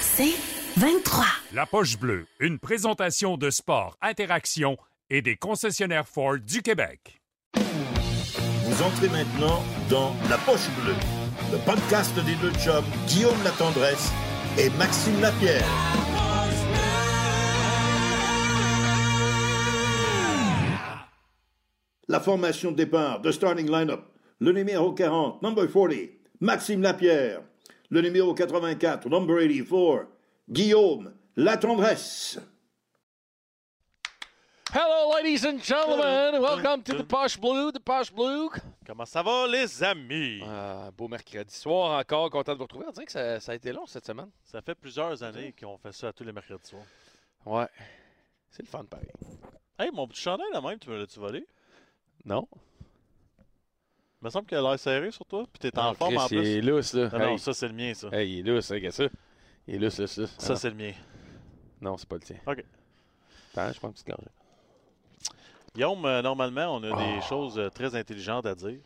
C'est 23. La poche bleue, une présentation de sport, interaction et des concessionnaires Ford du Québec. Vous entrez maintenant dans La Poche Bleue, le podcast des deux chums Guillaume Latendresse et Maxime Lapierre. La formation de départ, de starting lineup, le numéro 40, number 40, Maxime Lapierre. Le numéro 84, number 84, Guillaume Latendresse. Hello, ladies and gentlemen. Welcome to the Posh Blue, the Posh Blue. Comment ça va, les amis? Euh, beau mercredi soir encore. Content de vous retrouver. On dirait que ça, ça a été long cette semaine. Ça fait plusieurs années qu'on fait ça tous les mercredis soirs. Ouais. C'est le fun, pareil. Hey, mon petit chandail, là même, tu me l'as-tu volé? Non? Il me semble qu'il a l'air serré sur toi, puis t'es en Ah, forme en Chris, Il est plus. lousse, là. Non, non, Hey. ça, c'est le mien, ça. Hey, il est lousse, qu'est-ce que ça? Il est lousse, lousse, lousse. Ça, Ah, c'est le mien. Non, c'est pas le tien. OK. Attends, je prends une petite gorgée. Guillaume, euh, normalement, on a des choses euh, très intelligentes à dire.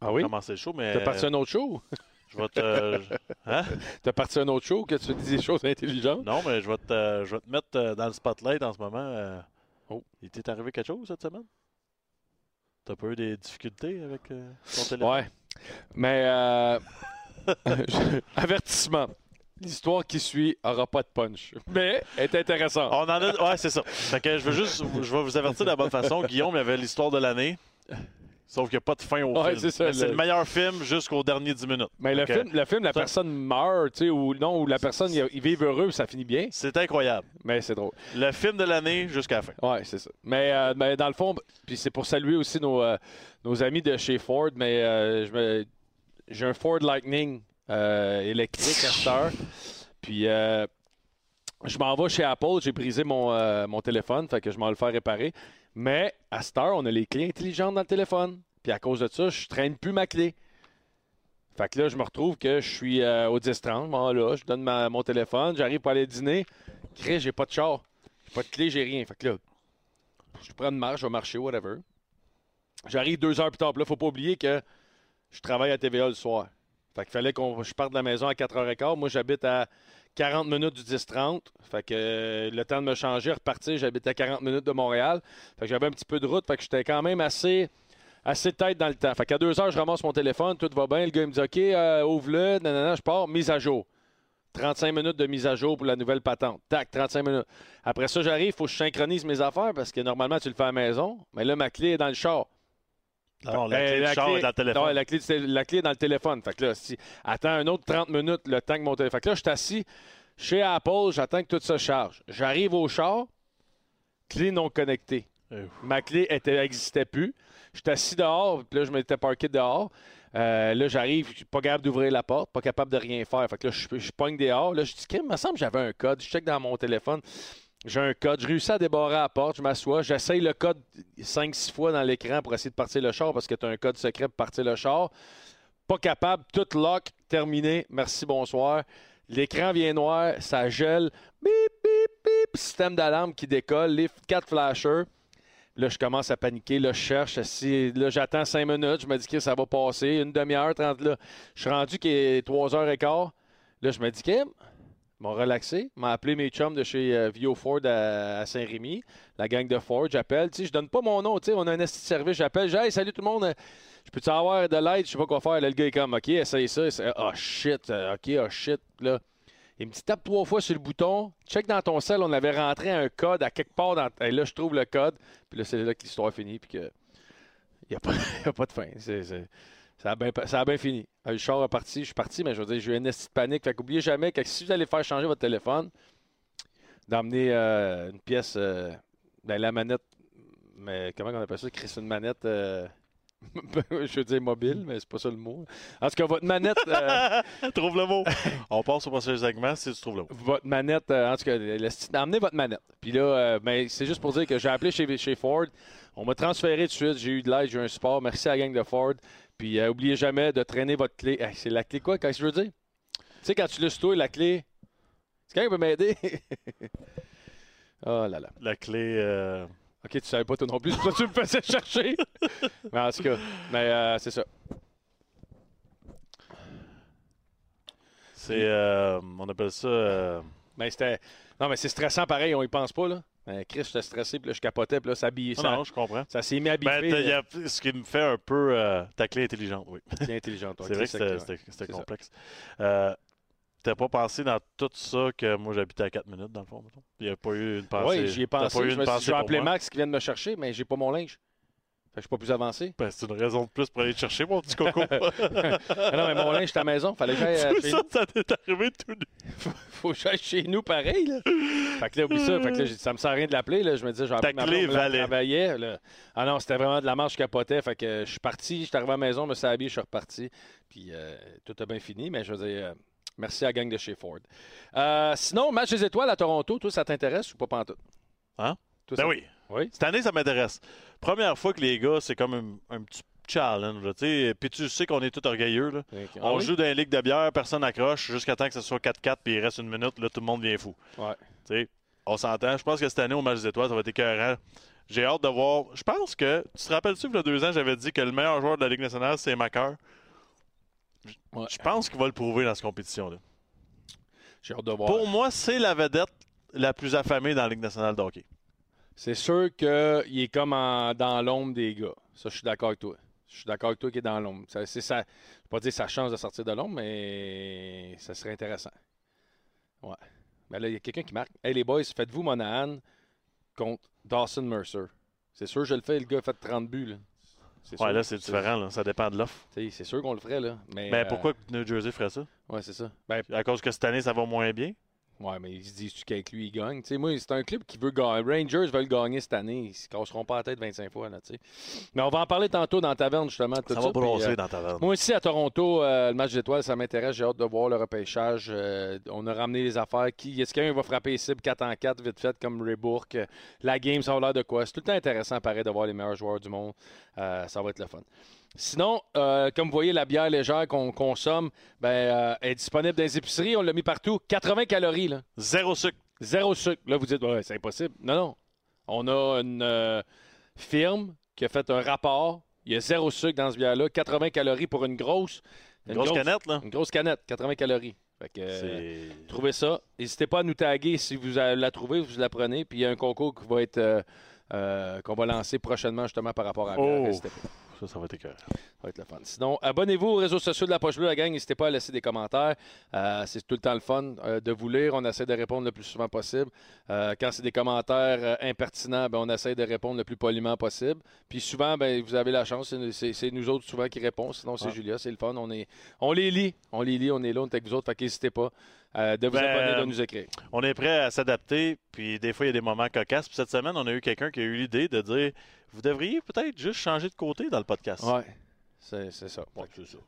Ah oui? Commencer le show, mais T'as parti à un autre show? je vais te... euh, hein? T'as parti à un autre show que tu dis des choses intelligentes? Non, mais je vais te, euh, je vais te mettre euh, dans le spotlight en ce moment. euh. Oh. Il t'est arrivé quelque chose cette semaine? T'as pas eu des difficultés avec euh, ton téléphone? Ouais. Mais, euh, avertissement. L'histoire qui suit aura pas de punch. Mais est intéressante. On en a. Ouais, c'est ça. Fait que je veux juste. Je vais vous avertir de la bonne façon. Guillaume avait l'histoire de l'année. Sauf qu'il n'y a pas de fin au Ouais, film. c'est le- le meilleur film jusqu'aux derniers 10 minutes. Mais le film, le film, la ça- personne meurt, tu sais, ou non, ou la personne, il, il vit heureux, ça finit bien. C'est incroyable. Mais c'est drôle. Le film de l'année jusqu'à la fin. Ouais, c'est ça. Mais, euh, mais dans le fond, puis c'est pour saluer aussi nos, euh, nos amis de chez Ford, mais euh, j'ai un Ford Lightning euh, électrique à. Puis euh, je m'en vais chez Apple, j'ai brisé mon, mon téléphone, fait que je m'en vais le faire réparer. Mais à cette heure, on a les clés intelligentes dans le téléphone. Puis à cause de ça, je traîne plus ma clé. Fait que là, je me retrouve que je suis euh, au 10-30. Bon, là, je donne mon téléphone, j'arrive pour aller dîner. Chris, j'ai pas de char. J'ai pas de clé, j'ai rien. Fait que là, je prends une marche, je vais marcher, whatever. J'arrive deux heures plus tard. Puis là, faut pas oublier que je travaille à TVA le soir. Fait qu'il fallait qu'on je parte de la maison à 4h15. Moi, j'habite à 40 minutes du 10-30. Fait euh, le temps de me changer, repartir, j'habite à 40 minutes de Montréal. Fait que j'avais un petit peu de route. Fait que j'étais quand même assez, assez tête dans le temps. Fait qu'à deux heures, je ramasse mon téléphone, tout va bien. Le gars me dit OK, euh, ouvre-le, nanana, je pars, mise à jour. 35 minutes de mise à jour pour la nouvelle patente. Tac, 35 minutes. Après ça, j'arrive, il faut que je synchronise mes affaires parce que normalement, tu le fais à la maison. Mais là, ma clé est dans le char. Non, la Ben, clé dans le téléphone. non, la, clé, du tél- la clé est dans le téléphone. Fait que là, si, attends un autre 30 minutes le temps que mon téléphone. Fait que là, je suis assis chez Apple, j'attends que tout ça charge. J'arrive au char, clé non connectée. Ma clé n'existait plus. Je suis assis dehors, puis là, je m'étais parké dehors. Euh, là, j'arrive, je suis pas capable d'ouvrir la porte, pas capable de rien faire. Fait que là, je, je pogne dehors. Là, je dis, il me semble que j'avais un code. Je check dans mon téléphone. J'ai un code. Je réussis à débarrer la porte. Je m'assois. J'essaye le code 5-6 fois dans l'écran pour essayer de partir le char parce que tu as un code secret pour partir le char. Pas capable. Tout lock. Terminé. Merci, bonsoir. L'écran vient noir. Ça gèle. Bip, bip, bip. Système d'alarme qui décolle. Les quatre flashers. Là, je commence à paniquer. Là, je cherche. Là, j'attends 5 minutes. Je me dis que ça va passer. Une demi-heure, 30. Là, je suis rendu qu'il est 3h15. Là, je me dis, ils m'ont relaxé. M'ont appelé mes chums de chez euh, Vio Ford à, Saint-Rémy, la gang de Ford. J'appelle. Tu sais, je donne pas mon nom. Tu sais, on a un esti service. J'appelle. Hey, salut tout le monde. Je peux-tu avoir de l'aide? Je sais pas quoi faire. Là, le gars est comme, OK, essaye ça. Essaye- Oh shit. Euh, OK, oh shit. Là, il me dit, tape trois fois sur le bouton. Check dans ton sel. On avait rentré un code à quelque part. Dans... Et là, je trouve le code. Puis là, c'est là que l'histoire finit. Puis que. Il n'y a, a pas de fin. C'est- Ça a bien fini. Euh, Le char est parti, je suis parti, mais je veux dire, j'ai eu une petite panique. Fait qu'oubliez jamais que si vous allez faire changer votre téléphone, d'emmener euh, une pièce, euh, ben, la manette, mais comment on appelle ça? Chris, une manette, je veux dire mobile, mais c'est pas ça le mot. En tout cas, votre manette, euh, Trouve le mot. On passe au prochain segment si tu trouves le mot. votre manette, euh, en tout cas, le- emmenez votre manette. Puis là, euh, ben, c'est juste pour dire que j'ai appelé chez, chez Ford. On m'a transféré tout de suite. J'ai eu de l'aide, j'ai eu un support. Merci à la gang de Ford. Puis oubliez jamais de traîner votre clé. C'est la clé quoi, qu'est-ce que je veux dire? Tu sais, quand tu le toi, la clé. Est-ce quelqu'un peut m'aider? oh là là. La clé. Euh, Ok, tu savais pas toi non plus. C'est tu me faisais chercher. mais en tout cas, mais euh, c'est ça. C'est, euh, on appelle ça. euh, Ben, c'était. Non, mais c'est stressant pareil, on y pense pas, là. Ben, Chris, j'étais stressé, puis là, je capotais, puis là, ça, habillait- non, ça, non, je comprends. ça s'est mis à Ben, là. a- ce qui me fait un peu euh, ta clé intelligente, oui. Bien intelligent, toi. C'est vrai que c'était- complexe. Euh, T'as pas pensé dans tout ça que moi j'habitais à 4 minutes dans le fond, mettons? Il n'y a pas eu une pensée. Oui, j'y ai pensé. Pas eu Je me suis je vais appeler moi? Max qui vient de me chercher, mais j'ai pas mon linge. Fait que je suis pas plus avancé. Ben, c'est une raison de plus pour aller te chercher, mon petit coco. Ah non, mais mon linge, est à la maison. Fallait que j'aille euh, ça, nous. ça t'est arrivé tout nu. Faut que j'aille chez nous pareil, là. Fait que là, oublie ça. Fait que là, ça me sert à rien de l'appeler, là. Je me disais, j'ai Ta appelé ma clé valait. travaillait, là. Ah non, c'était vraiment de la marche, je capotais. Fait que je suis parti, je suis arrivé à la maison, je me suis habillé, je suis reparti. Puis euh, tout a bien fini, mais je veux dire, euh, merci à la gang de chez Ford. Euh, sinon, match des étoiles à Toronto, toi, ça t'intéresse ou pas pantoute? Hein? Toi, Ben ça- oui. Oui? Cette année, ça m'intéresse. Première fois que les gars, c'est comme un, un petit challenge. là, tu sais. Puis tu sais qu'on est tous orgueilleux. Là. Ah on oui? joue dans une ligue de bière, personne n'accroche jusqu'à temps que ce soit 4-4 puis il reste une minute. Là, tout le monde vient fou. Ouais. Tu sais, on s'entend. Je pense que cette année, au match des étoiles, ça va être écœurant. J'ai hâte de voir. Je pense que. Tu te rappelles-tu, il y a deux ans, j'avais dit que le meilleur joueur de la Ligue nationale, c'est Macker. Ouais. Je pense qu'il va le prouver dans cette compétition-là. J'ai hâte de voir. Pour moi, c'est la vedette la plus affamée dans la Ligue nationale de hockey. C'est sûr qu'il est comme en- dans l'ombre des gars. Ça, je suis d'accord avec toi. Je suis d'accord avec toi qu'il est dans l'ombre. Ça- C'est ça. Je ne vais pas dire sa chance de sortir de l'ombre, mais ça serait intéressant. Ouais. Mais là, il y a quelqu'un qui marque. Hey les boys, faites-vous Monahan contre Dawson Mercer. C'est sûr, je le fais. Le gars a fait 30 buts. Là. Ouais, sûr. là, c'est différent. là. Ça dépend de l'offre. C'est sûr qu'on le ferait. là. Mais, Mais euh, pourquoi New Jersey ferait ça? Ouais, c'est ça. Ben, À cause que cette année, ça va moins bien? Ouais, mais ils se disent qu'avec lui, il gagne? Moi, c'est un club qui veut gagner. Rangers veulent gagner cette année. Ils se casseront pas la tête 25 fois. Là, mais on va en parler tantôt dans taverne, justement. Tout Ça ça, va brosser euh, dans ta vanne. moi aussi, à Toronto, euh, le match d'étoiles, ça m'intéresse. J'ai hâte de voir le repêchage. Euh, on a ramené les affaires. Qui, est-ce qu'un va frapper les cibles 4 en 4 vite fait comme? Euh, La game, ça a l'air de quoi? C'est tout le temps intéressant, pareil, de voir les meilleurs joueurs du monde. Ça va être le fun. Sinon, euh, comme vous voyez, la bière légère qu'on consomme ben, euh, est disponible dans les épiceries. On l'a mis partout. 80 calories. Là. Zéro sucre. Zéro sucre. Là, vous dites, ouais, c'est impossible. Non, non. On a une euh, firme qui a fait un rapport. Il y a zéro sucre dans ce bière-là. 80 calories pour une grosse. Une grosse canette, là. Une grosse canette, 80 calories. Fait que, euh, trouvez ça. N'hésitez pas à nous taguer si vous la trouvez, vous la prenez. Puis il y a un concours qui va être euh, euh, qu'on va lancer prochainement justement par rapport à la. Oh. N'hésitez. Ça, ça va être écœurant. Ça va être le fun. Sinon, abonnez-vous aux réseaux sociaux de la Poche Bleue, la gang. N'hésitez pas à laisser des commentaires. Euh, c'est tout le temps le fun euh, de vous lire. On essaie de répondre le plus souvent possible. Euh, quand c'est des commentaires impertinents, ben, on essaie de répondre le plus poliment possible. Puis souvent, ben, vous avez la chance. c'est- nous autres souvent qui répondons. Sinon, c'est Ouais. Julia. C'est le fun. On, est, on les lit. On les lit. On est là. On est avec vous autres. Fait qu'hésitez pas euh, de vous Ben, abonner, de nous écrire. On est prêt à s'adapter, puis des fois, il y a des moments cocasses. Puis cette semaine, on a eu quelqu'un qui a eu l'idée de dire Vous devriez peut-être juste changer de côté dans le podcast. Ouais. C'est c'est ça. Ouais, c'est ça.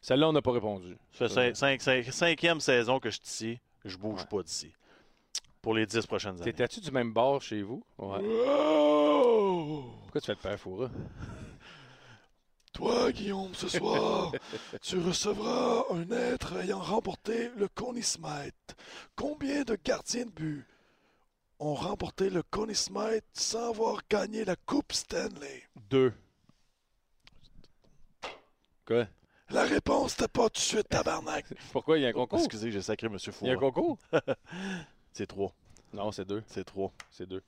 Celle-là, on n'a pas répondu. Ça fait cinq- cinq- cinq- cinquième saison que je suis ici. Je bouge Ouais. pas d'ici. Pour les dix prochaines années. T'étais-tu du même bord chez vous? Ouais. Pourquoi tu fais le père Foura? Toi, Guillaume, ce soir, tu recevras un être ayant remporté le Coney Smythe. Combien de gardiens de but ont remporté le Coney Smythe sans avoir gagné la Coupe Stanley? Deux. Quoi? La réponse n'était pas tout de suite, tabarnak. Pourquoi il y a un concours? Excusez, j'ai sacré M. Il y a un concours? C'est trois. Non, c'est deux. C'est trois. C'est deux.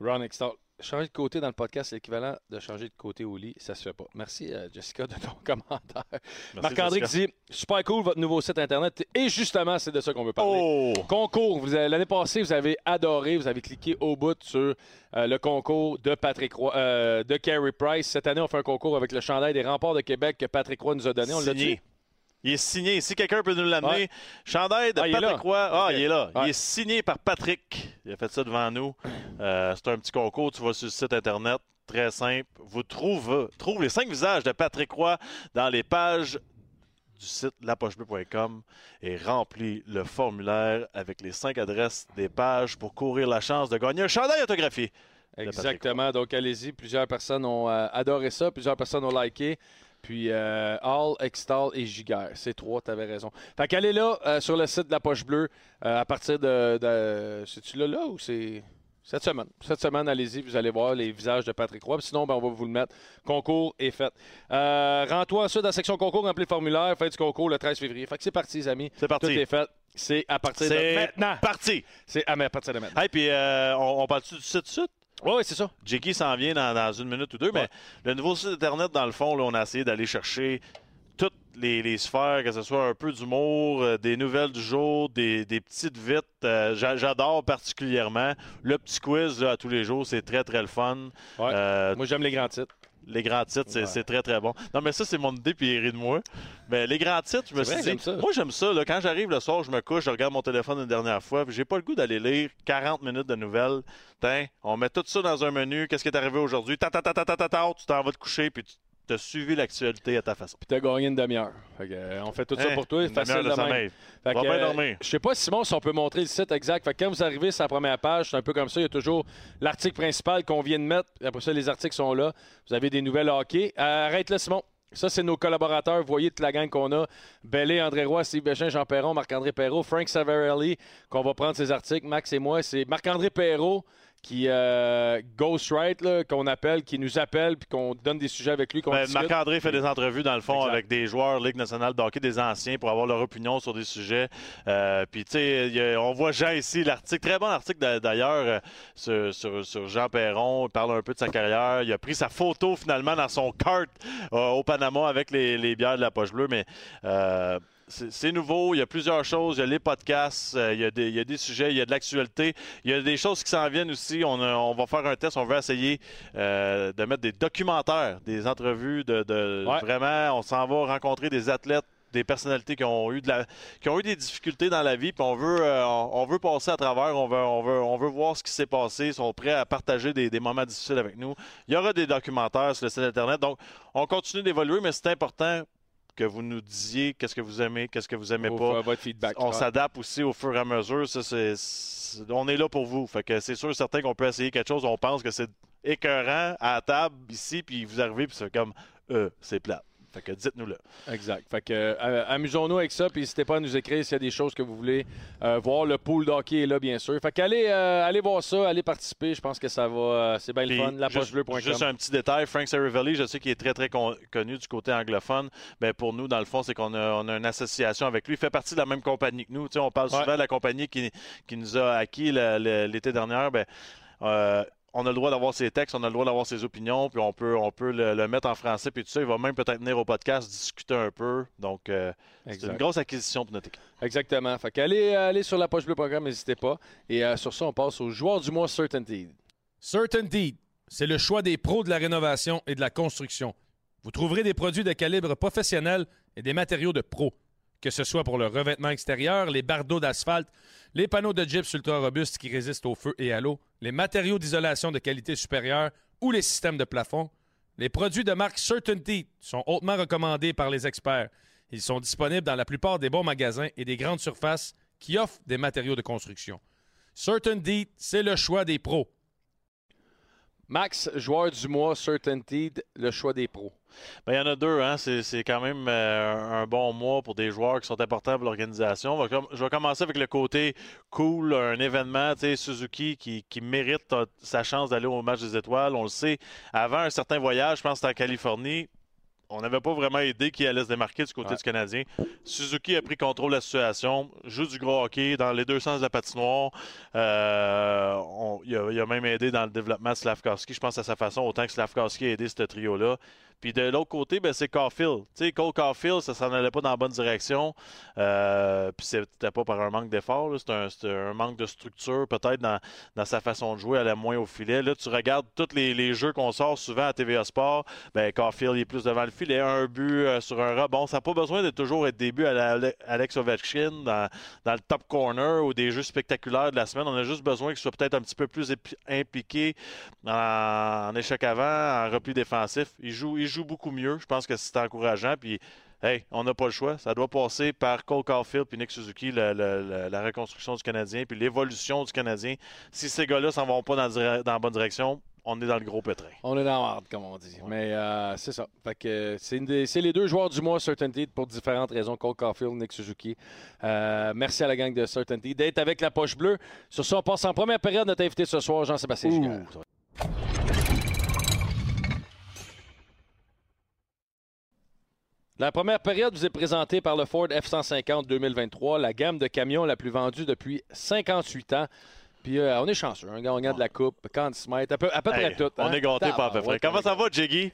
Ron Extall. Changer de côté dans le podcast, c'est l'équivalent de changer de côté au lit. Ça se fait pas. Merci, euh, Jessica, de ton commentaire. Marc-André qui dit Super cool, votre nouveau site Internet. Et justement, c'est de ça qu'on veut parler. Oh! Concours. L'année passée, vous avez adoré, vous avez cliqué au bout sur euh, le concours de Patrick Roy, euh, de Carey Price. Cette année, on fait un concours avec le chandail des remparts de Québec que Patrick Roy nous a donné. On l'a dit. Il est signé. Si quelqu'un peut nous l'amener, Ouais. chandail de Ah, Patrick. Roy. Ah, il est là. Ouais. Il est signé par Patrick. Il a fait ça devant nous. Euh, c'est un petit concours. Tu vas sur le site Internet. Très simple. Vous trouvez, trouve les cinq visages de Patrick Roy dans les pages du site lapochebleu.com et remplis le formulaire avec les cinq adresses des pages pour courir la chance de gagner un chandail autographié. Exactement. Donc, allez-y. Plusieurs personnes ont euh, adoré ça. Plusieurs personnes ont liké. Puis, euh, Hall, Extall et Giguère. C'est trois, tu avais raison. Fait qu'allez là, euh, sur le site de la Poche Bleue, euh, à partir de. de C'est-tu là, là ou c'est. Cette semaine? Cette semaine, allez-y, vous allez voir les visages de Patrick Roy. Sinon, ben, on va vous le mettre. Concours est fait. Euh, Rends-toi ensuite dans la section concours, remplis le formulaire, fin du concours le 13 février. Fait que c'est parti, les amis. C'est parti. Tout est fait. C'est à partir de C'est maintenant. parti. C'est à, partir de maintenant. Hey, puis on, on parle-tu du site tout de suite? Oui, ouais, c'est ça. Jiggy s'en vient dans, dans une minute ou deux, mais le nouveau site Internet, dans le fond, là, on a essayé d'aller chercher toutes les, les sphères, que ce soit un peu d'humour, euh, des nouvelles du jour, des, des petites vites. Euh, j'a- J'adore particulièrement. Le petit quiz là, à tous les jours, c'est très, très le fun. Ouais. Euh, Moi, j'aime les grands titres. Les grands titres, c'est Ouais. très, très bon. Non, mais ça, c'est mon idée, puis il rit de moi. Mais les grands titres, je me suis dit, ça. moi, j'aime ça. là. Quand j'arrive le soir, je me couche, je regarde mon téléphone une dernière fois, puis j'ai pas le goût d'aller lire 40 minutes de nouvelles. Tiens, on met tout ça dans un menu. Qu'est-ce qui est arrivé aujourd'hui? Ta, ta, ta, ta, ta, ta, ta, tu t'en vas te coucher, puis tu as suivi l'actualité à ta façon. Puis t'as gagné une demi-heure. Fait euh, on fait tout ça Hein? pour toi. Une Facile demi-heure de sommeil. Va bien euh, dormir. Je sais pas, Simon, si on peut montrer le site exact. Fait que quand vous arrivez sur la première page, c'est un peu comme ça. Il y a toujours l'article principal qu'on vient de mettre. Après ça, les articles sont là. Vous avez des nouvelles hockey. Euh, Arrête-le, Simon. Ça, c'est nos collaborateurs. Vous voyez toute la gang qu'on a. Bellé, André Roy, Steve Béchin, Jean Perron, Marc-André Perrault, Frank Savarelli, qu'on va prendre ces articles. Max et moi, c'est Marc-André Perrault qui euh, ghostwrite, là, qu'on appelle, qui nous appelle, puis qu'on donne des sujets avec lui, Ben. Marc-André fait des entrevues, dans le fond, Exact. avec des joueurs Ligue nationale de hockey, des anciens, pour avoir leur opinion sur des sujets. Euh, Puis, tu sais, on voit Jean ici, l'article, très bon article d'a- d'ailleurs, euh, sur, sur- sur Jean Perron. Il parle un peu de sa carrière. Il a pris sa photo, finalement, dans son kart euh, au Panama avec les, les bières de la poche bleue. Mais. C'est nouveau, il y a plusieurs choses, il y a les podcasts, euh, il, y a des, il y a des sujets, il y a de l'actualité, il y a des choses qui s'en viennent aussi. On, a- on va faire un test, on veut essayer euh, de mettre des documentaires, des entrevues de, de- Ouais. vraiment, on s'en va rencontrer des athlètes des personnalités qui ont eu de la, qui ont eu des difficultés dans la vie, puis on veut, euh, on, on veut passer à travers, on veut, on veut, on veut voir ce qui s'est passé, ils sont prêts à partager des, des moments difficiles avec nous. Il y aura des documentaires sur le site internet, donc on continue d'évoluer, mais c'est important que vous nous disiez qu'est-ce que vous aimez, qu'est-ce que vous aimez pas. Votre feedback. On s'adapte aussi au fur et à mesure. Ça, c'est, c'est- on est là pour vous. Fait que c'est sûr certain qu'on peut essayer quelque chose. On pense que c'est écœurant à la table ici, puis vous arrivez, puis c'est comme euh, c'est plat. Fait que dites-nous-le. Exact. Fait que euh, amusons-nous avec ça, puis n'hésitez pas à nous écrire s'il y a des choses que vous voulez euh, voir. Le pool d'hockey est là, bien sûr. Fait qu'allez euh, allez voir ça, allez participer. Je pense que ça va. c'est bien le fun. juste, Lapochebleu.com. juste un petit détail, Frank Saravelli, je sais qu'il est très, très con- connu du côté anglophone. Mais pour nous, dans le fond, c'est qu'on a, on a une association avec lui. Il fait partie de la même compagnie que nous. Tu sais, on parle Ouais. souvent de la compagnie qui, qui nous a acquis l'été dernier. Ben, on a le droit d'avoir ses textes, on a le droit d'avoir ses opinions, puis on peut, on peut le, le mettre en français, puis tout ça. Il va même peut-être venir au podcast discuter un peu. Donc, euh, c'est une grosse acquisition pour notre équipe. Exactement. Fait qu'allez allez sur lapochebleu.com, n'hésitez pas. Et euh, sur ça, on passe au joueur du mois Certainty. Certainty, c'est le choix des pros de la rénovation et de la construction. Vous trouverez des produits de calibre professionnel et des matériaux de pro. Que ce soit pour le revêtement extérieur, les bardeaux d'asphalte, les panneaux de gyps ultra robustes qui résistent au feu et à l'eau, les matériaux d'isolation de qualité supérieure ou les systèmes de plafond, les produits de marque Certainty sont hautement recommandés par les experts. Ils sont disponibles dans la plupart des bons magasins et des grandes surfaces qui offrent des matériaux de construction. Certainty, c'est le choix des pros. Max, joueur du mois Certainty, le choix des pros. Ben, il y en a deux, hein. c'est, quand même euh, un bon mois pour des joueurs qui sont importants pour l'organisation. Je vais commencer avec le côté cool, un événement, Suzuki qui, mérite euh, sa chance d'aller au match des étoiles. On le sait, avant un certain voyage, je pense que en Californie, on n'avait pas vraiment idée qui allait se démarquer du côté Ouais. du Canadien. Suzuki a pris contrôle de la situation, joue du gros hockey dans les deux sens de la patinoire. Euh, on- il, a, il a même aidé dans le développement de Slavkovski. Je pense à sa façon, autant que Slavkovski a aidé ce trio-là. Puis de l'autre côté, ben, c'est Caulfield. Tu sais, Cole Caulfield, ça s'en allait pas dans la bonne direction. Euh, puis c'était pas par un manque d'effort. C'était un, manque de structure, peut-être dans, sa façon de jouer. Elle est moins au filet. Là, tu regardes tous les, jeux qu'on sort souvent à TVA Sport. Ben, Caulfield il est plus devant le filet. Un but euh, sur un rebond. Ça n'a pas besoin de toujours être début à Alex Ovechkin dans, le top corner ou des jeux spectaculaires de la semaine. On a juste besoin qu'il soit peut-être un petit peu plus impliqué en, échec avant, en repli défensif. Il joue, joue beaucoup mieux. Je pense que c'est encourageant. Puis, hey, on n'a pas le choix. Ça doit passer par Cole Caulfield puis Nick Suzuki, la reconstruction du Canadien, puis l'évolution du Canadien. Si ces gars-là s'en vont pas dans, la dans la bonne direction, on est dans le gros pétrin. On est dans l'ordre, comme on dit. Mais euh, c'est ça. Fait que c'est, les deux joueurs du mois Certainty pour différentes raisons. Cole Caulfield, Nick Suzuki. Euh, merci à la gang de Certainty d'être avec la poche bleue. Sur ça, on passe en première période. Notre invité ce soir, Jean-Sébastien La première période vous est présentée par le Ford F-150 2023, la gamme de camions la plus vendue depuis 58 ans. Puis euh, on est chanceux, un gagnant de la Coupe, Conn Smythe, à peu, à peu près Hey, tout. on hein? est gâtés par à peu près. Comment ça va, Jiggy?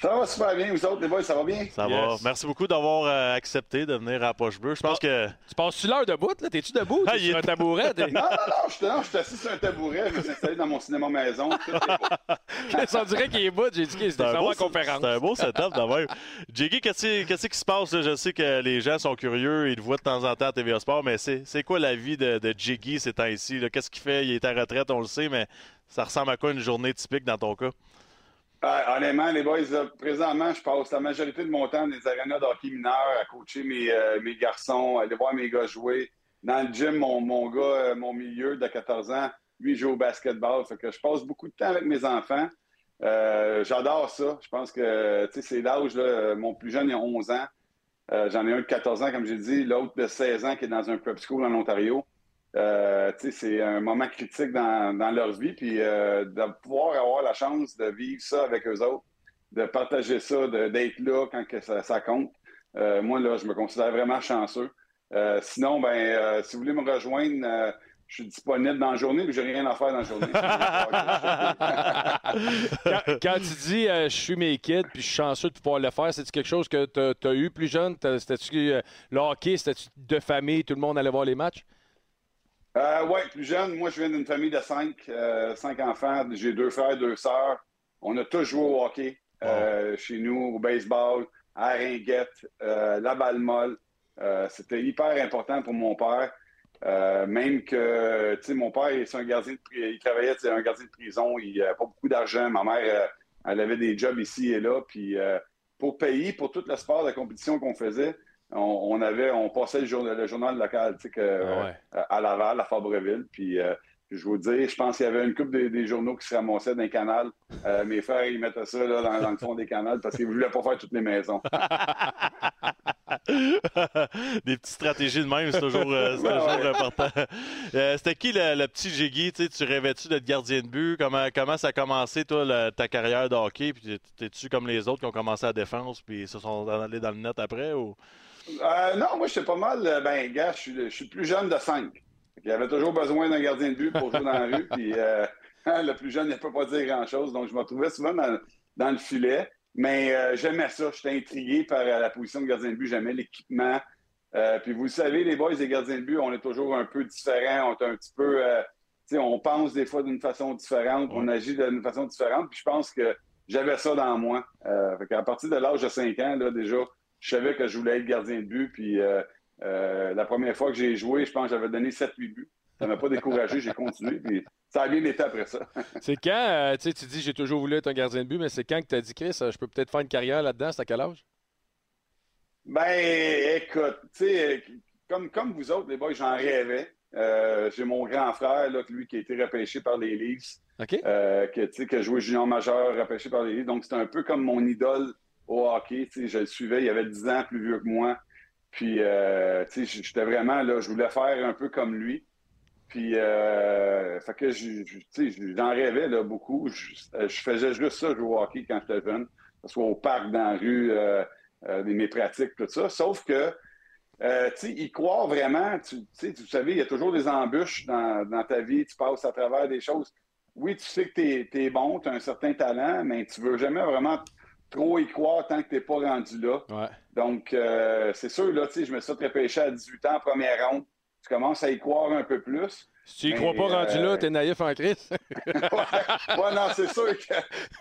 Ça va super bien, vous autres, les boys, ça va bien? Ça va. Merci beaucoup d'avoir euh, accepté de venir à Poche Bleue. Je pense que. Tu passes-tu l'heure debout, là? T'es-tu debout? Ah, T'es il sur est- un tabouret? T'es- Non, non, non, je suis non, je suis assis sur un tabouret, je me suis installé dans mon cinéma maison. On dirait qu'il est bout. J'ai dit qu'il était C'est un, vraiment beau, en conférence. c'est un beau setup de même. Jiggy, qu'est-ce qu'est-ce qui se passe? là? Je sais que les gens sont curieux, ils te voient de temps en temps à TVA Sport, mais c'est c'est quoi la vie de, de Jiggy ces temps-ci? Qu'est-ce qu'il fait? Il est à retraite, on le sait, mais ça ressemble à quoi une journée typique dans ton cas? Ah, honnêtement, les boys, présentement, je passe la majorité de mon temps dans les arénas de hockey mineur à coacher mes, euh, mes garçons, aller voir mes gars jouer. Dans le gym, mon, mon gars, euh, mon milieu de 14 ans, lui, joue au basketball. Fait que je passe beaucoup de temps avec mes enfants. Euh, J'adore ça. Je pense que c'est l'âge, mon plus jeune, il a 11 ans. Euh, J'en ai un de 14 ans, comme j'ai dit, l'autre de 16 ans qui est dans un prep school en Ontario. Euh, c'est un moment critique dans, dans leur vie, puis euh, de pouvoir avoir la chance de vivre ça avec eux autres, de partager ça, d'être là quand que ça, ça compte. Euh, moi, là, je me considère vraiment chanceux. Euh, sinon, ben, euh, si vous voulez me rejoindre, euh, je suis disponible dans la journée, mais j'ai rien à faire dans la journée. quand, quand tu dis euh, je suis mes kids puis je suis chanceux de pouvoir le faire, c'est-tu quelque chose que tu as, eu plus jeune? C'était-tu euh, le hockey? C'était-tu de famille? Tout le monde allait voir les matchs? Euh, ouais, plus jeune, moi, je viens d'une famille de cinq, euh, cinq enfants. J'ai deux frères, deux sœurs. On a tous joué au hockey euh, chez nous, au baseball, à ringuette, euh, la balle molle. C'était hyper important pour mon père. Même que, tu sais, mon père, c'est un gardien de il travaillait, c'est un gardien de prison. Il n'avait pas beaucoup d'argent. Ma mère, elle avait des jobs ici et là. Puis, pour payer pour tout le sport de compétition qu'on faisait, on, on avait, on passait le, jour- le journal local, tu sais, que, Ah ouais. euh, à Laval, à Fabreville. Puis, euh, je vous dis, je pense qu'il y avait une coupe des, des journaux qui se ramassaient dans les canals. Euh, mes frères, ils mettaient ça là, dans, dans le fond des canals parce qu'ils ne voulaient pas faire toutes les maisons. Des petites stratégies de même, c'est toujours, euh, c'est Ouais, toujours ouais. important. Euh, C'était qui le, le petit Jiggy? Tu rêvais-tu d'être gardien de but? Comment, comment ça a commencé, toi, ta carrière de hockey? Puis t'es-tu comme les autres qui ont commencé à défense puis se sont allés dans le net après? Ou... Euh, non, moi, j'étais pas mal. euh, Ben, gars, je suis, plus jeune de cinq. Il y avait toujours besoin d'un gardien de but pour jouer dans la rue. Puis, euh, le plus jeune, il ne peut pas dire grand-chose. Donc, je me retrouvais souvent dans, dans le filet. Mais euh, j'aimais ça. J'étais intrigué par la position de gardien de but. J'aimais l'équipement. Puis, vous le savez, les boys des gardiens de but, on est toujours un peu différents. On est un petit peu. on pense des fois d'une façon différente. On agit d'une façon différente. Puis, je pense que j'avais ça dans moi. Fait qu'à partir de l'âge de 5 ans, là, déjà, je savais que je voulais être gardien de but. Puis euh, euh, la première fois que j'ai joué, je pense que j'avais donné 7-8 buts. Ça m'a pas découragé, j'ai continué. Puis ça a bien été après ça. C'est quand, euh, tu sais, tu dis j'ai toujours voulu être un gardien de but, mais c'est quand que tu as dit, Chris, je peux peut-être faire une carrière là-dedans? C'est à quel âge? Ben, écoute, tu sais, comme, comme vous autres, les boys, j'en rêvais. Euh, j'ai mon grand frère, là, lui, qui a été repêché par les Leafs, OK? euh, que, tu sais, qui a joué junior majeur, repêché par les Leafs. Donc, c'était un peu comme mon idole au hockey. Tu je le suivais, il avait 10 ans plus vieux que moi. Puis, euh, tu sais, j'étais vraiment, là, je voulais faire un peu comme lui. Puis, euh, fait que, tu j'en rêvais, là, beaucoup. Je, euh, je faisais juste ça, jouer au hockey quand j'étais jeune. Que ce soit au parc, dans la rue, euh, mes pratiques, tout ça. Sauf que, tu sais, y croire vraiment, tu tu sais, vous savez, il y a toujours des embûches dans, dans ta vie, tu passes à travers des choses. Oui, tu sais que tu es, bon, tu as un certain talent, mais tu veux jamais vraiment trop y croire tant que tu n'es pas rendu là. Ouais. Donc, euh, c'est sûr, là, tu sais, je me suis fait repêcher à 18 ans, première ronde. Tu commences à y croire un peu plus. Si tu y Mais, crois pas rendu euh, là, t'es naïf en Chris. ouais, ouais, non, c'est sûr que.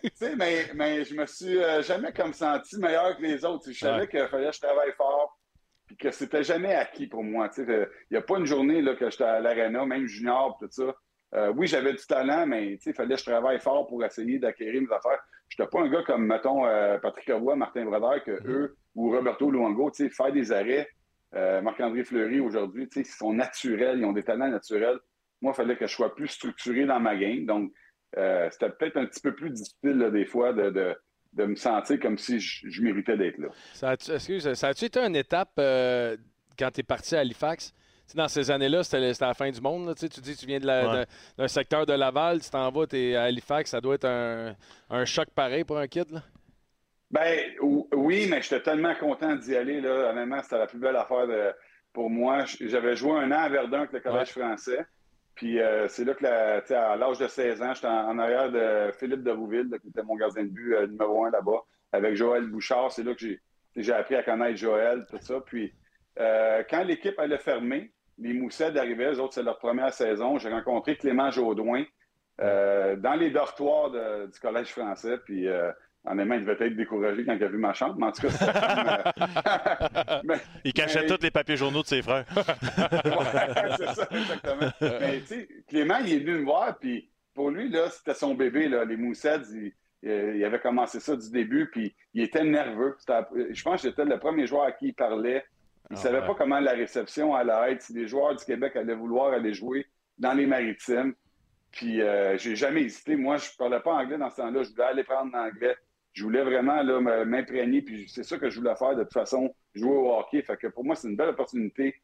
Tu sais, mais, mais je me suis euh, jamais comme senti meilleur que les autres. Je savais Ouais. qu'il fallait que je travaille fort, puis que c'était jamais acquis pour moi. Il n'y a pas une journée là, que j'étais à l'aréna, même junior, tout ça. Euh, oui, j'avais du talent, mais il fallait que je travaille fort pour essayer d'acquérir mes affaires. Je n'étais pas un gars comme, mettons, euh, Patrick Roy, Martin Brodeur, que eux, ou Roberto sais, faire des arrêts. Euh, Marc-André Fleury, aujourd'hui, tu sais, ils sont naturels, ils ont des talents naturels. Moi, il fallait que je sois plus structuré dans ma game. Donc, euh, c'était peut-être un petit peu plus difficile là, des fois de, de, de, me sentir comme si je, je méritais d'être là. Ça a-tu, excuse, ça a-tu été une étape euh, quand tu es parti à Halifax? Dans ces années-là, c'était, c'était la fin du monde. là, tu dis que tu viens de la- Ouais. de- d'un secteur de Laval, tu t'en vas, tu es à Halifax, ça doit être un, un choc pareil pour un kid. Là. Ben ou- oui, mais j'étais tellement content d'y aller. Là. Honnêtement, c'était la plus belle affaire de- pour moi. J'avais joué un an à Verdun avec le Collège français. Puis euh, c'est là que, la- à l'âge de 16 ans, j'étais en, en arrière de Philippe de Rouville, là, qui était mon gardien de but euh, numéro un là-bas, avec Joël Bouchard. C'est là que j'ai j'ai appris à connaître Joël, tout ça. Puis euh, quand l'équipe allait fermer, les Moussettes arrivaient, eux autres, c'est leur première saison. J'ai rencontré Clément Jaudoin euh, dans les dortoirs de- du Collège français. Puis euh, honnêtement, il devait être découragé quand il a vu ma chambre. Mais en tout cas, euh, mais- Il cachait Mais- tous les papiers journaux de ses frères. Ouais, c'est ça, exactement. Mais tu sais, Clément, il est venu me voir, puis pour lui, là, c'était son bébé, là, les Moussettes. Il, euh, il avait commencé ça du début, puis il était nerveux. Je pense que j'étais le premier joueur à qui il parlait. Il ne Ah savait ouais. pas comment la réception allait être, si les joueurs du Québec allaient vouloir aller jouer dans les maritimes. Puis euh, j'ai jamais hésité. Moi, je parlais pas anglais dans ce temps-là. Je voulais aller prendre l'anglais. Je voulais vraiment m'imprégner. Puis c'est ça que je voulais faire de toute façon, jouer au hockey. Fait que pour moi, c'est une belle opportunité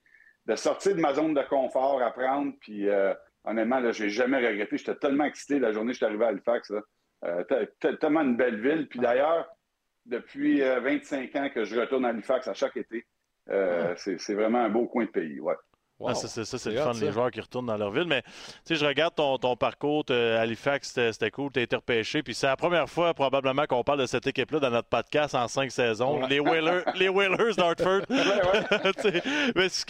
de sortir de ma zone de confort, apprendre. Puis euh, honnêtement, là, j'ai jamais regretté. J'étais tellement excité la journée que je suis arrivé à Halifax. là. Euh, te- te- tellement une belle ville. Puis d'ailleurs, depuis euh, 25 ans que je retourne à Halifax à chaque été. Euh, c'est, c'est vraiment un beau coin de pays. Ouais. Wow. Ah, ça, c'est, ça, c'est le fun, ça. les joueurs qui retournent dans leur ville. Mais je regarde ton, ton parcours Halifax, c'était, cool, tu as été repêché. Puis c'est la première fois probablement qu'on parle de cette équipe-là dans notre podcast en cinq saisons. Ouais. Les Whalers, les Whalers d'Hartford. ouais. Ce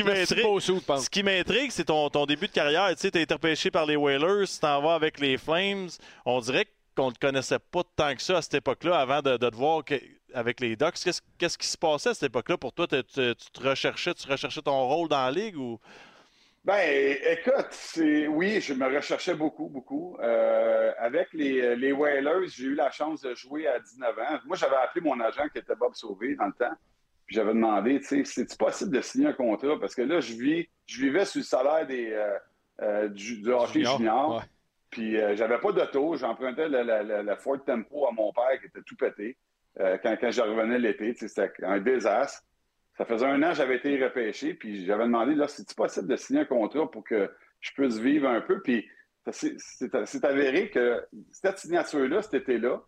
qui m'intrigue, ce c'est ton, ton début de carrière. Tu sais, as été repêché par les Whalers, tu t'en vas avec les Flames. On dirait qu'on ne te connaissait pas tant que ça à cette époque-là avant de, de te voir que- avec les Ducks. Qu'est-ce, qu'est-ce qui se passait à cette époque-là pour toi? Tu, tu- tu te recherchais, tu recherchais ton rôle dans la ligue ou? Ben, écoute, c'est oui, je me recherchais beaucoup, beaucoup. Euh, avec les, les Whalers, j'ai eu la chance de jouer à 19 ans. Moi, j'avais appelé mon agent qui était Bob Sauvé dans le temps. Puis j'avais demandé, tu sais, c'est possible de signer un contrat? Parce que là, je vis, je vivais sur le salaire des, euh, euh, du, du hockey Junior, junior. ouais. Puis euh, j'avais pas d'auto. J'empruntais la, la, la- la Ford Tempo à mon père qui était tout pété. Euh, quand, je revenais l'été, c'était un désastre. Ça faisait un an que j'avais été repêché, puis j'avais demandé, là, c'est-tu possible de signer un contrat pour que je puisse vivre un peu? Puis c'est avéré que cette signature-là, cet été-là,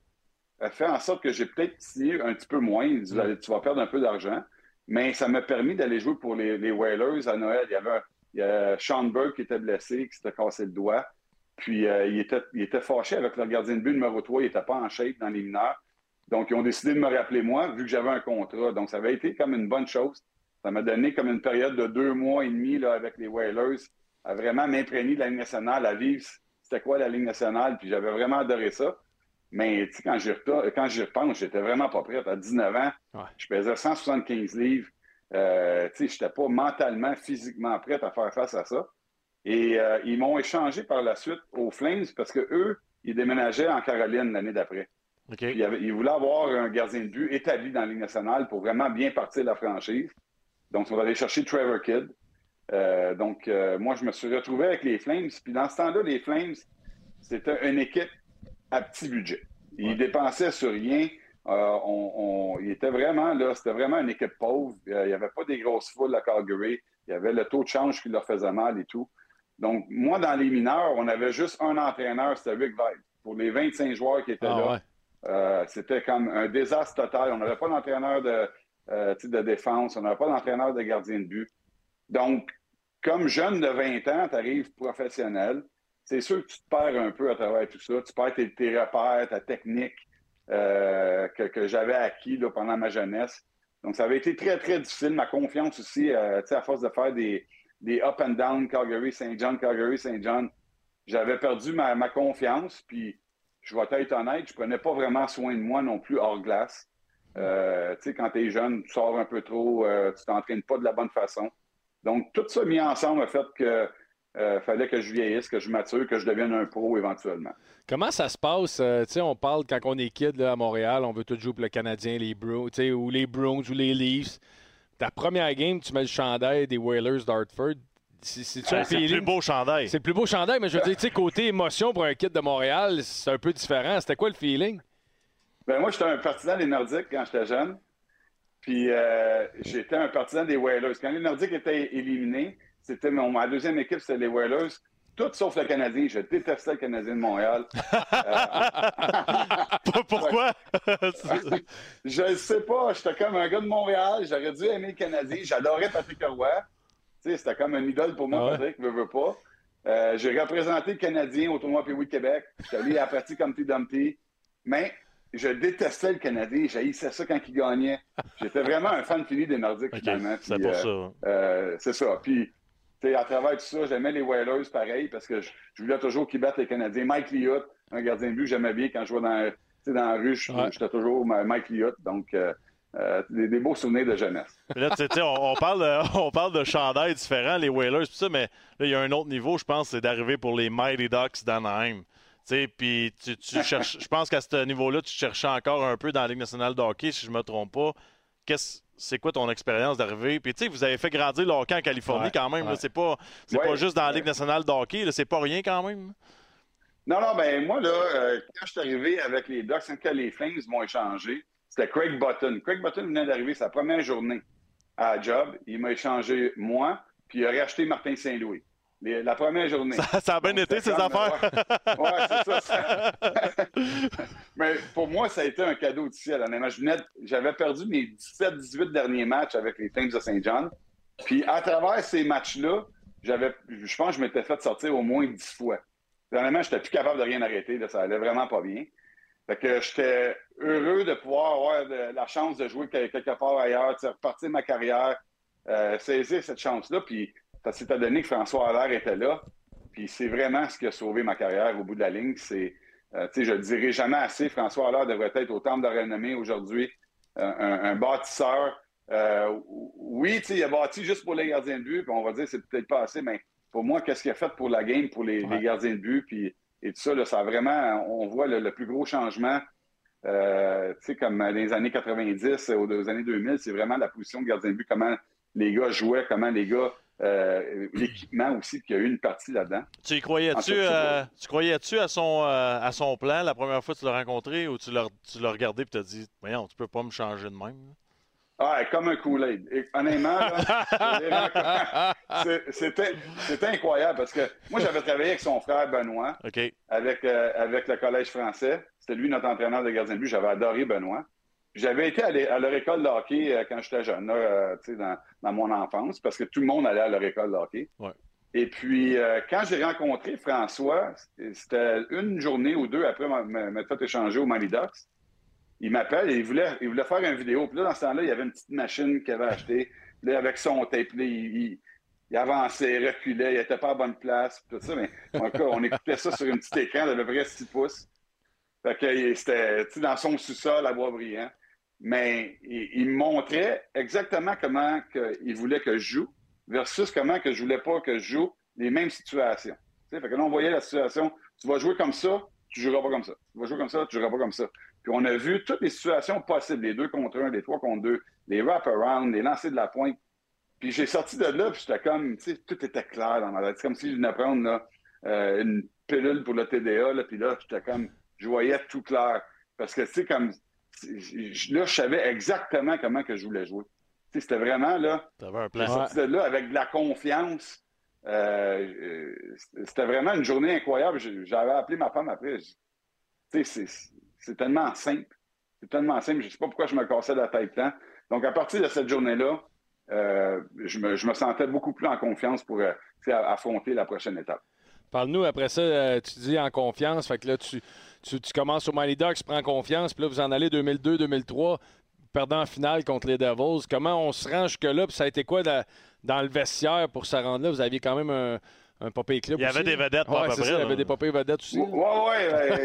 a fait en sorte que j'ai peut-être signé un petit peu moins. Tu vas, perdre un peu d'argent, mais ça m'a permis d'aller jouer pour les, Whalers à Noël. Il y avait Sean Burke qui était blessé, qui s'était cassé le doigt. Puis euh, il, était, il était fâché avec le gardien de but numéro 3. Il n'était pas en shape dans les mineurs. Donc, ils ont décidé de me rappeler moi, vu que j'avais un contrat. Donc, ça avait été comme une bonne chose. Ça m'a donné comme une période de deux mois et demi là, avec les Whalers à vraiment m'imprégner de la Ligue nationale, à vivre c'était quoi la Ligue nationale. Puis j'avais vraiment adoré ça. Mais tu sais, quand j'y quand j'y repense, j'étais vraiment pas prêt. À 19 ans, Ouais. je pesais 175 livres. Euh, tu sais, j'étais pas mentalement, physiquement prêt à faire face à ça. Et euh, ils m'ont échangé par la suite aux Flames parce que eux, ils déménageaient en Caroline l'année d'après. OK. Puis il, avait- il voulait avoir un gardien de but établi dans la Ligue nationale pour vraiment bien partir la franchise. Donc, ils sont allés chercher Trevor Kidd. Euh, donc, euh, moi, je me suis retrouvé avec les Flames. Puis dans ce temps-là, les Flames, c'était une équipe à petit budget. Ils dépensaient sur rien. Euh, on, on- il était vraiment là, c'était vraiment une équipe pauvre. Euh, il n'y avait pas des grosses foules à Calgary. Il y avait le taux de change qui leur faisait mal et tout. Donc, moi, dans les mineurs, on avait juste un entraîneur, c'était Rick Veit. Pour les 25 joueurs qui étaient Ah là, ouais. Euh, c'était comme un désastre total. On n'avait pas d'entraîneur de, euh, de défense, on n'avait pas d'entraîneur de gardien de but. Donc, comme jeune de 20 ans, tu arrives professionnel, c'est sûr que tu te perds un peu à travers tout ça. Tu perds tes, repères, ta technique euh, que, j'avais acquis pendant ma jeunesse. Donc, ça avait été très, très difficile. Ma confiance aussi, euh, à force de faire des, des up and down, Calgary, Saint John, Calgary, Saint John, j'avais perdu ma, ma confiance. Puis, je vais être honnête, je prenais pas vraiment soin de moi non plus hors glace. Euh, tu sais, quand tu es jeune, tu sors un peu trop, euh, tu t'entraînes pas de la bonne façon. Donc, tout ça mis ensemble a fait que euh, fallait que je vieillisse, que je mature, que je devienne un pro éventuellement. Comment ça se passe? euh, on parle quand on est kid là, à Montréal, on veut tout jouer pour le Canadien, les Bruins, ou les Bruins ou les Leafs. Ta première game, tu mets le chandail des Whalers d'Hartford. C'est un c'est le plus beau chandail. C'est le plus beau chandail, mais je veux dire, tu sais, côté émotion pour un kit de Montréal, c'est un peu différent. C'était quoi le feeling? Ben, moi, j'étais un partisan des Nordiques quand j'étais jeune. Puis euh, j'étais un partisan des Whalers. Quand les Nordiques étaient éliminés, c'était mon, ma deuxième équipe, c'était les Whalers. Tout sauf le Canadien. Je détestais le Canadien de Montréal. Pourquoi? Je ne sais pas. J'étais comme un gars de Montréal. J'aurais dû aimer le Canadien. J'adorais Patrick Roy. C'était comme un idole pour moi, Ah ouais? Patrick, veux, veux pas. Euh, j'ai représenté le Canadien au tournoi Pee-Wee Québec. J'étais allé à la partie comme Dumpty. Mais je détestais le Canadien. J'haïssais ça quand il gagnait. J'étais vraiment un fan fini des Nordiques, finalement. c'est pour euh, ça. euh, c'est ça. Puis, à travers tout ça, j'aimais les Whalers pareil parce que je, je voulais toujours qu'ils battent les Canadiens. Mike Liot, un gardien de but, j'aimais bien quand je jouais dans, dans la rue. Ouais. J'étais toujours Mike Liot. Donc, euh, des, des beaux souvenirs de jeunesse. Là, tu sais, tu sais, on, on parle de, on parle de chandails différents, les Whalers, tout ça, mais là, il y a un autre niveau, je pense, c'est d'arriver pour les Mighty Ducks d'Anaheim. Tu sais, puis tu, tu cherches, je pense qu'à ce niveau-là, tu cherchais encore un peu dans la Ligue nationale de hockey, si je me trompe pas. Qu'est-ce c'est quoi ton expérience d'arriver? Puis, tu sais, vous avez fait grandir le hockey en Californie Ouais, quand même. là. ouais. C'est pas, Ouais, pas juste dans la Ligue nationale de hockey. là. C'est pas rien quand même. Non, non, ben moi, là, euh, quand je suis arrivé avec les Ducks, quand les Flames m'ont échangé, c'était Craig Button. Craig Button venait d'arriver sa première journée à job. Il m'a échangé moi, puis il a racheté Martin Saint-Louis. Les- la première journée. Ça, ça a bien Donc, été, ces affaires. Ouais, Ouais, c'est ça. ça. Mais pour moi, ça a été un cadeau du ciel. J'avais perdu mes 17-18 derniers matchs avec les Flames de Saint John. Puis à travers ces matchs-là, j'avais, je pense que je m'étais fait sortir au moins 10 fois. Honnêtement, je n'étais plus capable de rien arrêter. là, ça allait vraiment pas bien. Fait que j'étais heureux de pouvoir avoir de- la chance de jouer quel- quelque part ailleurs, de repartir ma carrière, euh, saisir cette chance-là. Puis ça s'est donné que François Allaire était là. Puis c'est vraiment ce qui a sauvé ma carrière au bout de la ligne. C'est, euh, je le dirai jamais assez. François Allaire devrait être au temple de renommée aujourd'hui. Euh, un, un bâtisseur. Oui, il a bâti juste pour les gardiens de but. Puis on va dire que c'est peut-être pas assez, mais pour moi, qu'est-ce qu'il a fait pour la game, pour les, les gardiens de but, puis et tout ça, là, ça a vraiment, on voit le, le plus gros changement. Euh, tu sais, comme dans les années 90, aux, aux années 2000, c'est vraiment la position de gardien de but, comment les gars jouaient, comment les gars, euh, l'équipement aussi, puis il y a eu une partie là-dedans. Tu y croyais-tu, euh, tu croyais-tu à son, euh, à son plan la première fois que tu l'as rencontré ou tu l'as, tu l'as regardé et tu as dit, voyons, tu peux pas me changer de même? Ah, comme un Kool-Aid. Honnêtement, c'était, incroyable parce que moi, j'avais travaillé avec son frère Benoît. Avec, euh, avec le Collège français. C'était lui notre entraîneur de gardien de but. J'avais adoré Benoît. J'avais été à, leur école de hockey euh, quand j'étais jeune, euh, tu sais, dans, dans mon enfance, parce que tout le monde allait à leur école de hockey. Ouais. Et puis, quand j'ai rencontré François, c'était une journée ou deux après m'a fait échanger au Ducks. Il m'appelle et il voulait, il voulait faire une vidéo. Puis là, dans ce temps-là, il y avait une petite machine qu'il avait achetée. Là, avec son tape, là, il, il- il avançait, reculait, il n'était pas à bonne place, tout ça. Mais en cas, on écoutait ça sur un petit écran d'à peu près 6 pouces. Fait que c'était dans son sous-sol à Boisbriand. Mais il, il montrait exactement comment il voulait que je joue versus comment que je voulais pas que je joue les mêmes situations. Fait que là, on voyait la situation. Tu vas jouer comme ça, tu joueras pas comme ça. Tu vas jouer comme ça, tu joueras pas comme ça. Puis on a vu toutes les situations possibles, les deux contre un, les trois contre deux, les wrap-around, les lancers de la pointe. Puis j'ai sorti de là, puis j'étais comme, tu sais, tout était clair dans ma tête. C'est comme si je venais prendre là, euh, une pilule pour le TDA, là, puis là, j'étais comme, je voyais tout clair. Parce que, tu sais, comme, là, je savais exactement comment que je voulais jouer. Tu sais, c'était vraiment, là, j'ai sorti de là avec de la confiance. Euh, euh, c'était vraiment une journée incroyable. J'avais appelé ma femme après. Tu sais, c'est- tellement simple. C'est tellement simple. Je ne sais pas pourquoi je me cassais la tête tant. Donc, à partir de cette journée-là, euh, je, me, je me sentais beaucoup plus en confiance pour euh, affronter la prochaine étape. Parle-nous après ça, euh, tu dis en confiance. Fait que là, tu, tu, commences au Mighty Ducks, prends confiance, puis là, vous en allez 2002-2003, perdant en finale contre les Devils. Comment on se rend jusque-là? Puis ça a été quoi dans le vestiaire pour se rendre là? Vous aviez quand même un, un popé club Il y avait aussi, des vedettes, à Ouais, peu c'est près, ça, il y avait des popées vedettes aussi. Oui, oui,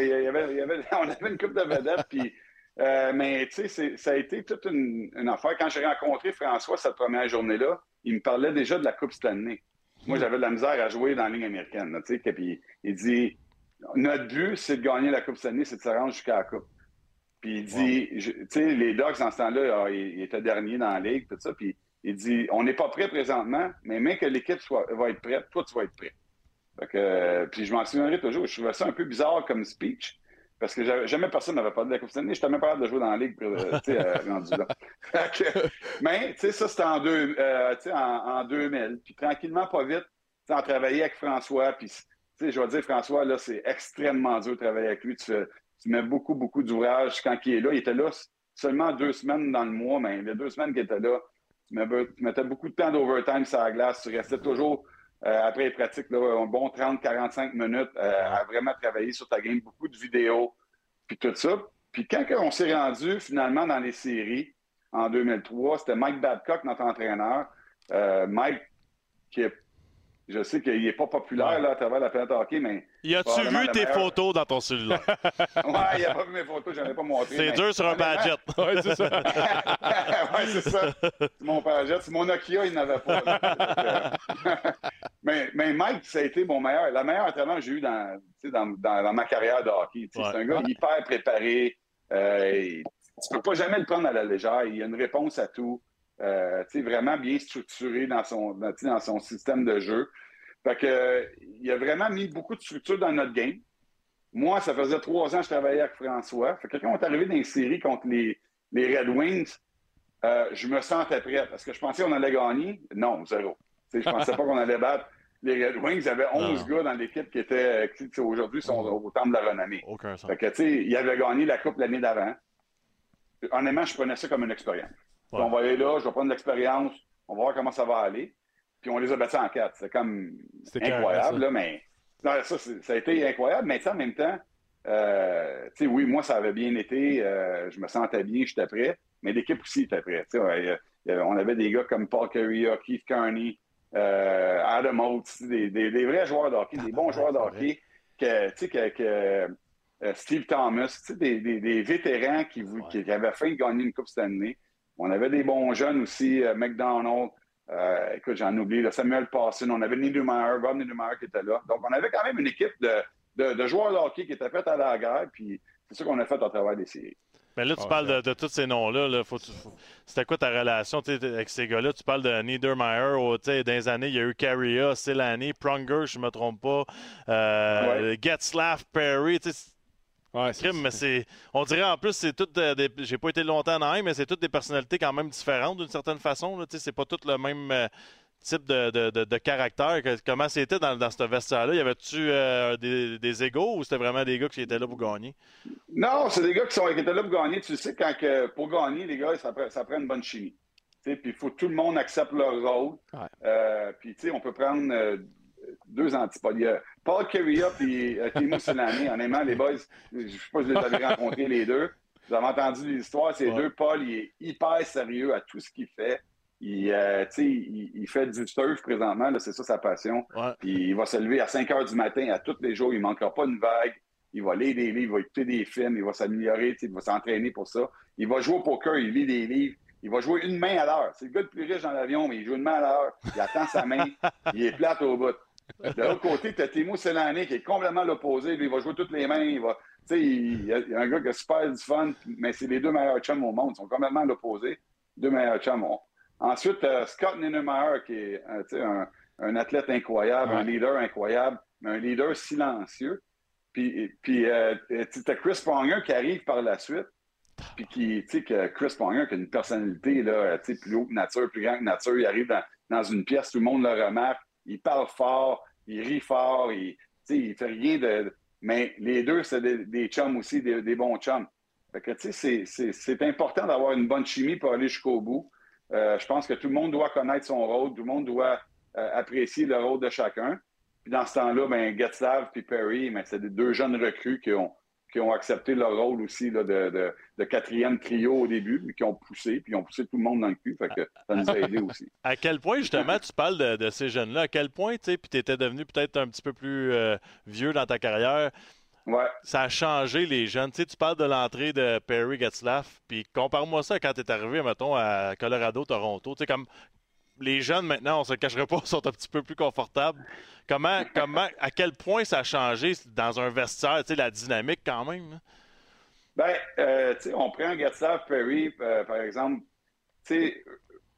il y avait, il y avait- on avait une coupe de vedettes, puis, euh, mais tu sais, ça a été toute une, une affaire. Quand j'ai rencontré François cette première journée-là, il me parlait déjà de la Coupe Stanley. Moi, j'avais de la misère à jouer dans la ligne américaine, tu sais, puis il dit, notre but, c'est de gagner la Coupe Stanley, c'est de se rendre jusqu'à la Coupe. Puis il dit, tu sais, les Dogs, en ce temps-là, ah, ils, ils étaient derniers dans la ligue, tout ça, puis Il dit On n'est pas prêt présentement, mais même que l'équipe va être prête, toi, tu vas être prêt. Fait que, euh, puis je m'en souviendrai toujours. Je trouvais ça un peu bizarre comme speech. Parce que jamais personne n'avait parlé de la Coupe Stanley. J'étais même pas capable de jouer dans la Ligue, euh, euh, rendu là. Mais, tu sais, ça, c'était en, deux, euh, en, en 2000. Puis tranquillement, pas vite, tu sais, on travaillait avec François. Puis, tu sais, je vais dire, François, là, c'est extrêmement dur de travailler avec lui. Tu, mets beaucoup, beaucoup d'ouvrage quand il est là. Il était là seulement deux semaines dans le mois, mais les deux semaines qu'il était là, tu, mettais beaucoup de temps d'overtime sur la glace. Tu restais toujours, euh, après les pratiques, là, un bon 30-45 minutes euh, à vraiment travailler sur ta game, beaucoup de vidéos, puis tout ça. Puis quand on s'est rendu finalement dans les séries en 2003, c'était Mike Babcock, notre entraîneur. Euh, Mike, qui est, je sais qu'il n'est pas populaire là, à travers la planète hockey, mais Y a-tu vu tes photos dans ton cellulaire? ouais, il n'a pas vu mes photos, je n'en ai pas montré. C'est mais- dur sur un budget. Ouais, c'est ça. ouais, c'est ça. C'est mon. C'est mon Nokia, il n'avait pas. là. mais, mais Mike, ça a été mon meilleur. La meilleure entraîneur que j'ai eu dans, dans, dans, dans ma carrière de hockey. Ouais. C'est un gars hyper préparé. Euh, tu ne peux pas jamais le prendre à la légère. Il a une réponse à tout. Euh, vraiment bien structuré dans son, dans, son système de jeu. Fait que, euh, il a vraiment mis beaucoup de structure dans notre game. Moi, ça faisait trois ans que je travaillais avec François. Fait que quand on est arrivé dans les séries contre les, les Red Wings, euh, je me sentais prêt. Parce que je pensais qu'on allait gagner. Non, zéro. Tu sais, je pensais pas qu'on allait battre les Red Wings. Il y avait 11 Non. gars dans l'équipe qui étaient, qui, sais, aujourd'hui, sont au temple de la renommée. Aucun sens. Fait que, tu sais, il avait gagné la Coupe l'année d'avant. Honnêtement, je prenais ça comme une expérience. Ouais. On va aller là, je vais prendre l'expérience, on va voir comment ça va aller. Puis on les a battus en quatre. C'est comme incroyable, là, mais non, ça, ça a été incroyable. Mais en même temps, euh, tu sais, oui, moi, ça avait bien été. euh, je me sentais bien, j'étais prêt. Mais l'équipe aussi était prête. Ouais, on avait des gars comme Paul Carrier, Keith Kearney, euh, Adam Oates, des, des- des vrais joueurs de hockey, des bons joueurs de hockey. Que, Steve Thomas, des, des- vétérans qui, qui avaient faim de gagner une Coupe Stanley. On avait des bons jeunes aussi, euh, McDonald, euh, écoute, j'en oublie, là, Samuel Passon, on avait Niedermeyer, Rob Niedermeyer qui était là. Donc, on avait quand même une équipe de, de, de joueurs de hockey qui était prête à la guerre, puis c'est ça qu'on a fait à travers des séries. Mais là, tu Ouais, parles ouais. de, de tous ces noms-là. Là, faut, faut- C'était quoi ta relation avec ces gars-là? Tu parles de tu sais, dans les années, il y a eu Carrier, Selani, Pronger, je ne me trompe pas. Euh, Getzlaff, Perry. Ouais, crime, mais c'est. On dirait en plus, c'est toutes euh, des. J'ai pas été longtemps dans mais c'est toutes des personnalités quand même différentes d'une certaine façon. Là, tu sais, c'est pas tout le même euh, type de, de, de- de caractère. Que- comment c'était dans, dans ce vestiaire-là? Y avait-tu euh, des, des égaux ou c'était vraiment des gars qui étaient là pour gagner? Non, c'est des gars qui, sont, qui étaient là pour gagner. Tu sais, quand que, pour gagner, les gars, ça, prend- ça prend une bonne chimie. Tu sais, Puis il faut que tout le monde accepte leur rôle. Euh, puis, tu sais, on peut prendre euh, deux antipodes. Paul Carrier et euh, Timo Solani. Honnêtement, les boys, je ne sais pas si vous les avez rencontrés les deux. Vous avez entendu l'histoire. Ces Ouais. deux, Paul, il est hyper sérieux à tout ce qu'il fait. Il, euh, il, il fait du surf présentement, c'est ça sa passion. Ouais. Puis il va se lever à 5 heures du matin à tous les jours. Il ne manquera pas une vague. Il va lire des livres, il va écouter des films, il va s'améliorer, il va s'entraîner pour ça. Il va jouer au poker, il lit des livres. Il va jouer une main à l'heure. C'est le gars le plus riche dans l'avion, mais il joue une main à l'heure. Il attend sa main. Il est plate au bout. De l'autre côté, tu as Timo Selané qui est complètement l'opposé. Lui, il va jouer toutes les mains. Il va, il y a il y a un gars qui a super du fun, mais c'est les deux meilleurs chums au monde. Ils sont complètement l'opposé. Deux meilleurs chums. On- Ensuite, euh, Scott Niedermayer, qui est euh, un, un athlète incroyable, un leader incroyable, mais un leader silencieux. Puis, puis euh, tu as Chris Pronger qui arrive par la suite. Puis qui, tu sais, que Chris Pronger qui a une personnalité là, plus haut que nature, plus grand que nature. Il arrive dans, dans une pièce, tout le monde le remarque. Il parle fort, il rit fort, il, il fait rien de. Mais les deux, c'est des, chums aussi, des, bons chums. Fait que, tu sais, c'est- important d'avoir une bonne chimie pour aller jusqu'au bout. Euh, je pense que tout le monde doit connaître son rôle, tout le monde doit euh, apprécier le rôle de chacun. Puis dans ce temps-là, ben, Getzlav et Perry, ben, c'est des deux jeunes recrues qui ont, qui ont accepté leur rôle aussi là, de, de, de quatrième trio au début, mais qui ont poussé, puis ils ont poussé tout le monde dans le cul. Fait que ça nous a aidés aussi. À quel point, justement, tu parles de, de ces jeunes-là? À quel point, tu sais, puis tu étais devenu peut-être un petit peu plus euh, vieux dans ta carrière, Ouais. ça a changé les jeunes. Tu sais, tu parles de l'entrée de Perry Getzlaff, puis compare-moi ça quand tu es arrivé, mettons, à Colorado, Toronto. Tu sais, comme les jeunes, maintenant, on se le cacherait pas, sont un petit peu plus confortables. Comment, comment, à quel point ça a changé dans un vestiaire, tu sais, la dynamique quand même? hein? Ben, euh, on prend Getzlav Perry, euh, par exemple. Tu sais,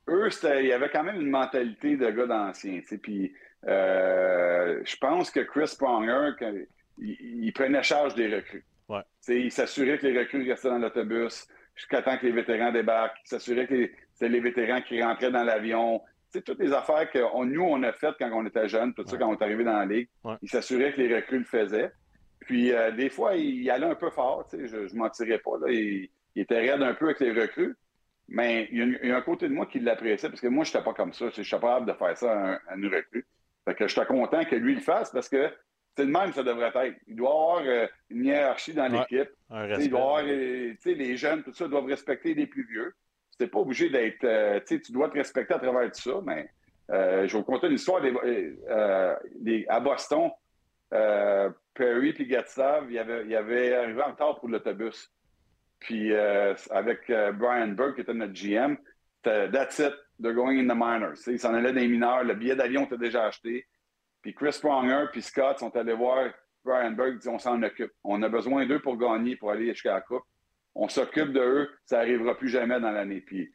eux, il y avait quand même une mentalité de gars d'anciens. Puis euh, je pense que Chris Pronger, il, prenait charge des recrues. Ouais. Il s'assurait que les recrues restaient dans l'autobus jusqu'à temps que les vétérans débarquent. Il s'assurait que c'était les vétérans qui rentraient dans l'avion. C'est toutes les affaires que nous, on a faites quand on était jeunes, tout ça, quand on est arrivé dans la ligue. Il s'assurait que les recrues le faisaient. Puis euh, des fois, il, allait un peu fort, je ne m'en pas. Là. Il, était raide un peu avec les recrues. Mais il y, a, un côté de moi qui l'appréciait parce que moi, je n'étais pas comme ça. Je suis capable de faire ça à, une recrue. Fait que j'étais content que lui le fasse parce que c'est le même, ça devrait être. Il doit avoir euh, une hiérarchie dans l'équipe. il doit avoir, euh, les jeunes, tout ça, doivent respecter les plus vieux. C'est pas obligé d'être. Euh, tu dois te respecter à travers tout ça, mais je vais vous conter une histoire à Boston. Perry et Gatsav, il avait, avait arrivé en retard pour l'autobus. Puis avec Brian Burke, qui était notre GM, that's it, they're going in the minors. Ils s'en allaient des mineurs, le billet d'avion était déjà acheté. Puis Chris Pronger puis Scott sont allés voir Brian Burke, dit on s'en occupe. On a besoin d'eux pour gagner, pour aller jusqu'à la Coupe. On s'occupe d'eux, ça n'arrivera plus jamais dans l'année. Puis,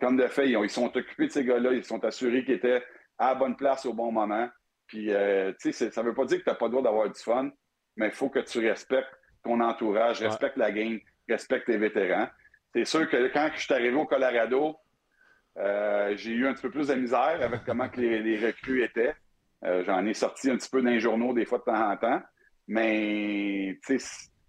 comme de fait, ils, sont occupés de ces gars-là, ils sont assurés qu'ils étaient à la bonne place au bon moment. Puis, euh, tu sais, ça ne veut pas dire que tu n'as pas le droit d'avoir du fun, mais il faut que tu respectes ton entourage, respectes la game, respectes tes vétérans. C'est sûr que quand je suis arrivé au Colorado, euh, j'ai eu un petit peu plus de misère avec comment que les, recrues étaient. Euh, j'en ai sorti un petit peu dans les journaux des fois de temps en temps. Mais il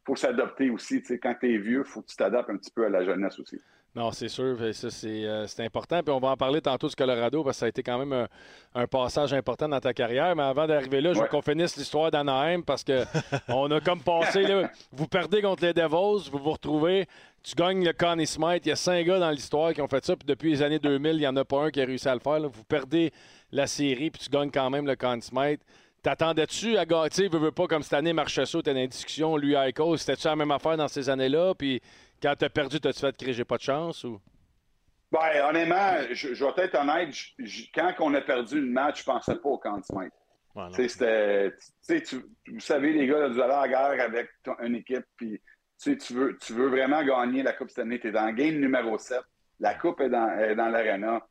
faut s'adapter aussi. quand tu es vieux, il faut que tu t'adaptes un petit peu à la jeunesse aussi. Non, c'est sûr. Ça, euh, c'est, important. Puis on va en parler tantôt du Colorado parce que ça a été quand même un, passage important dans ta carrière. Mais avant d'arriver là, je veux qu'on finisse l'histoire d'Anaheim parce qu'on a comme passé. Là, vous perdez contre les Devils, vous vous retrouvez tu gagnes le Connie Smith. Il y a cinq gars dans l'histoire qui ont fait ça. Puis depuis les années 2000, il n'y en a pas un qui a réussi à le faire. Vous perdez la série, puis tu gagnes quand même le Connie Smith. T'attendais-tu à? Tu veux, veux pas comme cette année, Marchessault était dans discussion, lui, Eichel. C'était-tu la même affaire dans ces années-là? Puis quand t'as perdu, t'as-tu fait que j'ai pas de chance? Ou... Ben, honnêtement, je, je vais être honnête. quand on a perdu le match, je pensais pas au Connie Smith. c'était, vous savez, les gars, vous allez à la guerre avec une équipe, puis tu, veux, tu veux vraiment gagner la Coupe cette année, tu es dans le game numéro 7, la Coupe est dans, dans l'arena.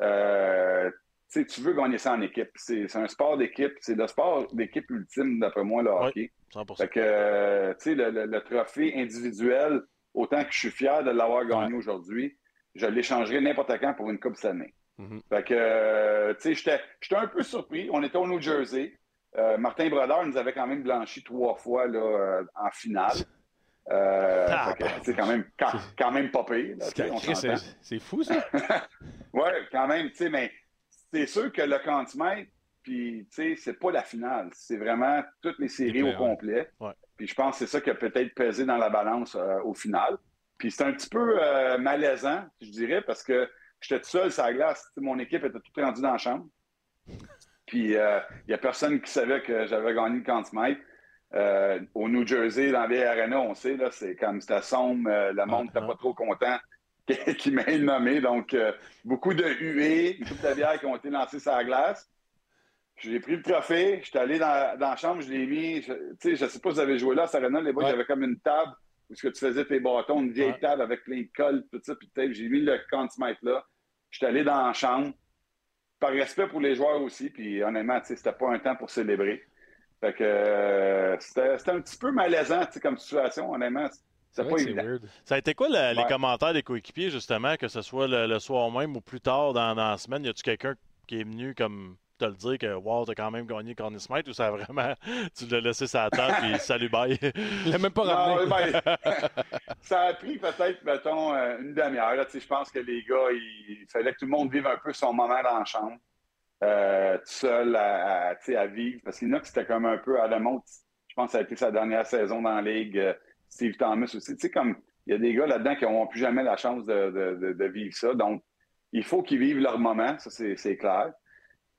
Euh, tu veux gagner ça en équipe. C'est un sport d'équipe. C'est le sport d'équipe ultime, d'après moi, le hockey. Fait que, euh, le, le, trophée individuel, autant que je suis fier de l'avoir gagné aujourd'hui, je l'échangerai n'importe quand pour une Coupe cette année. Mm-hmm. Fait que, euh, tu sais, j'étais un peu surpris. On était au New Jersey. Martin Brodeur nous avait quand même blanchi trois fois là, en finale. Euh, c'est quand même, quand, même pas pire. C'est fou, ça. oui, quand même, tu sais, mais c'est sûr que le centimètre, puis, tu sais, c'est pas la finale. C'est vraiment toutes les séries au complet. Puis je pense que c'est ça qui a peut-être pesé dans la balance euh, au final. Puis c'est un petit peu euh, malaisant, je dirais, parce que j'étais tout seul sur la glace. Mon équipe était toute rendue dans la chambre. Puis il n'y a personne qui savait que j'avais gagné le centimètre. Euh, au New Jersey, dans les Arena, on sait, là, c'est comme c'était sombre, euh, le monde n'était pas trop content qui m'ait nommé. Donc, euh, beaucoup de huées, beaucoup de bières qui ont été lancées sur la glace. J'ai pris le trophée, j'étais allé dans, dans, la chambre, je l'ai mis. Tu sais, je ne sais pas si vous avez joué là, à Arena, les boys, il y avait comme une table où ce que tu faisais tes bâtons, une vieille table avec plein de colle, tout ça, puis j'ai mis le centimètre là. J'étais allé dans la chambre, par respect pour les joueurs aussi, puis honnêtement, c'était pas un temps pour célébrer. Fait que euh, c'était un petit peu malaisant comme situation, honnêtement. C'est pas évident. Ça a été quoi les commentaires des coéquipiers, justement, que ce soit le, soir même ou plus tard dans, la semaine? Y a-tu quelqu'un qui est venu comme te le dire que wow, t'as quand même gagné Corny Smith ou ça a vraiment tu l'as laissé sa table et salut bye? Il l'a même pas ramené. Ben, ça a pris peut-être, mettons, euh, une demi-heure. Je pense que les gars, il fallait que tout le monde vive un peu son moment dans la chambre. Euh, tout seul à, à, vivre. Parce qu'il y en a qui c'était comme un peu à la montre. Je pense que ça a été sa dernière saison dans la Ligue. Euh, Steve Thomas aussi. Tu sais, comme il y a des gars là-dedans qui n'auront plus jamais la chance de, vivre ça. Donc, il faut qu'ils vivent leur moment, ça c'est clair.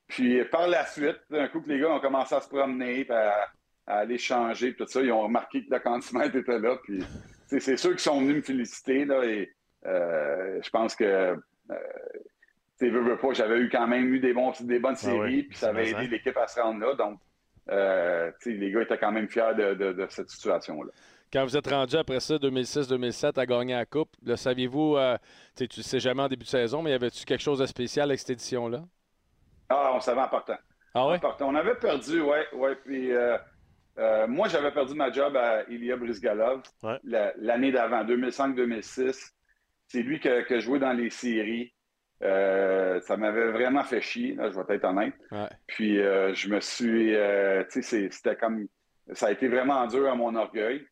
Puis par la suite, un coup que les gars ont commencé à se promener, à, aller changer, tout ça, ils ont remarqué que le cantimètre était là. Puis c'est ceux qui sont venus me féliciter. Là, et euh, je pense que tu veux, veux pas, j'avais eu quand même eu des, bons, des bonnes ah séries, puis ça avait aidé l'équipe à se rendre là. Donc, euh, les gars étaient quand même fiers de, cette situation-là. Quand vous êtes rendu après ça, 2006-2007, à gagner la Coupe, le saviez-vous, euh, tu ne sais jamais en début de saison, mais y avait-tu quelque chose de spécial avec cette édition-là? Ah, on savait en partant. Ah ouais? En partant. On avait perdu, oui, ouais. Puis euh, euh, moi, j'avais perdu ma job à Ilya Brizgalov Ouais. la- l'année d'avant, 2005-2006. C'est lui que, que joué dans les séries. Euh, ça m'avait vraiment fait chier, là, je vais être honnête. Ouais. Puis euh, je me suis, euh, tu sais, c'était comme, ça a été vraiment dur à mon orgueil.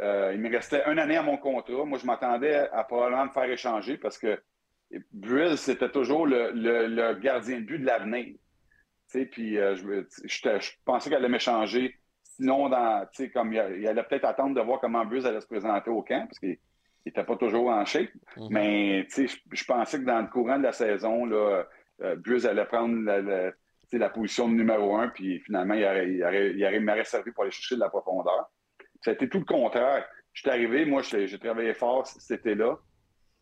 Euh, il me restait une année à mon contrat. Moi, je m'attendais à probablement me faire échanger parce que Brill, c'était toujours le, le- le gardien de but de l'avenir. Puis euh, je, pensais qu'elle allait m'échanger. Sinon, dans, comme il, il allait peut-être attendre de voir comment Brill allait se présenter au camp parce qu'il n'était pas toujours en shape. Mhm. Mais je, je pensais que dans le courant de la saison, là, euh, Brill allait prendre la, position de numéro un, puis finalement, il, aurait- il, aurait- il aurait- il m'aurait servi pour aller chercher de la profondeur. Ça a été tout le contraire. Je suis arrivé, moi, j'ai travaillé fort cet été-là.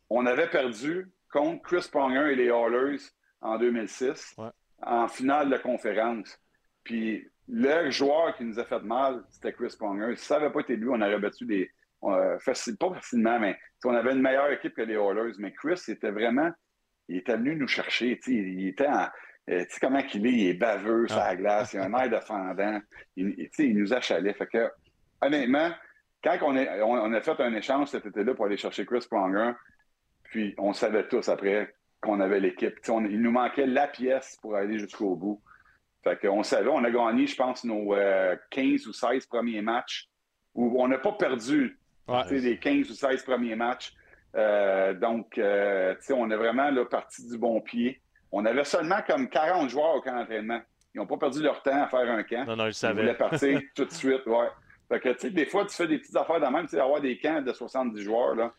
On avait perdu contre Chris Pronger et les Oilers en 2006 Ouais. en finale de conférence. Puis le joueur qui nous a fait mal, c'était Chris Pronger. Si ça n'avait pas été lui, on aurait battu des. euh, facile, pas facilement, mais on avait une meilleure équipe que les Oilers. Mais Chris, c'était vraiment. Il était venu nous chercher. tu sais, Il était en. euh, Tu sais comment qu'il est, il est baveux sur la glace, il a un air de fendant. Il, sais, il nous achalait. Fait que, honnêtement, quand on, est, on, on a fait un échange cet été-là pour aller chercher Chris Pronger, puis on savait tous après qu'on avait l'équipe. Il nous manquait la pièce pour aller jusqu'au bout. Fait qu'on savait, on a gagné, je pense, nos euh, 15 ou 16 premiers matchs où on n'a pas perdu Ouais. les 15 ou 16 premiers matchs. Euh, donc, euh, on est vraiment là, parti du bon pied. On avait seulement comme 40 joueurs au camp d'entraînement. Ils n'ont pas perdu leur temps à faire un camp. Non, non, il Ils voulaient partir tout de suite, ouais. Fait que, tu sais, des fois, tu fais des petites affaires de même, tu sais, avoir des camps de 70 joueurs, là.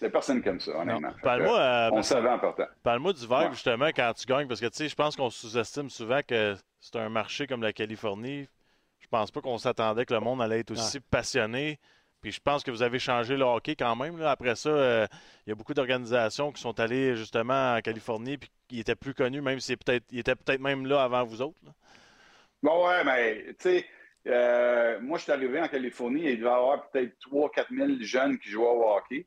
C'est personne aime ça, honnêtement. Parle-moi euh, on savait en partant. parle-moi du Ouais. justement, quand tu gagnes, parce que, tu sais, je pense qu'on sous-estime souvent que c'est un marché comme la Californie. Je pense pas qu'on s'attendait que le monde allait être aussi passionné. Puis je pense que vous avez changé le hockey quand même. là. Après ça, euh, il y a beaucoup d'organisations qui sont allées justement en Californie puis qui étaient plus connus, même peut-être, ils étaient peut-être même là avant vous autres. là. Bon, ouais, mais, tu sais, euh, moi, je suis arrivé en Californie et il devait y avoir peut-être 3-4 000 jeunes qui jouaient au hockey.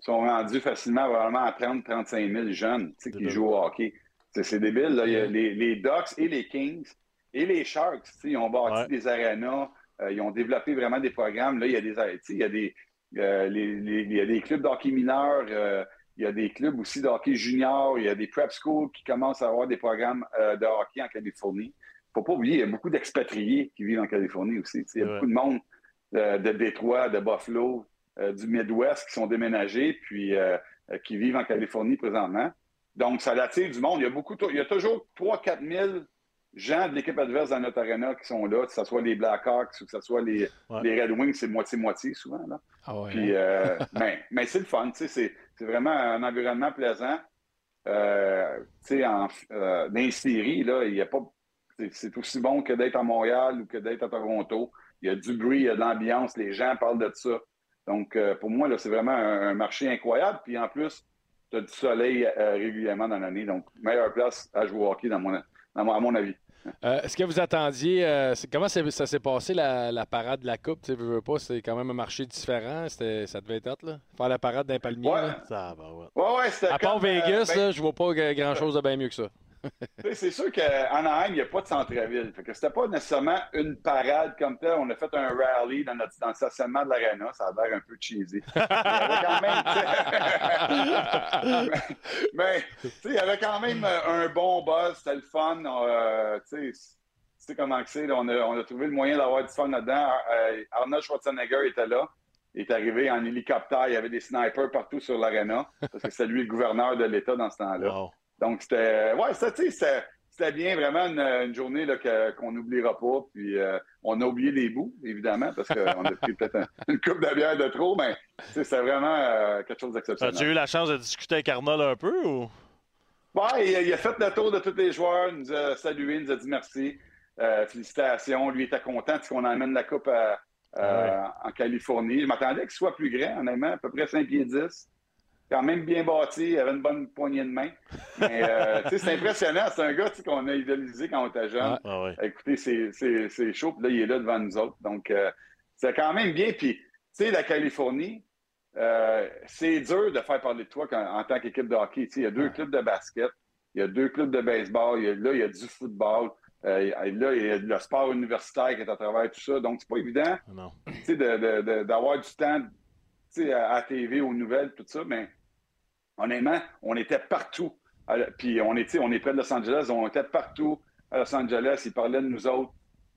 Ils sont rendus facilement, probablement à 30-35 000 jeunes, qui jouent au hockey. C'est débile, là. Il y a les, les Ducks et les Kings et les Sharks, ils ont bâti Ouais. des arénas, euh, ils ont développé vraiment des programmes. Là, il y a des, il y a des, euh, les- les- il y a des clubs d'hockey mineurs, euh, il y a des clubs aussi de hockey junior, il y a des prep schools qui commencent à avoir des programmes euh, de hockey en Californie. Faut pas oublier, il y a beaucoup d'expatriés qui vivent en Californie aussi. Il y a Ouais. beaucoup de monde euh, de Détroit, de Buffalo, euh, du Midwest qui sont déménagés puis euh, qui vivent en Californie présentement. Donc, ça attire du monde. Il y a, beaucoup, il y a toujours 3-4 000 gens de l'équipe adverse dans notre arena qui sont là, que ce soit les Blackhawks ou que ce soit les, Ouais. les Red Wings, c'est moitié-moitié souvent. Là. Ah ouais. Puis, euh, ben, mais c'est le fun, c'est, vraiment un environnement plaisant. Euh, tu sais, en, euh, dans les séries, là, il y a pas, c'est, aussi bon que d'être à Montréal ou que d'être à Toronto. Il y a du bruit, il y a de l'ambiance, les gens parlent de ça. Donc, euh, pour moi, là, c'est vraiment un, un marché incroyable. Puis en plus, tu as du soleil euh, régulièrement dans l'année. Donc, meilleure place à jouer au hockey, dans mon, dans mon- à mon avis. Euh, Est-ce que vous attendiez. euh, comment ça s'est passé, la, la parade de la Coupe? Tu veux, pas, c'est quand même un marché différent. Ça devait être hot, là. Faire la parade d'un palmier. Ouais. là. Ça va, ouais. Ouais, ouais, c'était À part comme, euh, Vegas, ben, là, je vois pas g- grand-chose de bien mieux que ça. C'est sûr qu'en Anaheim, il n'y a pas de centre-ville. Fait que c'était pas nécessairement une parade comme telle. On a fait un rally dans, notre, dans le stationnement de l'aréna. Ça a l'air un peu cheesy. Mais il y avait quand même, un bon buzz. C'était le fun. Euh, tu sais, comment c'est. on, a, on a trouvé le moyen d'avoir du fun là-dedans. Euh, Arnold Schwarzenegger était là. Il est arrivé en hélicoptère. Il y avait des snipers partout sur l'aréna. Parce que c'est lui le gouverneur de l'État dans ce temps-là. Wow. Donc, c'était ouais, c'était, tu sais, c'était- bien, vraiment une, une journée qu'on n'oubliera pas. Puis, euh, on a oublié les bouts, évidemment, parce qu'on a pris peut-être un- une coupe de bière de trop, mais c'était vraiment euh, quelque chose d'exceptionnel. As-tu eu la chance de discuter avec Arnold un peu ou? Ouais, il, a- il a fait le tour de tous les joueurs, il nous a salué, il nous a dit merci. Euh, félicitations. Lui était content qu'on emmène la coupe à- à- en Californie. Je m'attendais qu'il soit plus grand, honnêtement, à peu près 5 pieds 10. Quand même bien bâti, il avait une bonne poignée de main. Mais euh, tu c'est impressionnant. C'est un gars tu qu'on a idéalisé quand on était jeune. Ah ouais. Écoutez, c'est- chaud. Puis là, il est là devant nous autres. Donc, euh, c'est quand même bien. Puis, sais, la Californie, euh, c'est dur de faire parler de toi en tant qu'équipe de hockey. Tu il y a deux clubs de basket, il y a deux clubs de baseball, il y a, là, il y a du football. Euh, là, il y a le sport universitaire qui est à travers tout ça. Donc, c'est pas évident tu d'avoir du temps tu à TV, aux nouvelles, tout ça. Mais honnêtement, on était partout. La- Puis on est, on est près de Los Angeles, on était partout à Los Angeles. Ils parlaient de nous autres.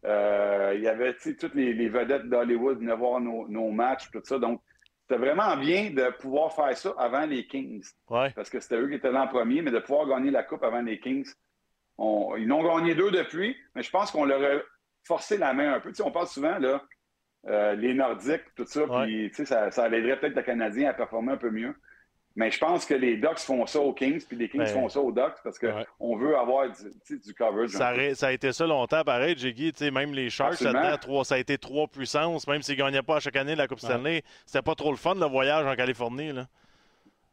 Euh, il y avait toutes les, les vedettes d'Hollywood venaient voir nos, nos matchs, tout ça. Donc, c'était vraiment bien de pouvoir faire ça avant les Kings Ouais. parce que c'était eux qui étaient là en premier, mais de pouvoir gagner la Coupe avant les Kings. On- ils n'ont gagné deux depuis, mais je pense qu'on leur a forcé la main un peu. On parle souvent, là, euh, les Nordiques, tout ça, Ouais. puis ça, ça aiderait peut-être le Canadien à performer un peu mieux. Mais je pense que les Ducks font ça aux Kings, puis les Kings Ben, font ça aux Ducks parce ouais. qu'on veut avoir du, du coverage. Ça, a- ça a été ça longtemps, pareil, Jiggy. Même les Sharks, trois- ça a été trois puissances. Même s'ils ne gagnaient pas à chaque année la Coupe Stanley, c'était pas trop le fun, le voyage en Californie. Là.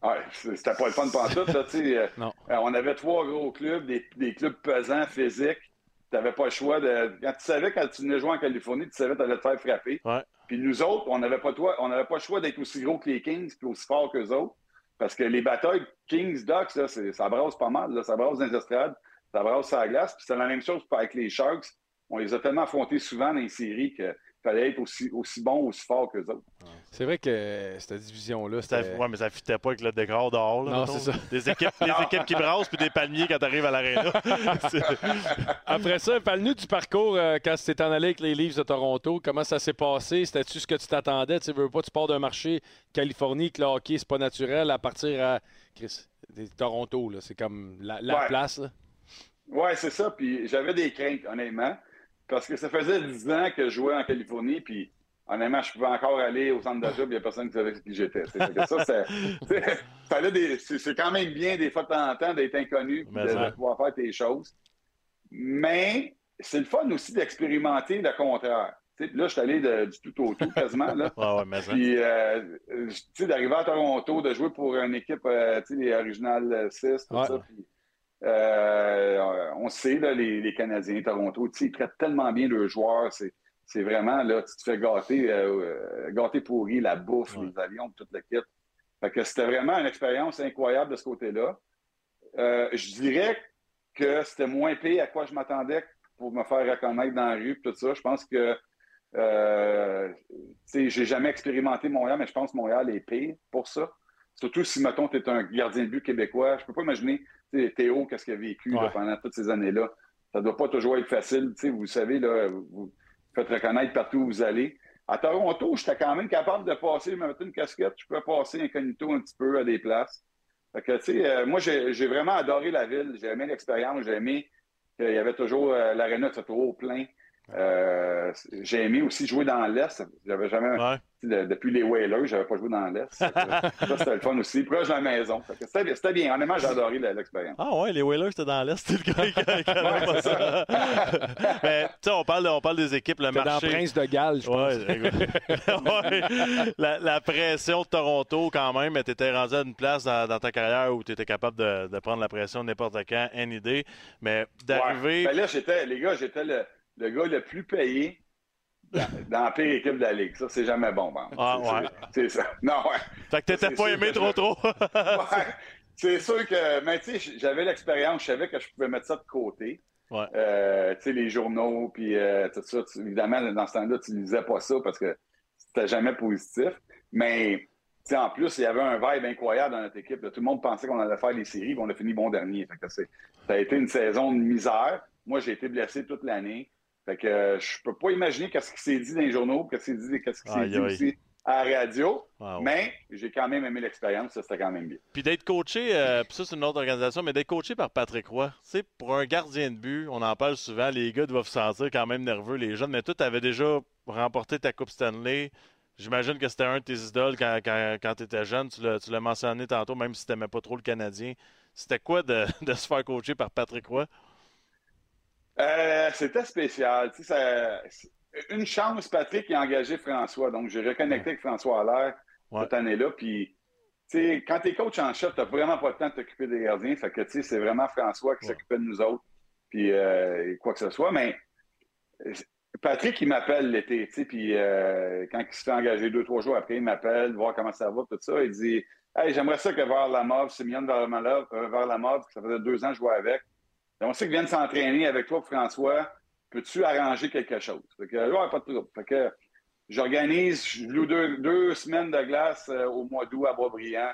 Ouais, c'était pas le fun pantoute, là, euh, Non. euh, on avait trois gros clubs, des, des clubs pesants, physiques. Tu n'avais pas le choix de. Quand tu savais, quand tu venais jouer en Californie, tu savais que tu allais te faire frapper. Ouais. Puis nous autres, on n'avait pas, toi- on n'avait pas le choix d'être aussi gros que les Kings puis aussi fort qu'eux autres. Parce que les batailles Kings-Ducks, là, c'est- ça brasse pas mal. Ça brasse dans les estrades, ça brasse sur la glace. Puis c'est la même chose avec les Sharks. On les a tellement affrontés souvent dans les séries qu'il fallait être aussi, aussi bon, aussi fort qu'eux autres. C'est vrai que cette division-là, ouais, mais ça ne fitait pas avec le décor dehors. Là, Non, c'est ça. Des équipes, des équipes qui brassent puis des palmiers quand tu arrives à l'aréna. Après ça, parle-nous du parcours euh, quand tu t'es en allé avec les Leafs de Toronto. Comment ça s'est passé? C'était-tu ce que tu t'attendais? Tu veux pas, tu pars d'un marché Californie, que le hockey, c'est pas naturel, à partir à Chris, des- Toronto, là, c'est comme la, la Ouais. place. là. Ouais, c'est ça. Puis j'avais des craintes, honnêtement, parce que ça faisait 10 ans que je jouais en Californie, puis honnêtement, je pouvais encore aller au centre d'achat, puis il n'y a personne qui savait qui j'étais. Ça, c'est- quand même bien, des fois de temps en temps, d'être inconnu, puis de, pouvoir faire tes choses. Mais c'est le fun aussi d'expérimenter le contraire. Là, je suis allé de- du tout au tout, quasiment. Là. Ouais, ouais, mais ça. Puis, euh, tu sais, d'arriver à Toronto, de jouer pour une équipe, euh, tu sais, les Original 6, tout Ouais. ça. Puis, euh, on sait, là, les, les Canadiens, Toronto, ils traitent tellement bien leurs joueurs. C'est, vraiment, là, tu te fais gâter, euh, gâter pourri, la bouffe, Ouais. les avions, toute l'équipe. Fait que c'était vraiment une expérience incroyable de ce côté-là. Euh, je dirais que c'était moins pire à quoi je m'attendais pour me faire reconnaître dans la rue, tout ça. Je pense que tu sais, j'ai jamais expérimenté Montréal, mais je pense que Montréal est pire pour ça. Surtout si, mettons, tu es un gardien de but québécois. Je peux pas imaginer tu sais, Théo, qu'est-ce qu'il a vécu là, pendant toutes ces années-là. Ça doit pas toujours être facile. Tu sais, vous savez, là, vous faites reconnaître partout où vous allez. À Toronto, j'étais quand même capable de passer, me mettre une casquette, je pouvais passer incognito un petit peu à des places. Fait que, tu sais, euh, moi, j'ai vraiment adoré la ville. J'ai aimé l'expérience. J'ai aimé qu'il y avait toujours euh, l'aréna, c'était toujours plein. Euh, j'ai aimé aussi jouer dans l'Est. J'avais jamais, Ouais. depuis les Whalers, j'avais pas joué dans l'Est. Ça, c'était le fun aussi. Proche de la maison. C'était c'était bien. Honnêtement, j'ai adoré la- l'expérience. Ah ouais, les Whalers, c'était dans l'Est. c'est le gars qui- qui avait pas ça. Mais tu sais, on parle, on parle des équipes, le T'es dans marché. Prince de Galles, je pense. Ouais. Ouais. La, la pression de Toronto, quand même, tu étais rendu à une place dans, dans ta carrière où tu étais capable de, de prendre la pression n'importe quand, une idée. Mais d'arriver. Ouais. Ben là, j'étais, les gars, j'étais le, le gars le plus payé dans, dans la pire équipe de la Ligue. Ça, c'est jamais bon. Ah, ouais. C'est ça. Non, ouais. Fait que t'étais pas aimé trop je- trop. Ouais. C'est sûr que, mais tu sais, j'avais l'expérience, je savais que je pouvais mettre ça de côté. Ouais. Euh, tu sais, les journaux, puis euh, tout ça. tu- évidemment, dans ce temps-là, tu lisais pas ça parce que c'était jamais positif. Mais, tu sais, en plus, il y avait un vibe incroyable dans notre équipe. là. Tout le monde pensait qu'on allait faire les séries, puis on a fini bon dernier. Fait que c'est- ça a été une saison de misère. Moi, j'ai été blessé toute l'année. Fait que euh, je peux pas imaginer qu'est-ce qui s'est dit dans les journaux, qu'est-ce qui s'est dit, qu'est-ce qui s'est dit aussi à la radio. Mais j'ai quand même aimé l'expérience, ça c'était quand même bien. Puis d'être coaché, euh, puis ça c'est une autre organisation, mais d'être coaché par Patrick Roy, tu sais, pour un gardien de but, on en parle souvent, les gars doivent se sentir quand même nerveux, les jeunes, mais toi, tu avais déjà remporté ta Coupe Stanley. J'imagine que c'était un de tes idoles quand, quand, quand tu étais jeune, tu l'as tu l'as mentionné tantôt, même si tu n'aimais pas trop le Canadien. C'était quoi de, de se faire coacher par Patrick Roy? Euh, c'était spécial. Ça- une chance, Patrick a engagé François. Donc, j'ai reconnecté avec François Allaire Ouais. cette année-là. Puis, tu sais, quand tu es coach en chef, tu vraiment pas le temps de t'occuper des gardiens. Fait que, tu sais, c'est vraiment François qui Ouais. s'occupait de nous autres. Puis, euh, quoi que ce soit. Mais, Patrick, il m'appelle l'été, tu sais, puis euh, quand il se fait engager deux, trois jours après, il m'appelle, voir comment ça va, tout ça. Il dit Hey, j'aimerais ça que vers la mauve, Simeon vers la euh, vers la mauve, ça faisait deux ans que je jouais avec. J'aimerais ça qu'il vienne s'entraîner avec toi, François. Peux-tu arranger quelque chose? Fait que, ouais, pas de trouble. Fait que, j'organise, je loue deux, deux, semaines de glace euh, au mois d'août à Boisbriand.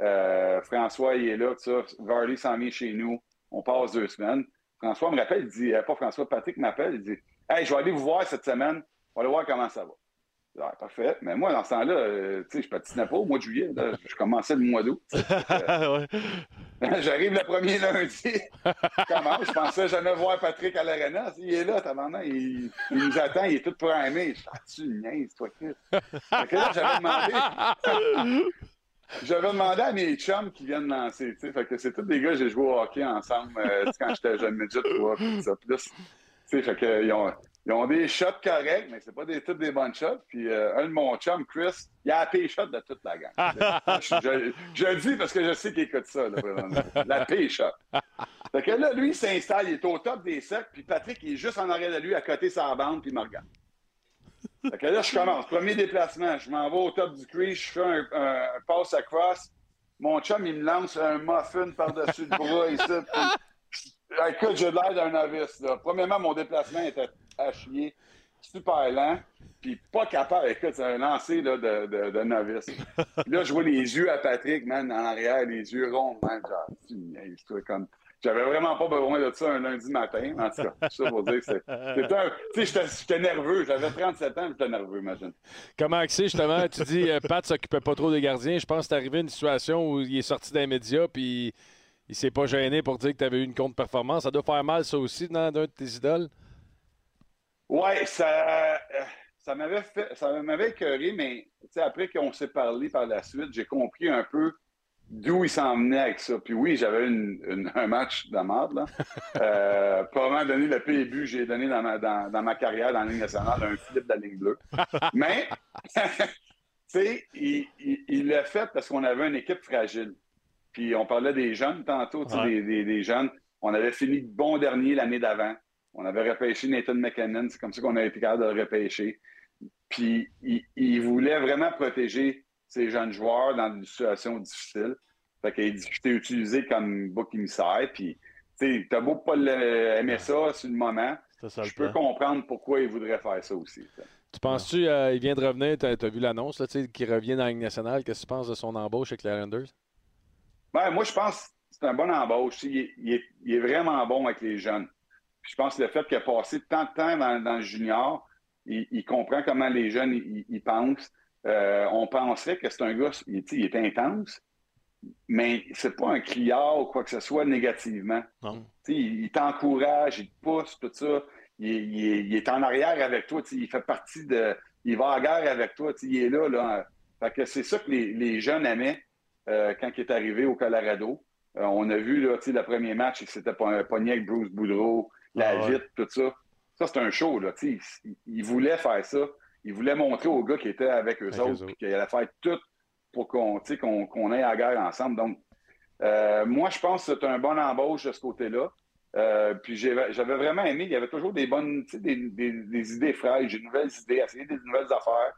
Euh, François, il est là, tout ça. Varley s'en vient chez nous. On passe deux semaines. François me rappelle, il dit, euh, pas François, Patrick m'appelle, il dit Hey, je vais aller vous voir cette semaine, on va aller voir comment ça va. Parfait. Mais moi, dans ce temps-là, euh, tu sais, je patinais pas au mois de juillet. Là. Je commençais le mois d'août. J'arrive le premier lundi. Comment? Je pensais jamais voir Patrick à l'arena. Il est là, maintenant. Il, il nous attend, il est tout primé. Je ah, tu niaises, toi, Chris. J'avais demandé. J'avais demandé à mes chums qui viennent lancer, tu sais, fait que c'est tous des gars j'ai joué au hockey ensemble euh, quand j'étais jeune midget, tu vois, puis ça. Tu sais, fait que ils ont, ils ont des shots corrects, mais c'est pas des, toutes des bonnes shots. Puis euh, un de mon chum, Chris, il a la pay shot de toute la gang. je, je, je, le dis parce que je sais qu'il écoute ça, là, la pay shot. Fait que là, lui, il s'installe, il est au top des cercles, puis Patrick, il est juste en arrière de lui, à côté sa bande, puis il me regarde. Fait que là, je commence. Premier déplacement, je m'en vais au top du crease, je fais un, un, un pass across. Mon chum, il me lance un muffin par-dessus le bras ici. Puis, écoute, j'ai l'air d'un novice. Premièrement, mon déplacement était à chier, super lent, puis pas capable. Écoute, c'est un lancer de, de, novice. Là, je vois les yeux à Patrick, man, en arrière, les yeux ronds, man. Genre, comme. J'avais vraiment pas besoin de ça un lundi matin, en tout cas. Ça pour dire un. Tu sais, j'étais nerveux. J'avais 37 ans, j'étais nerveux, imagine. Comment c'est, justement, tu dis, euh, Pat s'occupait pas trop des gardiens. Je pense que c'est arrivé une situation où il est sorti des médias, puis il s'est pas gêné pour dire que tu avais eu une contre-performance. Ça doit faire mal, ça aussi, dans un de tes idoles? Oui, ça, ça m'avait fait, ça m'avait écœuré, mais après qu'on s'est parlé par la suite, j'ai compris un peu d'où il s'en venait avec ça. Puis oui, j'avais une, une, un match de merde, là. euh, probablement donné le pire but que j'ai donné dans ma, dans, dans ma carrière dans la Ligue nationale, un flip de la ligne bleue. Mais, tu sais, il l'a fait parce qu'on avait une équipe fragile. Puis on parlait des jeunes tantôt, ouais. des, des, des jeunes. On avait fini bon dernier l'année d'avant. On avait repêché Nathan McKinnon, c'est comme ça qu'on a été capable de le repêcher. Puis il, il, voulait vraiment protéger ces jeunes joueurs dans une situation difficile. Fait qu'il était utilisé comme bouc émissaire. Puis, tu sais, t'as beau pas aimer ça sur le moment, ça, je peux comprendre pourquoi il voudrait faire ça aussi. T'sais. Tu penses-tu, euh, il vient de revenir, tu as, as, vu l'annonce, qu'il revient dans la Ligue nationale. Qu'est-ce que tu penses de son embauche avec les Islanders? Ben, moi, je pense que c'est un bon embauche. Il est, il, est, il est, vraiment bon avec les jeunes. Puis je pense que le fait qu'il a passé tant de temps dans, dans le junior, il, il, comprend comment les jeunes ils, pensent. Euh, on penserait que c'est un gars, il, il, est intense, mais c'est pas un client ou quoi que ce soit négativement. Il, il t'encourage, il te pousse, tout ça. Il, est en arrière avec toi. Il fait partie de. Il va en guerre avec toi. Il est là. là. Fait que c'est ça que les, les jeunes aimaient euh, quand il est arrivé au Colorado. Euh, on a vu là, le premier match que c'était pogné avec Bruce Boudreau, la ah ouais. tout ça. Ça, c'est un show. Là, il, il voulait faire ça. Il voulait montrer aux gars qui étaient avec eux avec autres, puis qu'il allait faire tout pour qu'on qu qu aille à la guerre ensemble. Donc, euh, moi, je pense que c'est un bon embauche de ce côté-là. Euh, puis j'avais vraiment aimé, il y avait toujours des bonnes, des, des, des, idées fraîches, des nouvelles idées, essayer des nouvelles affaires,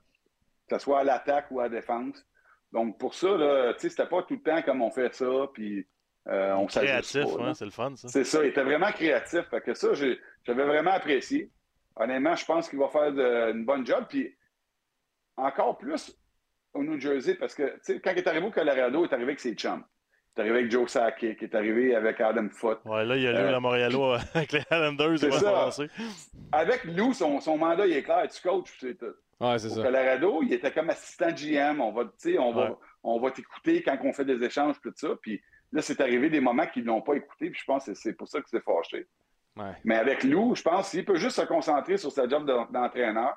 que ce soit à l'attaque ou à la défense. Donc, pour ça, là, c'était pas tout le temps comme on fait ça, puis euh, on Créatif, hein, c'est le fun, ça. C'est ça, il était vraiment créatif. Fait que ça, j'avais vraiment apprécié. Honnêtement, je pense qu'il va faire de, une bonne job. Puis encore plus au New Jersey, parce que quand il est arrivé au Colorado, il est arrivé avec ses chums. Il est arrivé avec Joe Sakic, il est arrivé avec Adam Foote. Ouais, là, il y a lui euh, à Montréal avec les Islanders. C'est ça. Avec Lou, son, son, mandat, il est clair. Tu coaches, c'est tout. Ouais, c'est au ça. Colorado, il était comme assistant GM. On va, on va, on va t'écouter quand on fait des échanges, tout ça. Puis là, c'est arrivé des moments qu'ils ne l'ont pas écouté. Puis je pense que c'est pour ça qu'il s'est fâché. Ouais. Mais avec Lou, je pense qu'il peut juste se concentrer sur sa job d'entraîneur.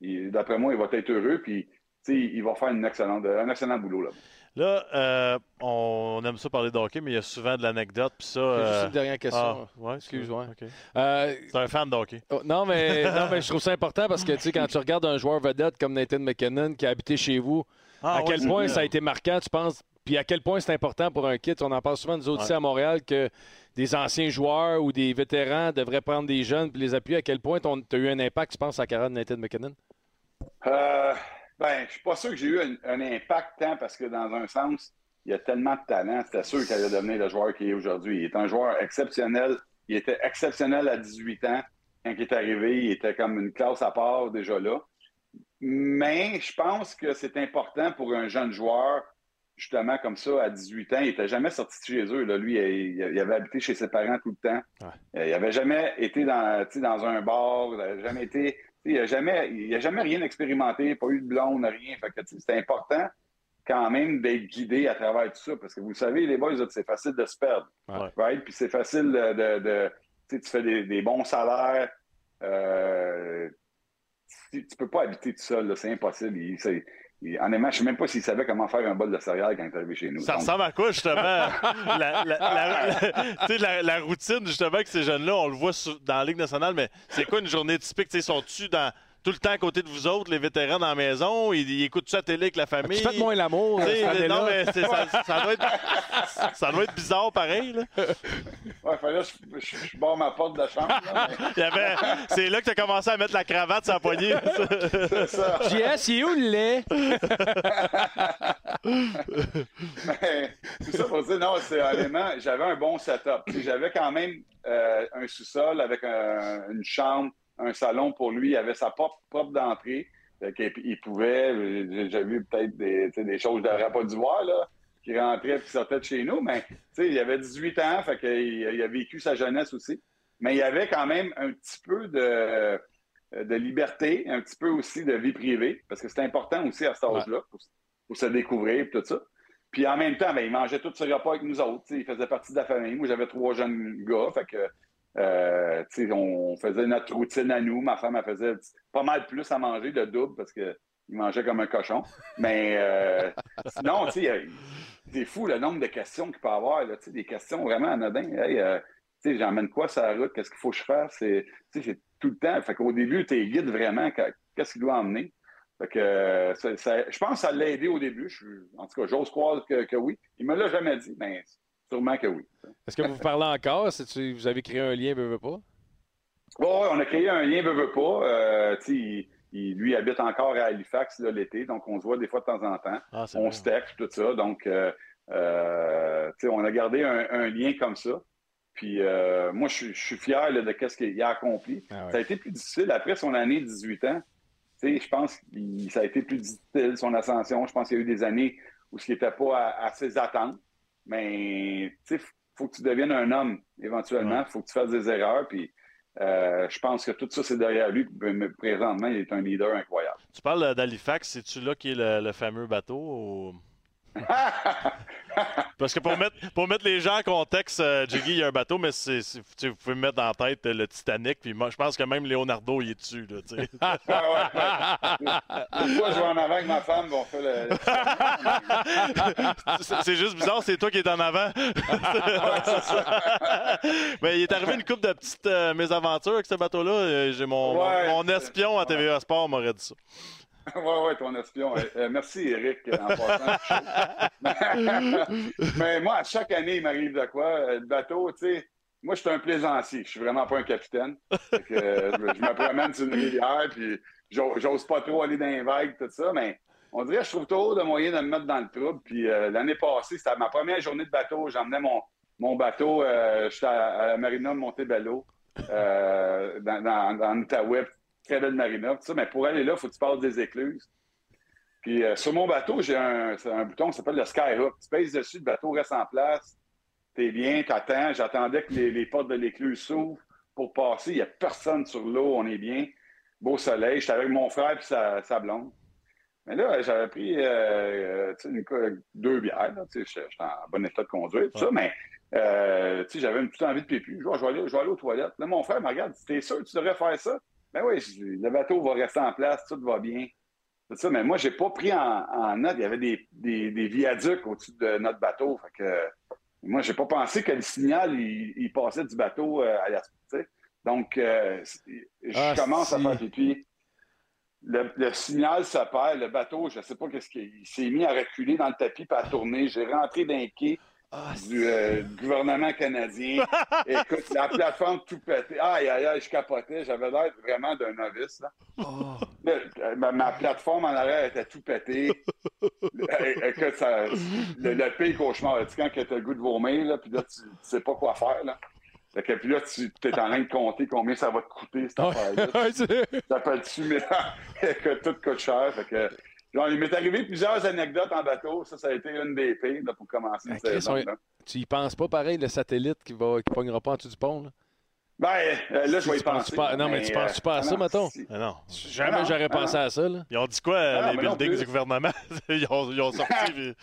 D'après moi, il va être heureux. Puis il va faire une excellente, un excellent boulot là. Là, euh, on aime ça parler de hockey, mais il y a souvent de l'anecdote. Puis ça. Euh... Juste une dernière question. Ah, ouais, Excuse-moi. Okay. Euh... C'est un fan de hockey. Oh, non, mais, non, mais je trouve ça important parce que tu sais, quand tu regardes un joueur vedette comme Nathan McKinnon qui a habité chez vous, ah, à quel ouais, point ça a été marquant, tu penses, Puis à quel point c'est important pour un kit, on en parle souvent nous autres Ouais. ici à Montréal, que des anciens joueurs ou des vétérans devraient prendre des jeunes puis les appuyer. À quel point tu as eu un impact, tu penses, à la carrière de Nathan McKinnon? Ben, je suis pas sûr que j'ai eu un, un impact tant parce que dans un sens, il y a tellement de talent. C'était sûr qu'il allait devenir le joueur qu'il est aujourd'hui. Il est un joueur exceptionnel. Il était exceptionnel à 18 ans. Quand il est arrivé, il était comme une classe à part déjà là. Mais je pense que c'est important pour un jeune joueur, justement comme ça, à 18 ans. Il n'était jamais sorti de chez eux. Là. Lui, il, il avait habité chez ses parents tout le temps. Ouais. Euh, Il n'avait jamais été dans un bar. Il n'avait jamais été. Il n'a jamais, il a jamais rien expérimenté, pas eu de blonde, rien. Fait que, c'est important quand même d'être guidé à travers tout ça. Parce que vous savez, les boys, c'est facile de se perdre. Ouais. Right? Puis c'est facile de. de- de- tu fais des, des bons salaires. Euh, tu, tu peux pas habiter tout seul, c'est impossible. Il, il- honnêtement, je ne sais même pas s'il savait comment faire un bol de céréales quand il est arrivé chez nous. Ça Donc, ressemble à quoi, justement? la, la- la- routine, justement, que ces jeunes-là, on le voit dans la Ligue nationale, mais c'est quoi une journée typique? Sont-tu dans tout le temps à côté de vous autres, les vétérans dans la maison? Ils, ils écoutent-tu la télé avec la famille? Tu fais moins l'amour. Année-là. non, mais c'est- ça, ça doit être, ça doit être bizarre pareil. Là. ouais, fallait que je, je, je barre ma porte de chambre. là, mais Il y avait, c'est là que tu as commencé à mettre la cravate sur la poignée. c'est ça. JS, il est où le lait? Mais, tout ça pour dire, non, c'est honnêtement, j'avais un bon setup. J'avais quand même euh, un sous-sol avec un- une chambre, un salon pour lui. Il avait sa propre, propre d'entrée. Il pouvait, j'ai vu peut-être des, choses que j'aurais pas dû voir, là, qui rentraient et qui sortaient de chez nous, mais il avait 18 ans, fait qu'il il a vécu sa jeunesse aussi. Mais il y avait quand même un petit peu de, de liberté, un petit peu aussi de vie privée, parce que c'est important aussi à cet âge-là, pour, pour se découvrir et tout ça. Puis en même temps, ben, il mangeait tous ses repas avec nous autres. Il faisait partie de la famille. Moi, j'avais trois jeunes gars. Fait que, euh, on faisait notre routine à nous. Ma femme, elle faisait pas mal plus à manger, de double, parce qu'il mangeait comme un cochon. Mais euh, sinon, tu sais, il c'est fou le nombre de questions qu'il peut avoir. Là, des questions vraiment anodines. Hey, euh, tu sais, j'emmène quoi sur la route? Qu'est-ce qu'il faut que je fasse? C'est, tout le temps. Fait qu'au début, tu es guide vraiment. que- Qu'est-ce qu'il doit emmener? Fait que, ça- ça- je pense que ça l'a aidé au début. Je en tout cas, j'ose croire que, que oui. Il me l'a jamais dit, mais sûrement que oui. Est-ce que vous parlez encore? Si vous avez créé un lien, veux, veux pas? Ouais, on a créé un lien, veut pas. Euh, il, il- lui habite encore à Halifax l'été, donc on se voit des fois de temps en temps. Ah, On se texte, tout ça. Donc, euh, euh, on a gardé un, un lien comme ça. Puis moi, je, suis- fier là, de ce qu'il a accompli. Ah ouais. Ça a été plus difficile après son année de 18 ans. Je pense que ça a été plus difficile, son ascension. Je pense qu'il y a eu des années où ce n'était pas à, à ses attentes. Mais tu sais, faut que tu deviennes un homme éventuellement. Il faut que tu fasses des erreurs. Puis euh, je pense que tout ça, c'est derrière lui. Mais présentement, il est un leader incroyable. Tu parles d'Halifax, c'est-tu là qui est le, le fameux bateau? ou- Parce que pour mettre, pour mettre les gens en contexte, euh, Jiggy, il y a un bateau, mais c'est, vous pouvez me mettre dans la tête euh, le Titanic. Puis moi, je pense que même Leonardo, il est dessus. Là. Ah ouais, ouais. Je vais en avant avec ma femme, on fait le. le- c'est, juste bizarre, c'est toi qui es en avant. mais il est arrivé une couple de petites euh, mésaventures avec ce bateau-là. J'ai mon, mon- espion à TVA Sport m'aurait dit ça. Ouais, ouais, ton espion. Euh, euh, merci, Eric, en passant. Mais moi, à chaque année, il m'arrive de quoi? Euh, Le bateau, tu sais, moi, je suis un plaisancier. Je suis vraiment pas un capitaine. Que, euh, je, me promène sur une rivière, puis j'ose pas trop aller dans les vagues, tout ça, mais on dirait que je trouve trop de moyens de me mettre dans le trouble. Puis euh, l'année passée, c'était ma première journée de bateau. J'emmenais mon, mon bateau, j'étais à, à la marina de Montebello, dans, dans, très belle marina. Tout ça, mais pour aller là, il faut que tu passes des écluses. Puis euh, sur mon bateau, j'ai un, bouton qui s'appelle le Skyhook. Tu pèses dessus, le bateau reste en place. T'es bien, t'attends. J'attendais que les, les portes de l'écluse s'ouvrent pour passer. Il n'y a personne sur l'eau, on est bien. Beau soleil. J'étais avec mon frère et sa, sa blonde. Mais là, j'avais pris euh, euh, une deux bières. là. Tu sais, J'étais en bon état de conduire, tout ça, mais euh, tu sais, j'avais une petite envie de pipi. Je, vais aller, je vais aller aux toilettes. Là, mon frère me regarde, t'es sûr que tu devrais faire ça? Ben oui, le bateau va rester en place, tout va bien. Tout ça, mais moi, j'ai pas pris en, en note. Il y avait des, des, des viaducs au-dessus de notre bateau. Fait que, moi, j'ai pas pensé que le signal, il, il passait du bateau euh, à la tu sais. Donc, euh, je Ah, commence à faire pipi. le, le signal se perd, le bateau, je ne sais pas qu'est-ce qu'il il s'est mis à reculer dans le tapis puis à tourner. J'ai rentré d'un quai Ah, du euh, gouvernement canadien. Écoute, la plateforme tout pété. Aïe, aïe, aïe, je capotais. J'avais l'air vraiment d'un novice. Là. oh. Là, euh, ma, ma plateforme en arrière était tout pétée. É- Écoute, ça, le, le pire cauchemar, tu sais, quand tu as le goût de vomir, là, puis là, tu, tu sais pas quoi faire. Là. Fait que, puis là, tu es en train de compter combien ça va te coûter, cette affaire-là. T'appelles-tu, mais que tout coûte cher. Fait que, genre, il m'est arrivé plusieurs anecdotes en bateau. Ça, ça a été une des pires là, pour commencer Ah, Chris, on-. Tu y penses pas pareil, le satellite qui va qui pognera pas en dessous du pont? Là? Ben, euh, là, je vais y penser. pas- non, mais tu penses pas à ça, non, mettons? si? Mais non. Jamais non, j'aurais ah pensé à ça. Là. Ils ont dit quoi, euh, Ah, les non buildings du gouvernement? ils, ont, ils ont sorti. puis-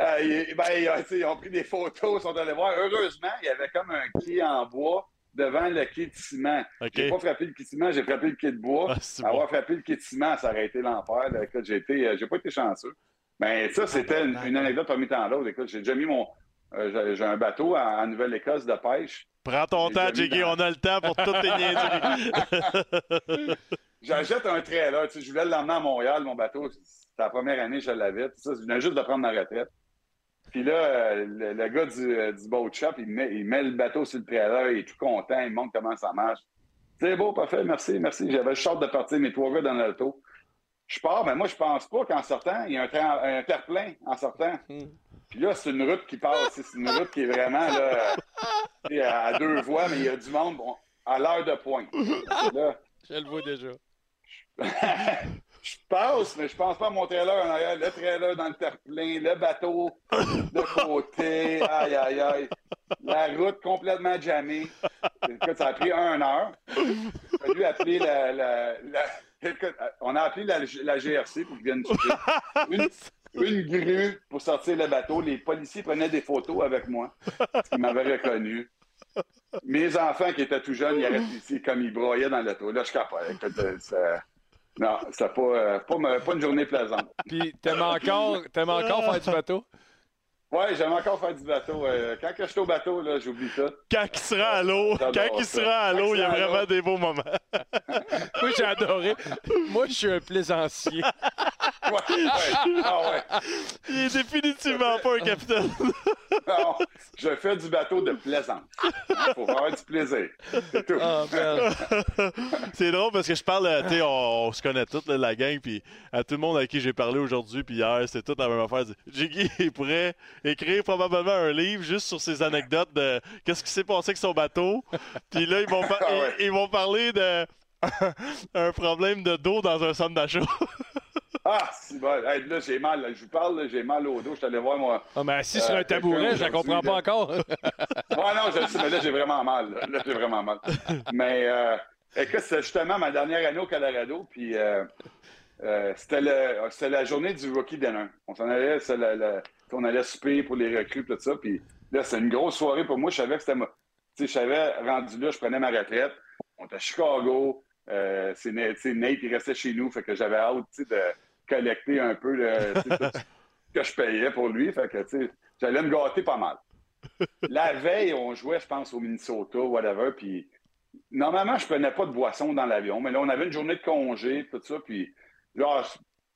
Euh, ils, ben, ils, sais, ils ont pris des photos, ils sont allés voir. Heureusement, il y avait comme un quai en bois devant le quai de ciment. OK. J'ai pas frappé le quai de ciment, j'ai frappé le quai de bois. Ah, Avoir bon. frappé le quai de ciment, ça aurait été l'enfer. Écoute, j'ai été, euh, j'ai pas été chanceux. Mais ça, c'était une, une anecdote parmi tant d'autres. Écoute, j'ai déjà mis mon. euh, j'ai- un bateau en, en Nouvelle-Écosse de pêche. Prends ton temps, Jiggy, dans- on a le temps pour toutes tes niaiseries. J'achète un trailer. Tu sais, je voulais l'emmener à Montréal, mon bateau. C'était la première année que je l'avais. Ça, je venais juste de prendre ma retraite. Puis là, le, le gars du, du boat shop, il met, il met le bateau sur le trailer, il est tout content, il montre comment ça marche. C'est beau, parfait, merci, merci. J'avais le short de partir, mes trois gars dans l'auto. Je pars, mais moi, je pense pas qu'en sortant, il y a un, train- un terre-plein en sortant. Puis là, c'est une route qui passe. C'est une route qui est vraiment là, à deux voies, mais il y a du monde bon, à l'heure de pointe. Là, Je le vois déjà. je passe, mais je pense pas à mon trailer en arrière. Le trailer dans le terre-plein, le bateau de côté. Aïe, aïe, aïe. La route complètement jammée. Écoute, ça a pris une heure. Fallu appeler la. écoute, on a appelé la, GRC pour qu'ils viennent. Une, une grue pour sortir le bateau. Les policiers prenaient des photos avec moi. qu'ils m'avaient reconnu. Mes enfants qui étaient tout jeunes, ils arrêtent ici comme ils broyaient dans l'auto. Là, je capote. Ça- Non, c'était pas, euh, pas, une journée plaisante. Puis t'aimes encore, t'aimes encore faire du bateau? Ouais, j'aime encore faire du bateau. Euh, quand que je suis au bateau, là, j'oublie tout. Quand il sera à l'eau, quand il ça. sera à l'eau, il y a à vraiment des beaux moments. Moi, j'ai adoré. Moi, je suis un plaisancier. Ouais, ouais. Ah ouais. Il est définitivement pas un capitaine. Non, je fais du bateau de plaisance. Il faut avoir du plaisir. C'est tout. Ah. C'est drôle parce que je parle, tu sais, on, on se connaît toute la gang, puis à tout le monde avec qui j'ai parlé aujourd'hui, puis hier, c'est toute la même affaire. Jiggy est prêt à écrire probablement un livre juste sur ses anecdotes de qu'est-ce qui s'est passé avec son bateau. Puis là, ils vont, par- Ah ouais. ils, ils vont parler de un problème de dos dans un centre d'achat. Ah, c'est bon. Hey, là, j'ai mal. là. Je vous parle, là, j'ai mal au dos. Je suis allé voir moi. Ah, mais assis sur Euh, un tabouret, je la comprends pas encore. Ouais, non, je le sais, mais là, j'ai vraiment mal. Là, Là, j'ai vraiment mal. Mais euh, écoute, c'est justement ma dernière année au Colorado, puis euh, euh, c'était, la journée du rookie dinner. On s'en allait, c'est la- on allait souper pour les recrues, tout ça, puis là, c'était une grosse soirée pour moi. Je savais que c'était sais, je savais, rendu là, je prenais ma retraite. On était à Chicago. Euh, c'est Nate, il restait chez nous, fait que j'avais hâte, de collecter un peu le, ce que je payais pour lui. Fait que, j'allais me gâter pas mal. La veille, on jouait, je pense, au Minnesota, whatever, puis normalement, je prenais pas de boisson dans l'avion, mais là, on avait une journée de congé, tout ça, puis là,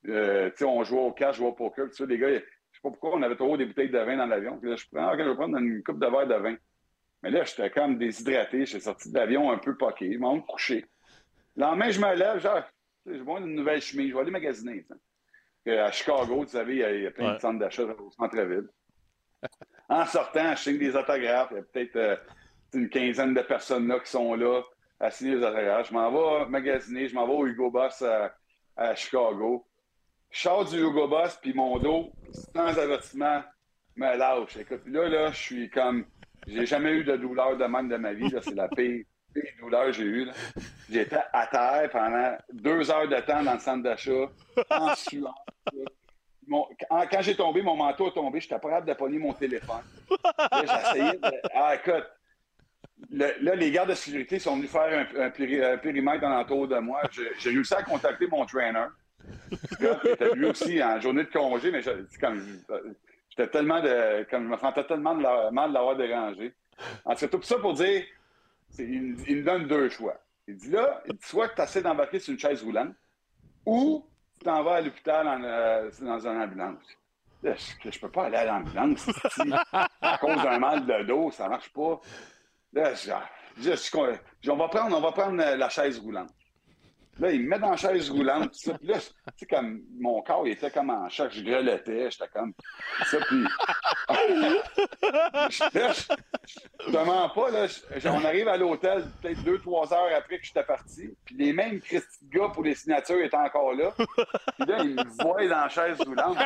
euh, tu sais, on jouait au cash, je jouais au poker, tout ça, les gars, je sais pas pourquoi on avait trop des bouteilles de vin dans l'avion, puis là, je prends, ok, je vais prendre une coupe de verre de vin. Mais là, j'étais comme déshydraté, j'étais sorti de l'avion un peu poqué, je m'en couché. Le lendemain, je me lève, genre, tu je vois une nouvelle chemise, je vais aller magasiner, tu. Euh, À Chicago, tu savais, il y a- il y, a plein Ouais. de centres d'achat au centre-ville. En sortant, je signe des autographes. Il y a peut-être euh, une quinzaine de personnes là qui sont là à signer les autographes. Je m'en vais magasiner, je m'en vais au Hugo Boss à, à Chicago. Je sors du Hugo Boss, puis mon dos, sans avertissement, me lâche. Écoute, là, là, je suis comme. J'ai jamais eu de douleur de même de ma vie. C'est la pire, douleur que j'ai eue. J'étais à terre pendant deux heures de temps dans le centre d'achat, en. Mon- quand j'ai tombé, mon manteau a tombé, j'étais pas capable de mon téléphone. Là, j'essayais de... Ah, écoute, là, les gardes de sécurité sont venus faire un, un péri- un périmètre alentour de moi. J'ai réussi à contacter mon trainer. Qui était lui aussi en journée de congé, mais j'étais tellement. Comme je me sentais tellement de la- mal de l'avoir dérangé. En tout tout ça pour dire, il, me donne deux choix. Il dit là, il dit soit que tu essaies d'embarquer sur une chaise roulante, ou tu t'en vas à l'hôpital euh, dans une ambulance. Je, je peux pas aller à l'ambulance à cause d'un mal de dos, ça marche pas? Là, je, on va prendre euh, la chaise roulante. Là, il me met dans la chaise roulante. tout ça. Puis là, tu sais, comme mon corps, il était comme en choc. Je grelottais, j'étais comme ça. Puis. je, te mens pas, là. je- on arrive à l'hôtel peut-être deux, trois heures après que j'étais parti. Puis les mêmes Christy gars pour les signatures étaient encore là. Puis là, ils me voient dans la chaise roulante.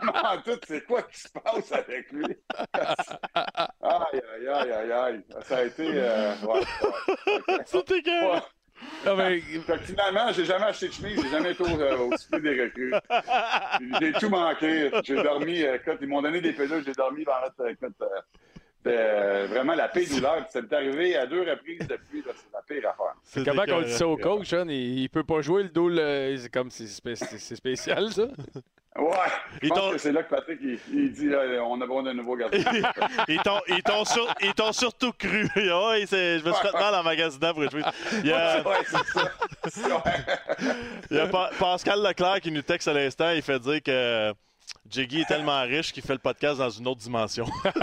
Comment tout, c'est quoi qui se passe avec lui? Aïe, aïe, aïe, aïe, aïe. Ça a été. euh, ouais, ouais. C'était. Ouais. Finalement, j'ai jamais acheté de chemise, j'ai jamais été au, euh, des recrues. J'ai tout manqué. J'ai dormi, euh, écoute, ils m'ont donné des pilules, j'ai dormi euh, écoute, euh, euh, vraiment la pire douleur. Ça m'est arrivé à deux reprises depuis, c'est la pire affaire. comment on dit ça au coach, hein? Il, il peut pas jouer le dos, le- c'est comme c'est spé- c'est c'est spécial, ça. Ouais, je pense que c'est là que Patrick, il, il dit, euh, on a besoin d'un nouveau gardien. Ils t'ont, sur- surtout cru. Ouais, c'est- je me suis fait mal en magasinant pour jouer. Il y a, ouais, c'est ça. Ouais. il y a Pa- Pascal Leclerc qui nous texte à l'instant. Il fait dire que Jiggy est tellement riche qu'il fait le podcast dans une autre dimension. C'est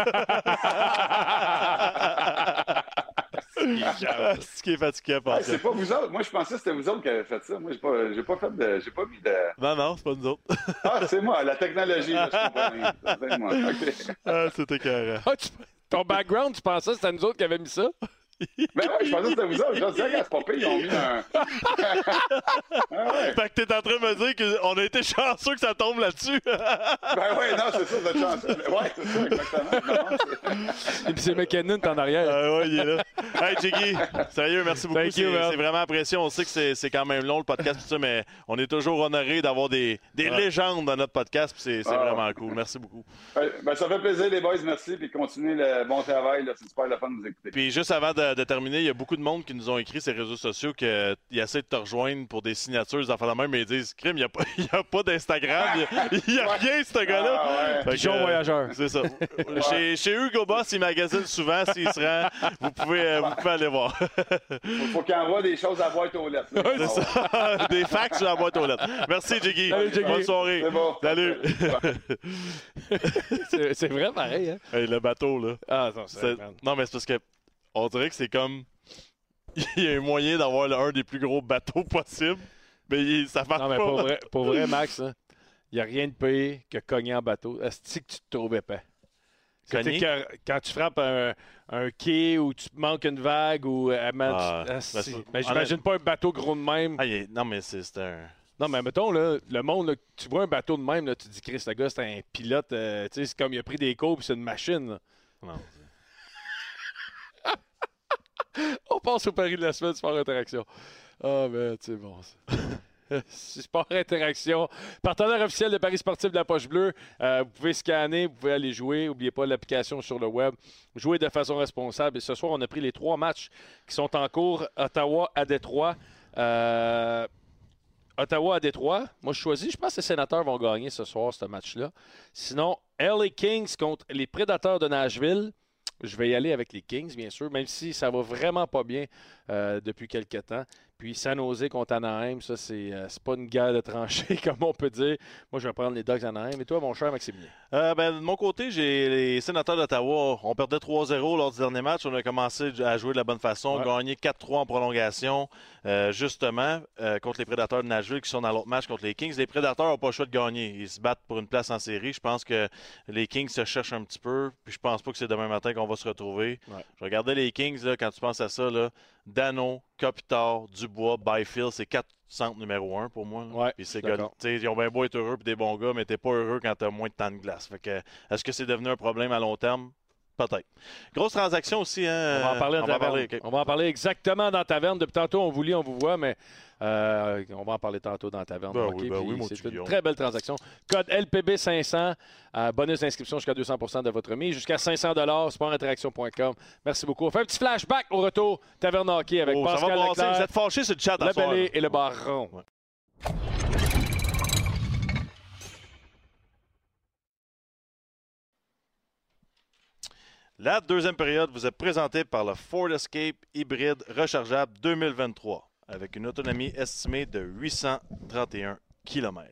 ce qui est fatigué, c'est pas vous autres. Moi, je pensais que c'était vous autres qui avez fait ça. Moi, j'ai pas, j'ai pas fait de. J'ai pas mis de. Non, non, c'est pas nous autres. Ah, c'est moi, la technologie, là, je comprends rien. C'est moi. Ah, c'était carré. Ah, tu- ton background, tu pensais que c'était nous autres qui avions mis ça? Ben ouais, je pensais que c'était vous autres. Je disais, regarde, c'est pas pire, ils ont mis un. ah ouais. Fait que t'es en train de me dire qu'on a été chanceux que ça tombe là-dessus. Ben ouais, non, c'est ça, votre chance. Ouais, c'est ça, exactement. Et puis c'est McKinnon en arrière. Ah ouais, il est là. Hey, Jiggy, sérieux, merci beaucoup. Thank you, C'est vraiment apprécié. On sait que c'est c'est quand même long le podcast, tout ça, mais on est toujours honoré d'avoir des, des légendes dans notre podcast. puis C'est c'est Ah. vraiment cool. Merci beaucoup. Ouais, Ben, ça fait plaisir, les boys, merci. Puis continuez le bon travail. là, C'est super le fun de vous écouter. Puis juste avant de, de terminer, il y a beaucoup de monde qui nous ont écrit sur les réseaux sociaux qu'ils essaient de te rejoindre pour des signatures, des enfants de même, mais ils disent Crime, il n'y a pas, il y a pas d'Instagram, il n'y a, rien, ce gars-là. Ah ouais. Pigeon euh, voyageur. C'est ça. chez, chez Hugo Boss, il magasine souvent. S'il se rend, vous pouvez, euh, vous pouvez aller voir. Faut, faut qu'il envoie des choses à boîte aux lettres. C'est ça. Des fax sur la boîte aux lettres. Merci, Jiggy. Salut, Jiggy. Bonne soirée. C'est bon. Salut. C'est vrai pareil, hein? Hey, le bateau, là. Ah, non, c'est. C'est- Non, mais c'est parce que on dirait que c'est comme. Il y a un moyen d'avoir un des plus gros bateaux possibles, mais il- ça marche Non, mais pas. pour vrai, pour vrai Max, il n'y a rien de pire que cogner en bateau. Est-ce que tu te trouves épais? Cogner? C'était que quand tu frappes un, un quai ou tu te manques une vague ou. euh, Ah, ah, ben, c'est- c'est- mais j'imagine pas un bateau gros de même. Ah, est- Non, mais c'est un. Non, mais mettons, là, le monde, là, tu vois un bateau de même, là, tu te dis, Chris, le gars, c'est un pilote. euh, tu sais, c'est comme il a pris des cours c'est une machine. là. Non. On passe au pari de la semaine, Sport Interaction. Ah, ben, c'est bon. Sport Interaction, partenaire officiel de Paris sportif de la Poche Bleue. Euh, vous pouvez scanner, vous pouvez aller jouer. N'oubliez pas l'application sur le web. Jouez de façon responsable. Et ce soir, on a pris les trois matchs qui sont en cours. Ottawa à Détroit. Euh, Ottawa à Détroit. Moi, je choisis. Je pense que les sénateurs vont gagner ce soir, ce match-là. Sinon, LA Kings contre les Prédateurs de Nashville. Je vais y aller avec les Kings, bien sûr, même si ça va vraiment pas bien euh, depuis quelques temps. Puis San Jose contre Anaheim, ça, c'est euh, pas une guerre de tranchées, comme on peut dire. Moi, je vais prendre les Ducks Anaheim. Et toi, mon cher Maximilien? Euh, ben, de mon côté, j'ai les sénateurs d'Ottawa. On perdait 3-0 lors du dernier match. On a commencé à jouer de la bonne façon, Ouais. gagné 4-3 en prolongation, euh, justement, contre les Prédateurs de Nashville qui sont dans l'autre match contre les Kings. Les Prédateurs n'ont pas le choix de gagner. Ils se battent pour une place en série. Je pense que les Kings se cherchent un petit peu. Puis je pense pas que c'est demain matin qu'on va se retrouver. Ouais. Je regardais les Kings, là, quand tu penses à ça, là, Dano, Kopitar, Dubois, Byfield, c'est quatre centres numéro un pour moi. Ouais, Puis ces je suis gars d'accord. tu sais, ils ont bien beau être heureux puis des bons gars, mais t'es pas heureux quand t'as moins de temps de glace. Fait que, est-ce que c'est devenu un problème à long terme? Peut-être. Grosse transaction aussi, hein? On va en parler on va en parler, ok. On va en parler exactement dans taverne. Depuis tantôt, on vous lit, on vous voit, mais euh, on va en parler tantôt dans taverne. Ben oui, ben oui, c'est une très belle transaction. Code LPB 500, euh, bonus d'inscription jusqu'à 200% de votre mise, jusqu'à 500 sportinteraction.com. Merci beaucoup. On fait un petit flashback au retour Taverne Hockey avec Oh, Pascal. Leclerc, Vous êtes fâchés sur le chat à le là. et le Baron. Ouais. La deuxième période vous est présentée par le Ford Escape hybride rechargeable 2023. avec une autonomie estimée de 831 km.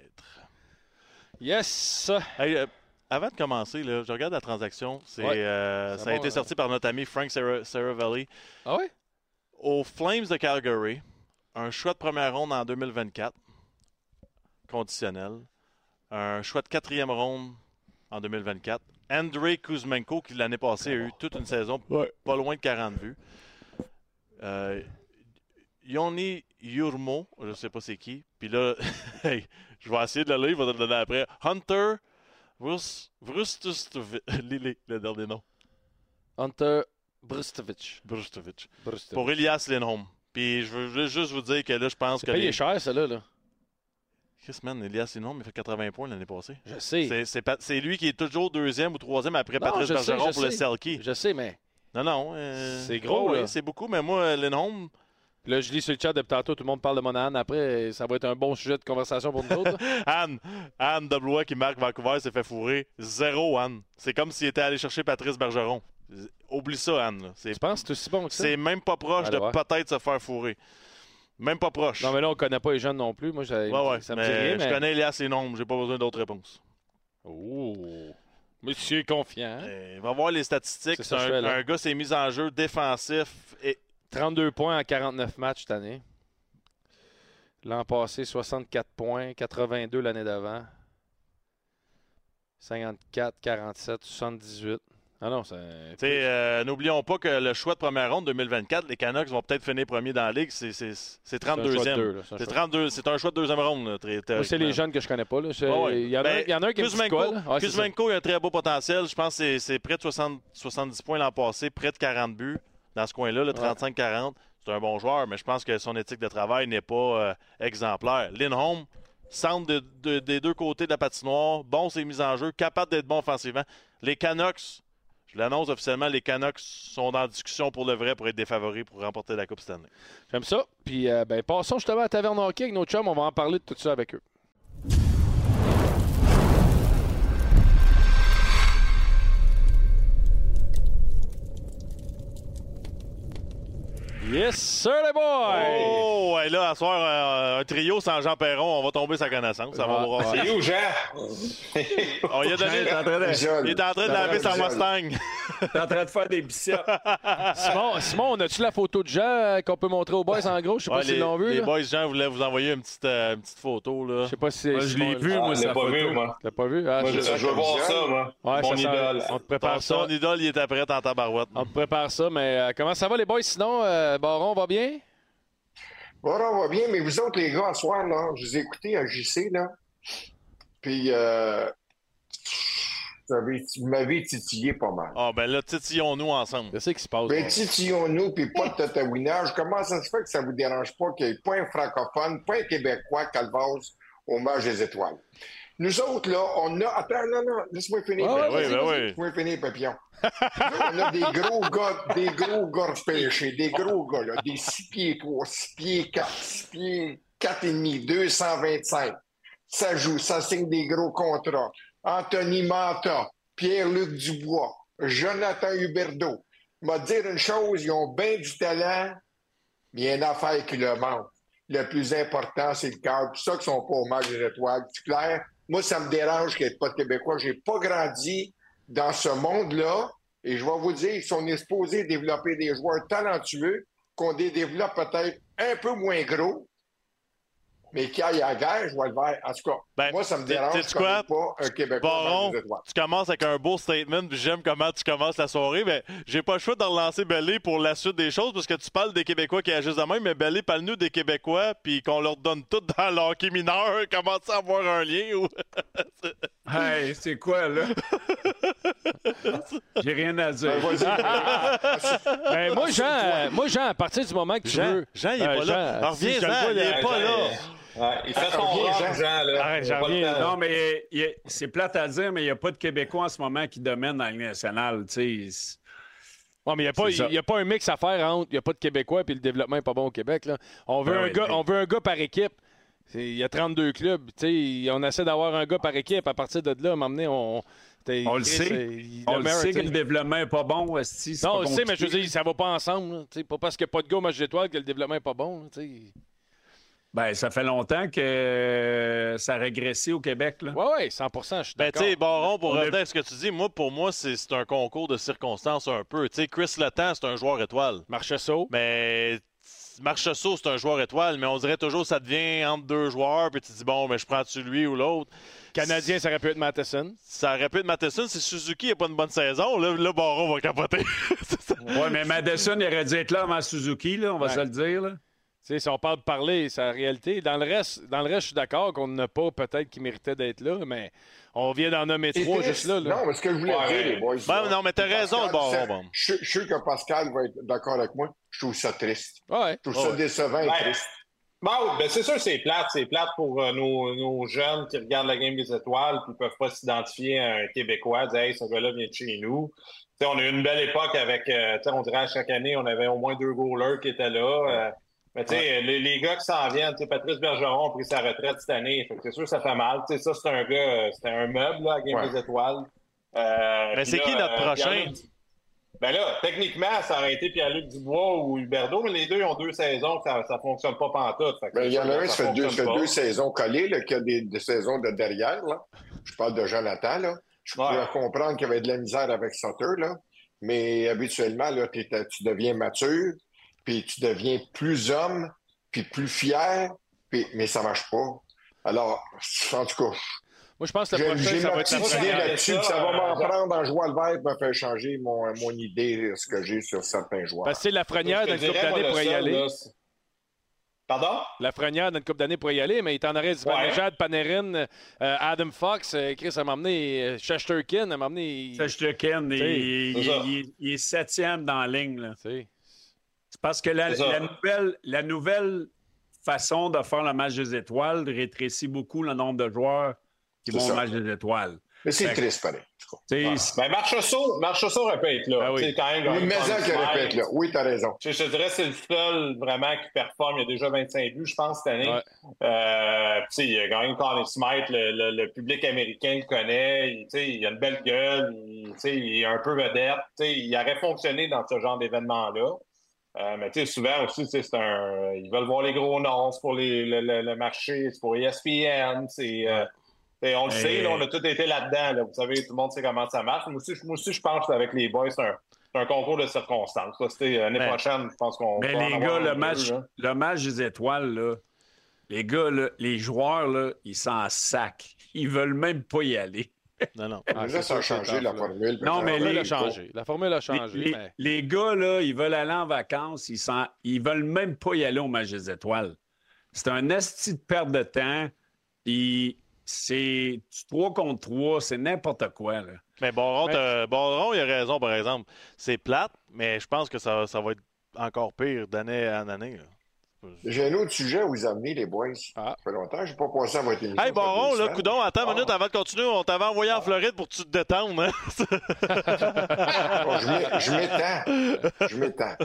Yes! Hey, euh, avant de commencer, là, je regarde la transaction. C'est, Ouais. euh, ça a été sorti par notre ami Frank Sara- Saravelli. Ah ouais? Aux Flames de Calgary, un choix de première ronde en 2024, conditionnel. Un choix de quatrième ronde en 2024. Andrei Kuzmenko, qui l'année passée a eu toute une saison pas loin de 40 buts. Euh, Yoni Yurmo, je ne sais pas c'est qui. Puis là, hey, je vais essayer de le lire, je vais te le donner après. Hunter Vrus-. Lis-les, le dernier nom. Hunter Brustovich. Brustovich. Brustovich. Pour Elias Lindholm. Puis je veux juste vous dire que là, je pense que. payé les- cher, ça, là. Chris, man, Elias Lindholm, il fait 80 points l'année passée. Je sais. C'est- lui qui est toujours deuxième ou troisième après Non, Patrice je Bergeron je pour le. Selkie. Je sais, mais Non, non. euh, C'est gros, là. C'est beaucoup, mais moi, Lindholm, là, je lis sur le chat depuis tantôt, tout le monde parle de Monahan. Après, ça va être un bon sujet de conversation pour nous autres. Anne, Anne W qui marque Vancouver s'est fait fourrer. Zéro, Anne. C'est comme s'il était allé chercher Patrice Bergeron. Oublie ça, Anne. tu penses que c'est aussi bon que ça? c'est même pas proche de peut-être se faire fourrer. Même pas proche. Non, mais là, on connaît pas les jeunes non plus. Moi, ouais, ouais. ça me mais Je connais Elias et nombres, j'ai pas besoin d'autres réponses. Oh! Monsieur est confiant. Euh, va voir les statistiques. C'est fais, un gars s'est mis en jeu défensif et 32 points en 49 matchs cette année. L'an passé, 64 points, 82 l'année d'avant. 54, 47, 78. Ah non, euh, N'oublions pas que le choix de première ronde 2024, les Canucks vont peut-être finir premier dans la ligue. C'est c'est- c'est c'est un choix de 32e. deux, là, c'est un C'est choix de- 32 c'est un choix de deuxième ronde. c'est les jeunes que je connais pas. Là. C'est- Ouais, ouais. Il, y en a, Ben, un- il y en a un qui me Kuzmenko? Ouais, c'est ça. Kuzmenko, il a un très beau potentiel. Je pense que c'est- près de 60 70 points l'an passé, près de 40 buts dans ce coin-là, le 35-40. C'est un bon joueur, mais je pense que son éthique de travail n'est pas euh, exemplaire. Lindholm, centre de- de- des deux côtés de la patinoire, bon ses mises en jeu, capable d'être bon offensivement. Les Canucks, je l'annonce officiellement, les Canucks sont en discussion pour le vrai pour être des favoris pour remporter la Coupe Stanley. J'aime ça. Puis, euh, ben, passons justement à Taverne Hockey avec nos chums. On va en parler de tout ça avec eux. Yes, sir, les boys! Oh, et là, à soir, euh, un trio sans Jean Perron, on va tomber sa connaissance. Ça va Ouais, brasser. C'est où, Jean? On lui a donné. Il est en train de, Il est en train de laver sa Mustang. T'es en train de faire des biceps. Simon, Simon, on a-tu la photo de Jean euh, qu'on peut montrer aux boys en gros? Je sais pas Ouais, les, l'ont vu. les là. boys Jean voulaient vous envoyer une petite, euh, une petite photo. Là. Je sais pas si Moi, je l'ai vu, Ah, moi, je sa l'ai pas vu, moi? T'as pas vu? Ah, Moi, je, veux voir ça, moi. Ouais, Mon ça idole. On te Ton, prépare ça. son idole, il était prêt en tabarouette. On te prépare ça, mais euh, comment ça va les boys? Sinon? Euh, Baron va bien? Bon, on va bien, mais vous autres, les gars, ce soir, là, je vous ai écouté à JC, là. Puis, euh, vous avez- vous m'avez titillé pas mal. Ah, ben là, titillons-nous ensemble. Qu'est-ce qui se passe? Ben, Baron? titillons-nous, puis pas de tatouinage. Comment ça se fait que ça vous dérange pas qu'il n'y ait pas un francophone, pas un québécois, Calvas, au match des étoiles? Nous autres, là, on a. Attends, non, non, laisse-moi finir. Ah, Vas-y, ben oui. Laisse-moi finir, papillon. on a des gros gars, des gros gars pêchés, des gros gars, là, des 6 pieds 3, 6 pieds 4, 6 pieds 4 et demi, 225. Ça joue, ça signe des gros contrats. Anthony Manta, Pierre-Luc Dubois, Jonathan Huberdeau. m'a dire une chose, ils ont bien du talent, mais il y a une affaire qui leur manque. Le plus important, c'est le cœur. Pour ça qu'ils sont pas au match des étoiles. C'est clair? Moi, ça me dérange qu'il pas de Québécois. J'ai pas grandi dans ce monde-là. Et je vais vous dire, si on est supposé développer des joueurs talentueux, qu'on développe peut-être un peu moins gros, mais qui aillent à la guerre, je vais le faire. En tout cas, Ben, moi, ça me dérange comme quoi? pas un Québécois Baron, tu commences avec un beau statement, puis j'aime comment tu commences la soirée, mais j'ai pas le choix de relancer Bellé pour la suite des choses, parce que tu parles des Québécois qui agissent de même, mais Bellé, parle-nous des Québécois, puis qu'on leur donne tout dans le hockey mineur, commence à avoir un lien ou... Hey, c'est quoi, là? J'ai rien à dire. Ben. Ben, moi, Jean, euh, moi, Jean, à partir du moment que tu Jean, veux. Jean, il est Euh, pas là. Jean, Alors, si reviens, je le Jean, vois, il est pas là. Ouais, il fait son viens, rang, Jean. Jean, là. Arrête, Il a j'en pas le reviens, temps. Non, mais c'est plate à dire, mais il n'y a pas de Québécois en ce moment qui dominent dans tu sais. Ouais, mais il n'y a, pas- un mix à faire entre. Il n'y a pas de Québécois puis le développement n'est pas bon au Québec. Là. On, veut Ben un gars, on veut un gars par équipe. Il y a 32 clubs. On essaie d'avoir un gars par équipe. À partir de là, à un moment donné, on. On le sait. On le le sait que le développement n'est pas bon, Esti. Non, pas je sais, mais je veux dire, ça va pas ensemble. Pas parce qu'il n'y a pas de gars au match d'étoiles que le développement n'est pas bon. là. Ben, ça fait longtemps que euh, ça a régressé au Québec. Là. Ouais, ouais, 100 je suis Ben, tu d'accord. sais, Baron, pour revenir est- à ce que tu dis, moi, pour moi, c'est c'est un concours de circonstances un peu. Tu sais, Chris Letang, c'est un joueur étoile. Marchesso. Mais Marchessault, c'est un joueur étoile, mais on dirait toujours que ça devient entre deux joueurs, puis tu te dis, bon, mais je prends-tu lui ou l'autre? Canadien, ça aurait pu être Matheson. Ça aurait pu être Matheson. Si Suzuki n'a pas une bonne saison, là, là Baron va capoter. Ouais, mais Madison, il aurait dû être là avant Suzuki, là, on va Ouais. se le dire. Là. Si on parle de parler, c'est la réalité. Dans le reste, dans le reste je suis d'accord qu'on n'a pas peut-être qui méritait d'être là, mais on vient d'en nommer trois juste là. là. Non, mais ce que je voulais Ouais, dire, les boys. Ben, non, mais t'as Pascal, raison, le Baron, c'est- bon. Je je suis sûr que Pascal va être d'accord avec moi. Je trouve ça triste. Ouais. Je trouve ça Ouais. décevant et Ouais. triste. Bon, ben c'est sûr, c'est plate. C'est plate pour euh, nos, nos jeunes qui regardent la game des étoiles et ne peuvent pas s'identifier à un Québécois, dire Hey, ce gars-là vient de chez nous. Tu sais, on a eu une belle époque avec, euh, tu sais, on dirait à chaque année, on avait au moins deux goalers qui étaient là. euh, mais tu sais, les, les gars qui s'en viennent, tu sais, Patrice Bergeron a pris sa retraite cette année. Fait que c'est sûr que ça fait mal. Tu sais, ça, c'est un gars, euh, c'était un meuble, là, à Game Ouais. des étoiles. Euh, Mais c'est là, qui notre euh, prochain? Ben là, techniquement, ça aurait été Pierre-Luc Dubois ou Huberdeau, mais les deux ont deux saisons, ça ne fonctionne pas pantoute. Que Ben, il y en a un, ça fait deux, fait deux saisons collées, là, qui a des, des saisons de derrière. Là. Je parle de Jonathan. Là. Je Ouais. pourrais comprendre qu'il y avait de la misère avec Sutter, là. mais habituellement, là, tu deviens mature, puis tu deviens plus homme, puis plus fier, puis, mais ça marche pas. Alors, en tout cas, Moi, je pense que le j'ai prochain, j'ai ça va être la petite idée première. là-dessus, ça, puis ça va euh, m'en prendre en jouant le vert pour me faire changer mon, mon idée, ce que j'ai sur certains joueurs. Parce que c'est Lafrenière, Je te dans une couple dirais, moi, d'années, le pour y aller. là, Pardon? Lafrenière, dans une couple d'années, pour y aller, mais il t'en aurait Zibanejad, Panarin, euh, Adam Fox, euh, Chris, a m'emmené, Shesterkin, a m'emmené. Il, il- il- il est septième dans la ligne. là. Parce que la, nouvelle, la nouvelle façon de faire le match des étoiles rétrécit beaucoup le nombre de joueurs qui vont ça. au match des étoiles. Mais c'est triste, pareil. T'sais, Ouais. c'est- Ben, Marchessault, Marchessault aurait pu être là. Ah oui. Quand même, Oui, mais ça qui aurait pu semaine. être là. Oui, t'as raison. Je, je te dirais que c'est le seul vraiment qui performe. Il a déjà 25 buts, je pense, cette année. Ouais. Euh, puis, tu sais, il a gagné Conn Smith. Le, le- le public américain le connaît. Il, tu sais, il a une belle gueule. Il, tu sais, il est un peu vedette. Tu sais, il aurait fonctionné dans ce genre d'événement-là. Euh, mais tu sais, souvent aussi, c'est un. Ils veulent voir les gros noms, c'est pour les, le, le- le marché, c'est pour ESPN, c'est. euh, on le sait, là, on a tous été là-dedans. là. Vous savez, tout le monde sait comment ça marche. Moi aussi, je- moi aussi je pense qu'avec les boys, c'est un, un concours de circonstances. C'était l'année Mais- prochaine, je pense qu'on Mais va en les gars, le match, là. le match des étoiles, là, les gars, là, les joueurs, là, ils s'en sac. Ils veulent même pas y aller. Non, non. Ah, là, ça a changé la formule. Non, mais La formule les- a changé. La formule a changé. Les, les- mais- les gars, là, ils veulent aller en vacances, ils, s'en- ils veulent même pas y aller au match des étoiles. C'est un esti de perte de temps. Puis c'est 3 contre 3, c'est n'importe quoi. Là. Mais Baron, Mais- t'as- Baron, il a raison, par exemple. C'est plate, mais je pense que ça, ça va être encore pire d'année en année. là. J'ai un autre sujet à vous amener, les boys. Ah. Ça fait longtemps que je n'ai pas passé à votre émission. Hey, Baron, là, coudon, attends une Ah. minute avant de continuer. On t'avait envoyé en Floride pour que tu te détendes. Hein? Bon, je m'é- je m'étends. Je m'étends.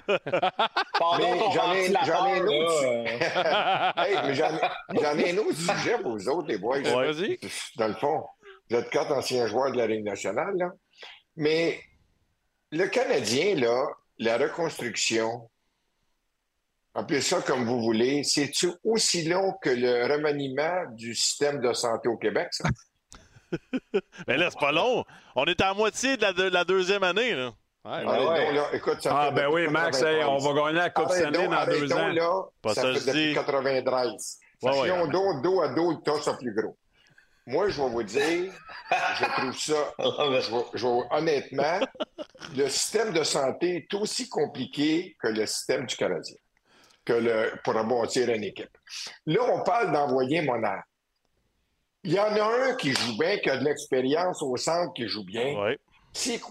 J'en ai- ai un autre. Hey, mais j'en ai- j'en ai un autre sujet pour vous autres, les boys. Ouais. Dans le fond, vous êtes quatre anciens joueurs de la Ligue nationale, là. Mais le Canadien, là, la reconstruction, appelez ça comme vous voulez, c'est-tu aussi long que le remaniement du système de santé au Québec, ça? Mais là, c'est pas long. On est à moitié de la, de la deuxième année. Là. Ouais, Allez ouais. donc, là, écoute, ça Ah, fait ben oui, Max, 93. hey, on va gagner la Coupe Arrête Stanley donc, dans deux donc, ans. là, Pas ça ça, fait je depuis dis. 93. Ouais, si ouais. on dos, dos à dos, le tas, c'est plus gros. Moi, je vais vous dire, je trouve ça, je vais- je vais- honnêtement, le système de santé est aussi compliqué que le système du Canadien, que le, pour rebâtir une équipe. Là, on parle d'envoyer mon art. Il y en a un qui joue bien, qui a de l'expérience au centre, qui joue bien. Ouais.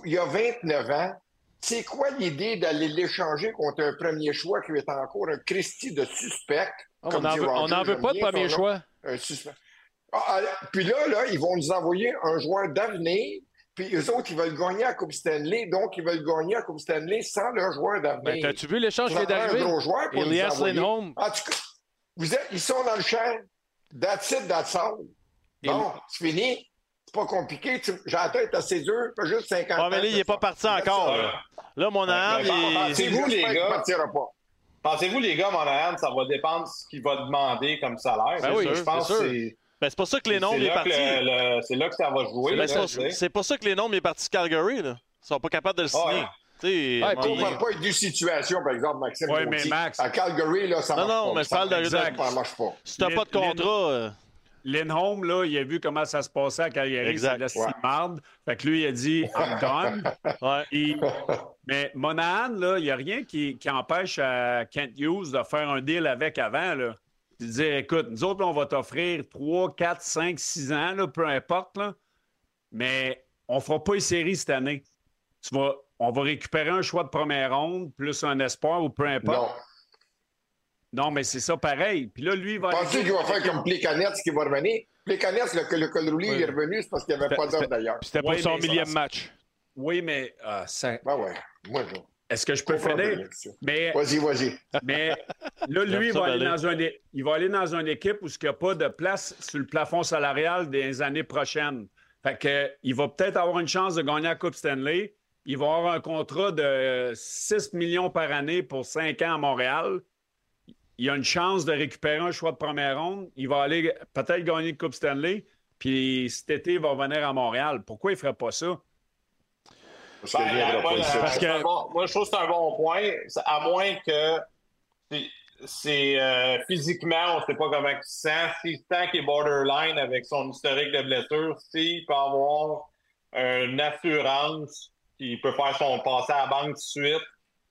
Il y a 29 ans. C'est quoi l'idée d'aller l'échanger contre un premier choix qui est encore un Christie de suspect? On comme n'en veut, on pas de premier choix. Un suspect. Ah, ah, puis là, là, ils vont nous envoyer un joueur d'avenir, puis eux autres, ils veulent gagner à Coupe Stanley, donc ils veulent gagner à Coupe Stanley sans leur joueur Ben, d'avenir. T'as-tu vu l'échange qui est d'arriver? gros joueur pour nous Elias. Lindholm. En tout cas, vous êtes, ils sont dans le champ. That's it, that's all. Bon, c'est fini. C'est pas compliqué. Tu- J'ai la tête assez dure. Pas juste 50 Ouais, mais là, il n'est pas parti encore. ça. Là, là Monahan, Ouais, il- mais Pensez-vous, les gars, partira pas. pensez-vous, les gars, Monahan, ça va dépendre de ce qu'il va demander comme salaire? Ben oui, je pense que c'est ben, c'est pour ça que les noms c'est il est là, parti. que le- le- c'est là que ça va jouer. Ben, là, c'est pour- ça que les noms il est parti de Calgary. Là. Ils sont pas capables de le Ah signer. ouais. Ouais, On ne parle pas deux situations, par exemple, Maxime. Ouais, Gauthier. mais Max- À Calgary, là, ça Non, marche non, pas. mais je parle de- Exact. Ça marche pas. si t'as Les- pas de les- contrat, euh, Lindholm, là, il a vu comment ça se passait à Calgary. Exact. C'est la marde. Fait que lui, il a dit I'm done. ouais. Et- mais Monahan, là, il n'y a rien qui, qui empêche à Kent Hughes de faire un deal avec avant. Là. De dire écoute, nous autres, on va t'offrir 3, 4, 5, 6 ans, là, peu importe. Là, mais on ne fera pas une série cette année. Tu vas, on va récupérer un choix de première ronde, plus un espoir ou peu Non. importe. Non, mais c'est ça pareil. Puis là, lui, il va. Pensez qu'il va faire comme Plekanec qui va revenir? Plekanec, le, le col roulé, il est revenu, c'est parce qu'il n'y avait pas d'ordre d'ailleurs. Puis c'était Ouais, son millième match. Oui, mais ça- Ben ouais, moi, je est-ce que je peux finir? Mais Vas-y, vas-y. Mais là, lui, il va, aller dans un, il va aller dans une équipe où il n'y a pas de place sur le plafond salarial des années prochaines. Fait que, il va peut-être avoir une chance de gagner la Coupe Stanley. Il va avoir un contrat de 6 millions par année pour 5 ans à Montréal. Il a une chance de récupérer un choix de première ronde. Il va aller peut-être gagner la Coupe Stanley. Puis cet été, il va revenir à Montréal. Pourquoi il ne ferait pas ça? Parce que Ben, moi, Parce que- bon- je trouve que c'est un bon point. À moins que c'est- euh, physiquement, on ne sait pas comment il se sent. S'il sent qu'il est borderline avec son historique de blessure, s'il peut avoir une assurance qu'il peut faire son passé à la banque tout de suite,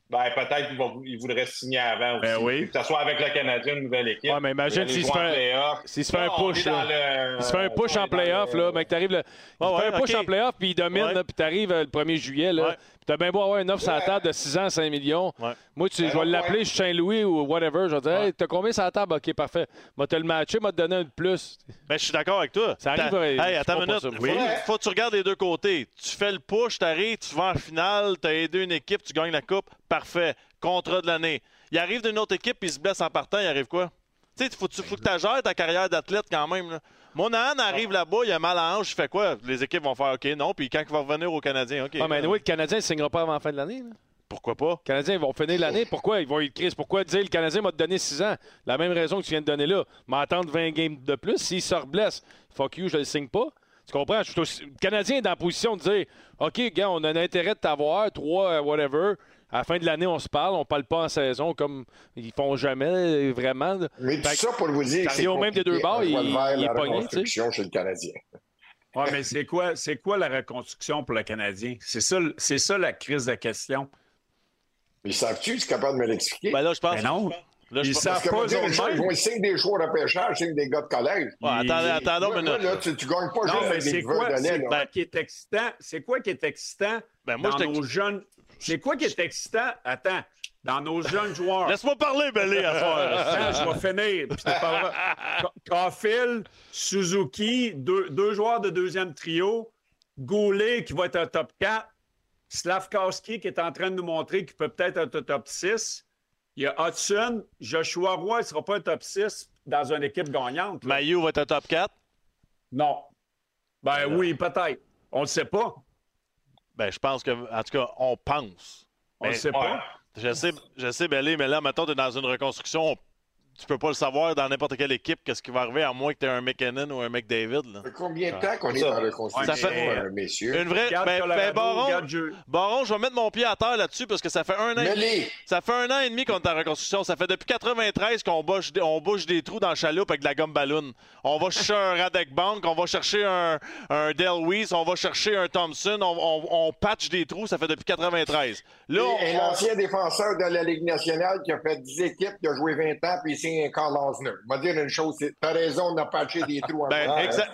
ben peut-être qu'il voudrait signer avant aussi. Ben oui. Que ce soit avec le Canadien, une nouvelle équipe. Ouais, mais imagine s'il se fait un- playoff. s'il se fait un push, là. le- Il se fait un push on en playoff, le- là, mec, t'arrives, là, il Ouais, fait un push ok. en playoff, puis il domine, Ouais. là, puis t'arrives euh, le 1er juillet, là, t'as bien beau avoir une offre sur la table de 6 ans, 5 millions. Ouais. Moi, tu, Ben, je vais l'appeler Saint-Louis ou whatever, je vais dire, Ouais. hey, t'as combien sur la table? OK, parfait. Moi, te le matché, moi, te donner un de plus. Ben, je suis d'accord avec toi. Ça arrive, ouais, Hey, attends une minute. Faut, Oui. faut que tu regardes les deux côtés. Tu fais le push, t'arrives, tu vas en finale, t'as aidé une équipe, tu gagnes la coupe. Parfait. Contrat de l'année. Il arrive d'une autre équipe, puis il se blesse en partant, il arrive quoi? Tu sais, faut, faut que tu gères ta carrière d'athlète quand même. Là. Monahan arrive là-bas, il a mal à hanche, il fait quoi? Les équipes vont faire OK, non, puis quand il va revenir au Canadien, OK. Ah, mais oui, le Canadien ne signera pas avant la fin de l'année. Pourquoi pas? Les Canadiens ils vont finir l'année. Pourquoi? Ils vont être crise. Pourquoi dire le Canadien m'a donné 6 ans? La même raison que tu viens de donner là. M'attendre 20 games de plus. S'il se reblesse, fuck you, je le signe pas. Tu comprends? Je suis aussi- Le Canadien est dans la position de dire OK, gars, on a un intérêt de t'avoir, trois, euh, whatever. À la fin de l'année, on se parle, on parle pas en saison comme ils font jamais vraiment. Mais tout Fait ça pour vous dire que c'est au même des deux bords, il- il est la pogné, reconstruction chez le Canadien. Oui, mais c'est quoi, c'est quoi la reconstruction pour le Canadien? C'est ça, c'est ça la crise de question. Mais savent-tu, c'est capable de me l'expliquer? Ben là, je pense. Mais non. Là, je Ils savent pas eux-mêmes. ils vont signer des joueurs de pêchage, signent des gars de collège. Ouais, Moi, une moi, minute. là, tu, tu gagnes pas Non, juste mais avec c'est des c'est quoi là. qui est excitant? C'est quoi qui est excitant Ben, moi, dans nos jeunes... C'est quoi qui est excitant? Attends, dans nos jeunes joueurs. Laisse-moi parler, Belé, à soir. Je vais finir. puis Caulfield, Suzuki, deux, deux joueurs de deuxième trio, Goulet qui va être un top 4, Slavkowski qui est en train de nous montrer qu'il peut peut-être être un top 6. Il y a Hudson, Joshua Roy, il ne sera pas un top 6 dans une équipe gagnante. Mayu va être un top 4. Non. Ben oui, peut-être. On ne le sait pas. Ben, je pense que, en tout cas, on pense. On ne sait pas. Je sais, je sais, Belé, mais là, maintenant, tu es dans une reconstruction. Tu peux pas le savoir dans n'importe quelle équipe, qu'est-ce qui va arriver, à moins que tu aies un McKinnon ou un McDavid. Là. Ça fait combien de temps qu'on est Ça- dans la reconstruction, Ça fait- euh, messieurs? Une vraie. Ben, ben, Baron, Baron, je vais mettre mon pied à terre là-dessus parce que ça fait un an. Ça fait un an et demi qu'on est en reconstruction. Ça fait depuis 93 qu'on bouche, des- on bouche des trous dans le chaloupe avec de la gomme ballon. On va chercher un Radek Bank, on va chercher un, un Del Weiss, on va chercher un Thompson, on, on- on patch des trous. Ça fait depuis 93. Là, Et on- un ancien défenseur de la Ligue nationale qui a fait 10 équipes, qui a joué 20 ans, puis il un Carl Osner. Je vais dire une chose, c'est- t'as raison de patcher des trous en Ben,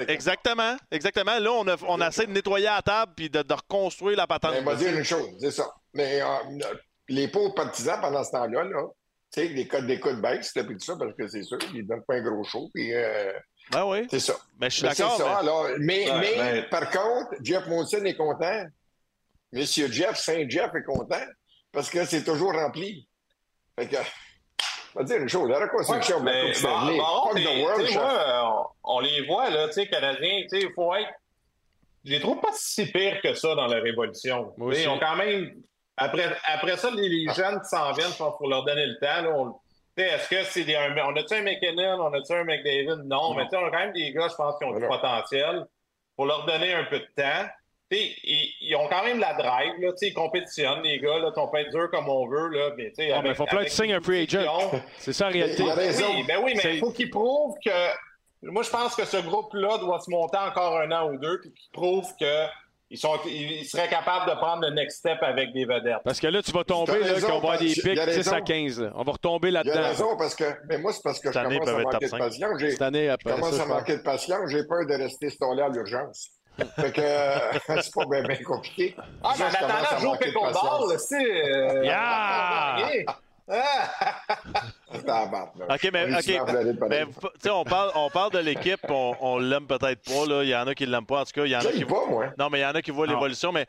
exactement, exactement. Là, on, a, on essaie de nettoyer la table puis de, de reconstruire la patente. Ben, je vais dire une chose, c'est ça. Mais euh, les pauvres partisans, pendant ce temps-là, là, tu sais, les codes d'écoute baissent, c'est tout ça, parce que c'est sûr, ils donnent pas un gros show, puis euh, Ben oui. c'est ça. Mais je suis c'est d'accord. ça, mais- alors. Mais, Ouais, mais ben- par contre, Jeff Monson est content. Monsieur Jeff, Saint-Jeff est content, parce que c'est toujours rempli. Fait que, je vais dire une chose, la reconstruction de la Coupe Stanley, world, moi, on, on les voit, là, tu sais, Canadiens, tu sais, il faut être je les trouve pas si pires que ça dans la révolution. Ils ont quand même. Après, après ça, les, les jeunes qui s'en viennent, je pense, pour leur donner le temps. là, on- Est-ce que c'est des. un- on a-tu un McKinnon? On a-tu un McDavid? Non, mais tu sais, on a quand même des gars, je pense, qui ont du potentiel. Pour leur donner un peu de temps. Tu Ils, ils ont quand même la drive, là, tu ils compétitionnent, les gars. Là, on peut être dur comme on veut. Là, mais, tu sais, avec- mais il faut pas que avec tu signes un free agent. C'est ça en réalité. Raison. oui, ben oui, mais il faut qu'ils prouvent que. Moi, je pense que ce groupe-là doit se monter encore un an ou deux, puis qu'ils prouvent qu'ils sont, ils seraient capables de prendre le next step avec des vedettes. Parce que là, tu vas tomber, là, qu'on va avoir des pics il a 10 à raison. 15. là. On va retomber là-dedans. raison parce que. Mais moi, c'est parce que Cette je année, commence ils à manquer de patience. J'ai- Cette année, Je après commence ça, à manquer de patience. J'ai peur de rester stollé à l'urgence. Fait que euh, c'est pas bien compliqué. Ah, mais en attendant, de pickleball, euh, Yeah! Ah! À battre, là. OK, mais, On est OK, souvent fliré de mais tu sais, on parle, on parle de l'équipe, on, on l'aime peut-être pas. Là. Il y en a qui l'aiment pas. En tout cas, il y en a qui moi. Non, mais il y en a qui voient l'évolution, mais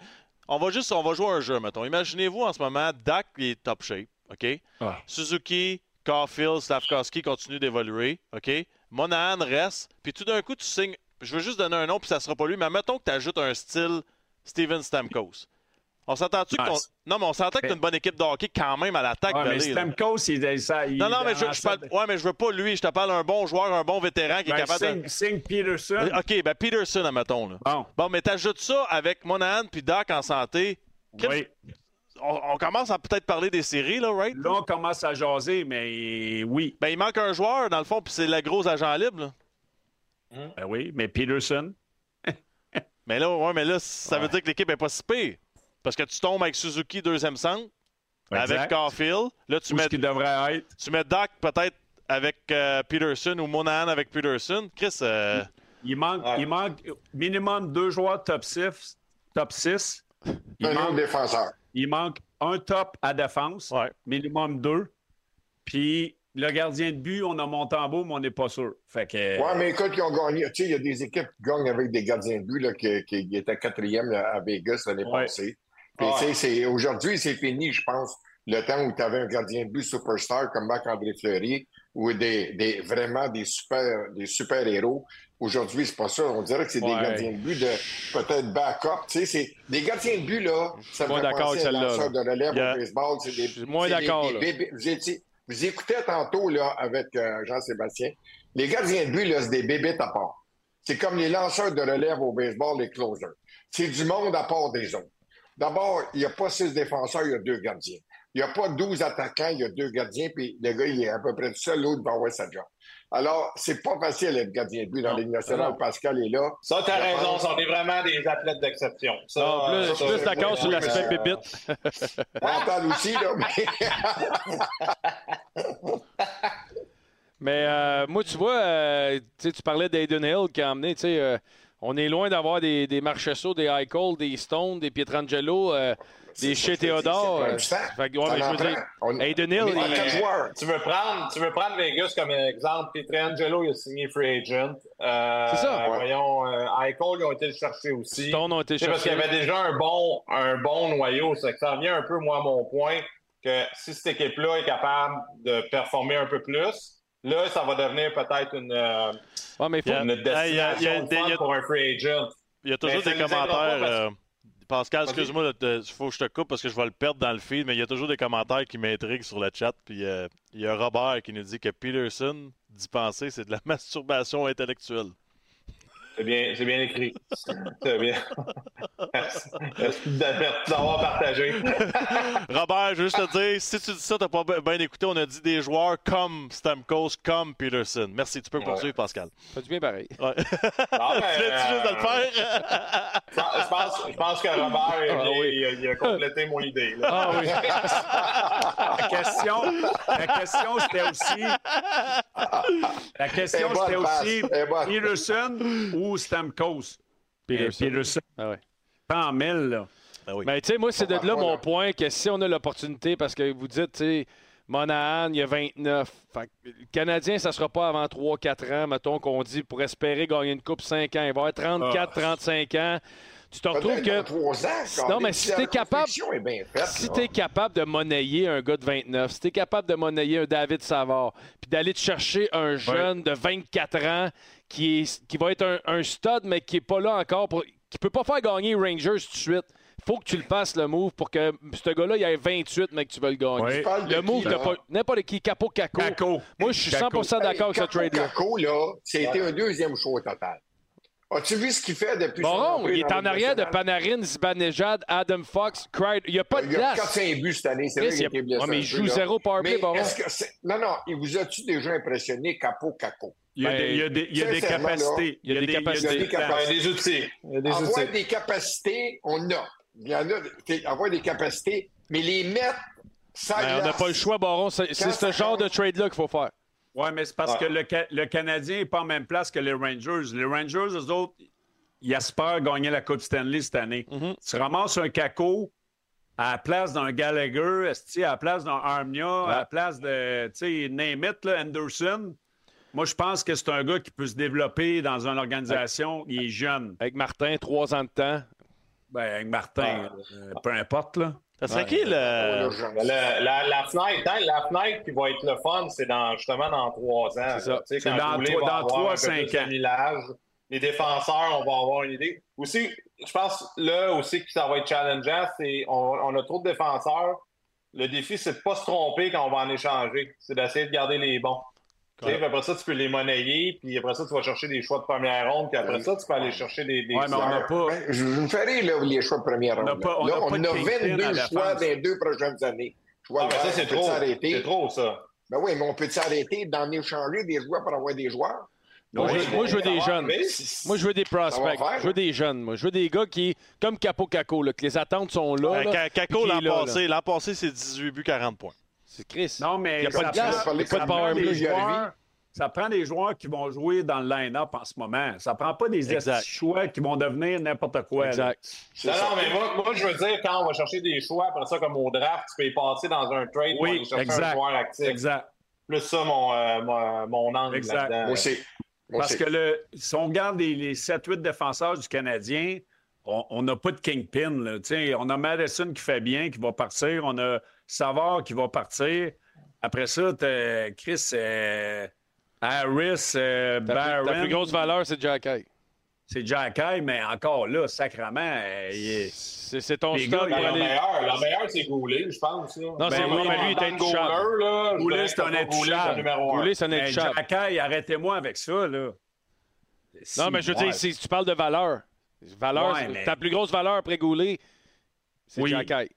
on va juste on va jouer un jeu, mettons. Imaginez-vous en ce moment, Dak il est top shape, OK? Ah. Suzuki, Caulfield, Slavkowski continuent d'évoluer, OK? Monahan reste, puis tout d'un coup, tu signes. Je veux juste donner un nom, puis ça sera pas lui, mais mettons que tu ajoutes un style Steven Stamkos. On s'entend-tu Ah, qu'on. Non, mais on s'entend que tu une bonne équipe de hockey quand même à l'attaque Ouais, mais. Stamkos, il, ça, il Non, non, mais je, je parle. Ouais, mais je veux pas lui. Je te parle d'un bon joueur, un bon vétéran qui est Ben, capable de. signe Peterson. OK, ben Peterson, admettons. Là. Bon, Bon, mais t'ajoutes ça avec Monahan puis Dak en santé. Oui. on, on commence à peut-être parler des séries, là, right? Là, on commence à jaser, mais oui. Ben, il manque un joueur, dans le fond, puis c'est le gros agent libre. là. Ben oui, mais Peterson? Mais là, ouais, mais là, ça veut dire que l'équipe est pas si pire. Parce que tu tombes avec Suzuki, deuxième centre, avec. Caulfield. Là, tu Où mets, devrait être? tu mets Dak peut-être avec euh, Peterson ou Monahan avec Peterson. Chris, euh, Il manque, Ouais. il manque minimum deux joueurs top 6. Top 6. Il, Un manque, défenseur. il manque un top à défense. ouais. Minimum deux. Puis le gardien de but, on a Montembeau, mais on n'est pas sûr. Fait que. Ouais, mais écoute, ils ont gagné. Tu sais, il y a des équipes qui gagnent avec des gardiens de but là, qui, qui étaient quatrième à Vegas l'année Ouais. passée. Puis, Ouais. tu sais, c'est- aujourd'hui, c'est fini, je pense, le temps où tu avais un gardien de but superstar comme Marc-André Fleury ou des, des, vraiment des super, des super héros. Aujourd'hui, c'est pas ça. On dirait que c'est des gardiens de but de peut-être backup. Tu sais, c'est des gardiens de but, là. Ça me fait d'accord penser à de relève au baseball. C'est des, moins d'accord, Vous, étiez- vous écoutez tantôt, là, avec euh, Jean-Sébastien. Les gardiens de but, là, c'est des bébés à part. C'est comme les lanceurs de relève au baseball, les closers. C'est du monde à part des autres. D'abord, il n'y a pas six défenseurs, il y a deux gardiens. Il n'y a pas douze attaquants, il y a deux gardiens, puis le gars, il est à peu près tout seul, l'autre va avoir sa job. Alors, c'est pas facile d'être gardien de but dans la Ligue nationale. Pascal est là. Ça, t'as raison, pense- on est vraiment des athlètes d'exception. Ça, Non, plus, euh, je suis ça, plus oui, d'accord oui, sur l'aspect euh, pépite. Mental aussi, là, mais... Mais euh, moi, tu vois, euh, tu parlais d'Aiden Hill qui a emmené, tu sais, euh, on est loin d'avoir des, des Marchessault, des Eichel, des Stone, des Pietrangelo, euh, des chez Théodore. Euh, du temps. fait que, ouais, Ça mais je veux dire, prend. On- Aiden Hill, il-. Tu veux prendre, tu veux prendre Vegas comme exemple. Pietrangelo, il a signé free agent. Euh, C'est ça. euh, Voyons, euh, Eichel, ils ont été le chercher aussi. Stone ont été C'est parce qu'il y avait déjà un bon, un bon noyau. Ça, ça revient un peu, moi, à mon point, que si cette équipe-là est capable de performer un peu plus, là, ça va devenir peut-être une, euh, Ouais, mais il faut- Yeah. une Hey, il y a- il y a destination y a- pour un free agent. Il y a toujours Mais des commentaires. Pascal, excuse-moi, il faut que je te coupe parce que je vais le perdre dans le feed, mais il y a toujours des commentaires qui m'intriguent sur le chat. Puis euh, il y a Robert qui nous dit que Peterson, d'y penser, c'est de la masturbation intellectuelle. C'est bien, c'est bien écrit. C'est bien. Merci. Merci de- d'avoir partagé. Robert, je veux juste te dire, si tu dis ça, t'as pas bien écouté, on a dit des joueurs comme Stamkos, comme Peterson. Merci, tu peux poursuivre, Pascal. ça fait du bien pareil. Ouais. Non, mais, tu viens juste de le euh, faire? Je pense- je que Robert, il, Ah oui. il a, il a complété mon idée. là. Ah oui. La question, la question c'était aussi. La question c'était aussi. Peterson ou Stamkos. Peterson. Et Peterson. Ah ouais. 100 000, là. Ah oui. Mais tu sais, moi, c'est de là mon point que si on a l'opportunité, parce que vous dites, tu sais, Monahan, il y a 29. Fait que le Canadien, ça sera pas avant 3-4 ans, mettons, qu'on dit, pour espérer gagner une Coupe 5 ans. Il va avoir 34-35 ans. Tu te retrouves que. ans, Non, mais si t'es capable- construction est bien faite, Si là. tu es capable de monnayer un gars de 29, si tu es capable de monnayer un David Savard, puis d'aller te chercher un jeune de 24 ans qui, est, qui va être un, un stud, mais qui n'est pas là encore, pour, qui peut pas faire gagner Rangers tout de suite. faut que tu le fasses, le move, pour que ce gars-là, il ait 28, mais que tu veux le gagner. Oui. Le move, t'as pas. N'importe qui, Capo Caco. Caco. Moi, je suis Caco. 100 d'accord avec ce trade-là. Caco, là, c'était un deuxième choix au total. As-tu vu ce qu'il fait depuis Bon, il est en arrière de? Panarin, Zibanejad, Adam Fox, Crider. Il n'y a pas de Il a place. 4-5 buts cette année. C'est vrai qu'il a il a- été blessé. Ouais, mais il joue zéro powerplay, Mais Baron. est-ce que c'est- Non, non, il vous a-tu déjà impressionné Capo Caco? Il y a Ben, des, il a il a capacités. il y a des capacités. Il y a des capacités. Ben, des outils. Il y a des Avoir outils. des capacités, on a. Il y en a, avoir des capacités, mais les mettre, ça Ben, on n'a pas le choix, Baron. C'est ce genre de trade-là qu'il faut faire. Oui, mais c'est parce Ouais. que le, le Canadien n'est pas en même place que les Rangers. Les Rangers, eux autres, ils espèrent gagner la Coupe Stanley cette année. Mhm. Tu ramasses un caco à la place d'un Gallagher, à la place d'un Armia, à la place de, tu sais, name it, là, Anderson. Moi, je pense que c'est un gars qui peut se développer dans une organisation. Il est jeune. Avec Martin, trois ans de temps. Ben, avec Martin, euh, peu importe, là. Ça serait qui le. La, la, la fenêtre, hein, la fenêtre qui va être le fun, c'est dans, justement dans trois ans. C'est ça. là. Quand dans dans trois, cinq ans. Les défenseurs, on va avoir une idée. Aussi, je pense là aussi que ça va être challengeant, c'est on, on a trop de défenseurs. Le défi, c'est de pas se tromper quand on va en échanger. C'est d'essayer de garder les bons. Puis après ça, tu peux les monnayer, puis après ça, tu vas chercher des choix de première ronde, puis après ça, tu peux aller chercher des. des Ouais, mais on n'a pas. Ben, je je me ferai là, les choix de première On n'a ronde. pas- on là, on pas de a kingpin à 22 la choix dans les deux prochaines années. Je vois Ah, ben ça, c'est on peut trop. s'arrêter. C'est trop, ça. Ben oui, mais on peut s'arrêter d'en échanger des joueurs pour avoir des joueurs? Moi, Oui, je, moi, je veux des jeunes. Moi, je veux des prospects. Je veux des jeunes. Moi, je veux des gars qui, comme Capo Caco, là, que les attentes sont là. Là, Ca- Caco, l'an passé, l'an passé, c'est 18 buts, 40 points. C'est Chris. Non, mais Il y a pas ça de il a pas de ça power prend des play. joueurs- Ça prend des joueurs qui vont jouer dans le line-up en ce moment. Ça prend pas des choix qui vont devenir n'importe quoi. Exact. Non, non, mais moi, moi, je veux dire, quand on va chercher des choix, après ça, comme au draft, tu peux y passer dans un trade pour Oui, aller chercher exact. un joueur actif. Exact. Plus ça, mon, euh, mon, mon angle Exact. Moi aussi. Moi Parce aussi. que le, si on regarde les, les 7-8 défenseurs du Canadien, on n'a pas de kingpin. là. On a Madison qui fait bien, qui va partir. On a Savard qui va partir. Après ça, t'as Chris euh, Harris, euh, Ta, plus- ta Barron. plus grosse valeur, c'est Jack Hay. C'est Jack mais encore là, sacrement, euh, C'est ton Ben, le aller. meilleur, le meilleur, c'est Goulet, je pense. Là. Non, c'est Ben moi, oui, mais lui, il était là, je Goulet, c'est un intouchable. un. Goulet, c'est un Mais intouchable. Jack arrêtez-moi avec ça, là. Non, mais je veux Ouais. dire, si tu parles de valeur, valeur, Ouais, c'est- mais- ta plus grosse valeur après Goulet, c'est Oui. Jack.